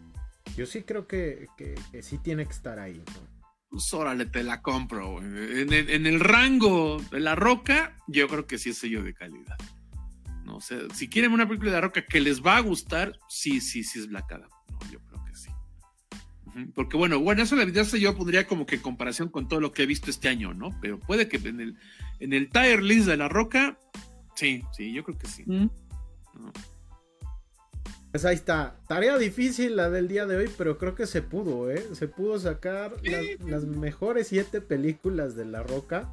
yo sí creo que, que, que sí tiene que estar ahí, ¿no? Pues órale, te la compro. En el, rango de la roca, yo creo que sí es sello de calidad. No sé, si quieren una película de la roca que les va a gustar, sí, sí, sí es Black Adam. No, yo creo que sí. Porque bueno, bueno, eso la verdad yo pondría como que en comparación con todo lo que he visto este año, ¿no? Pero puede que en el, en el tire list de la roca, sí, sí, yo creo que sí. Mm. Pues ahí está. Tarea difícil la del día de hoy, pero creo que se pudo, ¿eh? Se pudo sacar las, mejores siete películas de La Roca.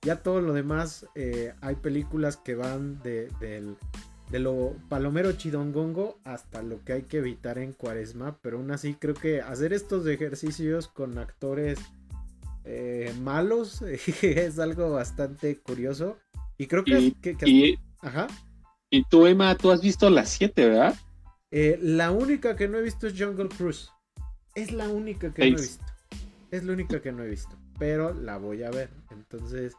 Ya todo lo demás, eh, hay películas que van de, lo palomero chidongongo hasta lo que hay que evitar en cuaresma. Pero aún así creo que hacer estos ejercicios con actores eh, malos es algo bastante curioso. Y creo que... Ajá. Y tú, Emma, tú has visto las siete, ¿verdad? Eh, la única que no he visto es Jungle Cruise. Es la única que no he visto. Es la única que no he visto. Pero la voy a ver. Entonces,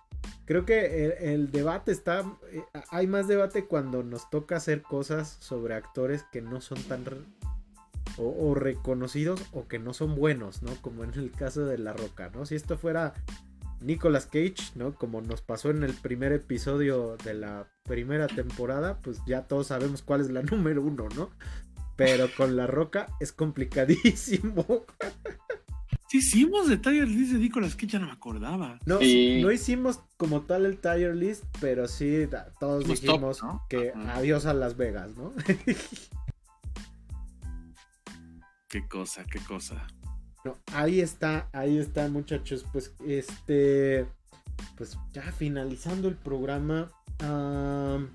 creo que el, debate está. Eh, hay más debate cuando nos toca hacer cosas sobre actores que no son tan. O, reconocidos o que no son buenos, ¿no? Como en el caso de La Roca, ¿no? Si esto fuera Nicolas Cage, ¿no? Como nos pasó en el primer episodio de la primera temporada, pues ya todos sabemos cuál es la número uno, ¿no? Pero con la roca es complicadísimo. Sí, hicimos de Tiger List de Nicolas Cage, ya no me acordaba. No, Sí. no hicimos como tal el tier list, pero sí todos Los dijimos top, ¿no? que Ajá. adiós a Las Vegas, ¿no? Qué cosa, qué cosa. Ahí está, ahí está, muchachos. Pues este, pues ya finalizando el programa. am,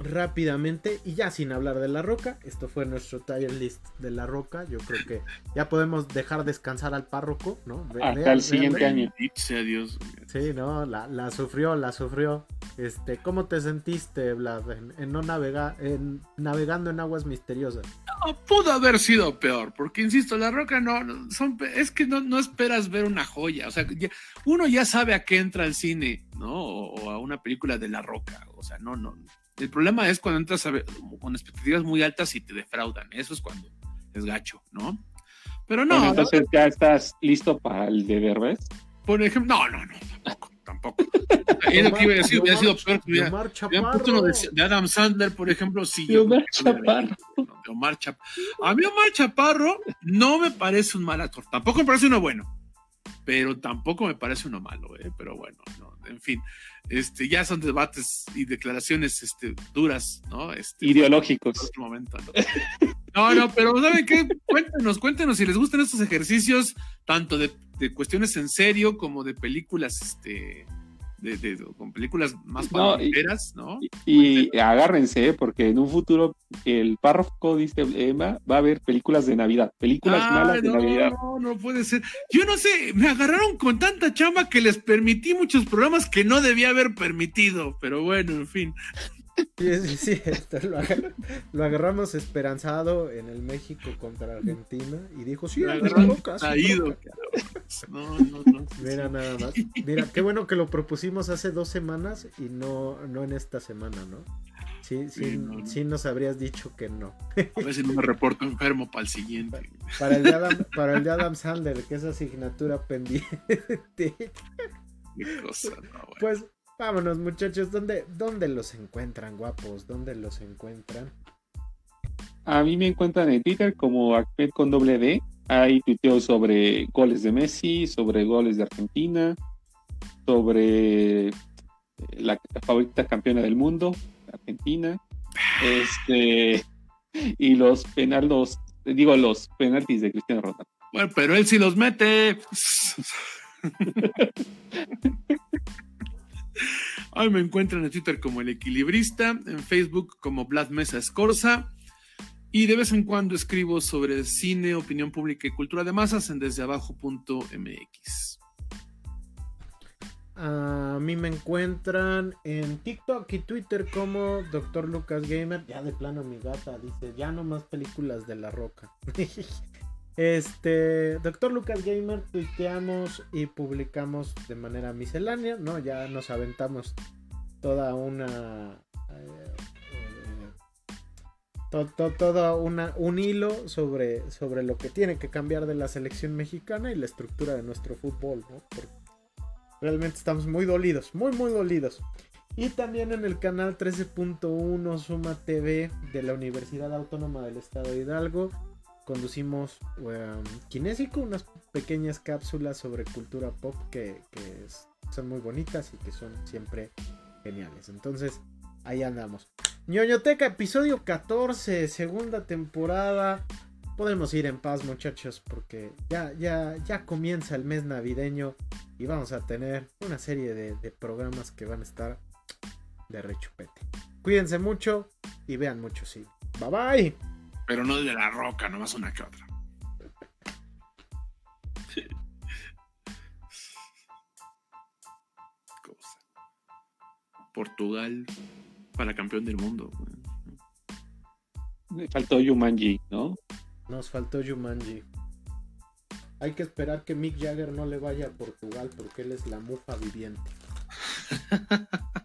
rápidamente y ya sin hablar de la roca, esto fue nuestro tier list de la roca. Yo creo que ya podemos dejar descansar al párroco, ¿no? Ve- Hasta vean- el siguiente vean- año. Sea Dios. Sí, no, la, la sufrió, la sufrió. Este, ¿cómo te sentiste, Vlad, en, en no navegar, en navegando en aguas misteriosas? No, pudo haber sido peor, porque insisto, la roca no, no- son, es que no, no esperas ver una joya, o sea, ya- uno ya sabe a qué entra al cine, ¿no? O, o a una película de la roca, o sea, no, no. El problema es cuando entras a ver- con expectativas muy altas y te defraudan, eso es cuando es gacho, ¿no? Pero no, Bueno, entonces ya estás listo para el de Derbez. por ejemplo, no, no, no, tampoco, tampoco. Es lo que iba a decir, hubiera sido peor que hubiera, Omar hubieran puesto uno de, Chaparro. de Adam Sandler, por ejemplo, sí. De Omar Chaparro. de Omar Chap- A mí Omar Chaparro no me parece un mal actor. Tampoco me parece uno bueno. Pero tampoco me parece uno malo, ¿eh? Pero bueno, no, en fin. Este, ya son debates y declaraciones este, duras, ¿no? Este, Ideológicos. otro momento, ¿no? No, no, pero ¿saben qué? Cuéntenos, cuéntenos si les gustan estos ejercicios, tanto de, de cuestiones en serio como de películas, este, de, de- con películas más No, ¿no? Y, y agárrense, ¿eh? porque en un futuro el párroco dice Emma va a haber películas de Navidad, películas Ay, malas de Navidad. No, no puede ser. Yo no sé, me agarraron con tanta chamba que les permití muchos programas que no debía haber permitido, pero bueno, en fin. Sí, sí, sí, esto lo, lo agarramos esperanzado en el México contra Argentina y dijo, sí, traído, roca". cabrón. No, no, no. Mira nada más. Mira, qué bueno que lo propusimos hace dos semanas y no, no en esta semana, ¿no? Sí, sí, Sí, no, no. sí nos habrías dicho que no. A ver si no me reporto enfermo para el siguiente. Para el de Adam, para el de Adam Sandler, que es asignatura pendiente. Qué cosa, no, bueno. Pues vámonos, muchachos. ¿Dónde, ¿Dónde los encuentran, guapos? ¿Dónde los encuentran? A mí me encuentran en Twitter como Ahmed con doble D. Ahí tuiteo sobre goles de Messi, sobre goles de Argentina, sobre la favorita campeona del mundo, Argentina. Este y los penaldos, digo los penaltis de Cristiano Ronaldo. Bueno, pero él sí los mete. Ahí me encuentran en Twitter como El Equilibrista, en Facebook como Vlad Mesa Escorza. Y de vez en cuando escribo sobre cine, opinión pública y cultura de masas en desdeabajo.mx. A mí me encuentran en TikTok y Twitter como Dr. Lucas Gamer. Ya de plano mi gata dice, ya no más películas de la roca. Este, Dr. Lucas Gamer, tuiteamos y publicamos de manera miscelánea, ¿no? Ya nos aventamos toda una... eh, eh, to- to- toda una, un hilo sobre, sobre lo que tiene que cambiar de la selección mexicana y la estructura de nuestro fútbol, ¿no? Porque realmente estamos muy dolidos, muy, muy dolidos. Y también en el canal 13.1 Suma TV de la Universidad Autónoma del Estado de Hidalgo conducimos um, Kinésico, unas pequeñas cápsulas sobre cultura pop que, son muy bonitas y que son siempre geniales. Entonces, ahí andamos. ñoñoteca, episodio 14, segunda temporada. Podemos ir en paz, muchachos, porque ya, ya, ya comienza el mes navideño y vamos a tener una serie de, de programas que van a estar de rechupete. Cuídense mucho y vean mucho cine. Bye bye. Pero no de la roca, nomás una que otra. Cosa. Portugal para campeón del mundo. Me faltó Yumanji, ¿no? Nos faltó Jumanji. Hay que esperar que Mick Jagger no le vaya a Portugal porque él es la mufa viviente.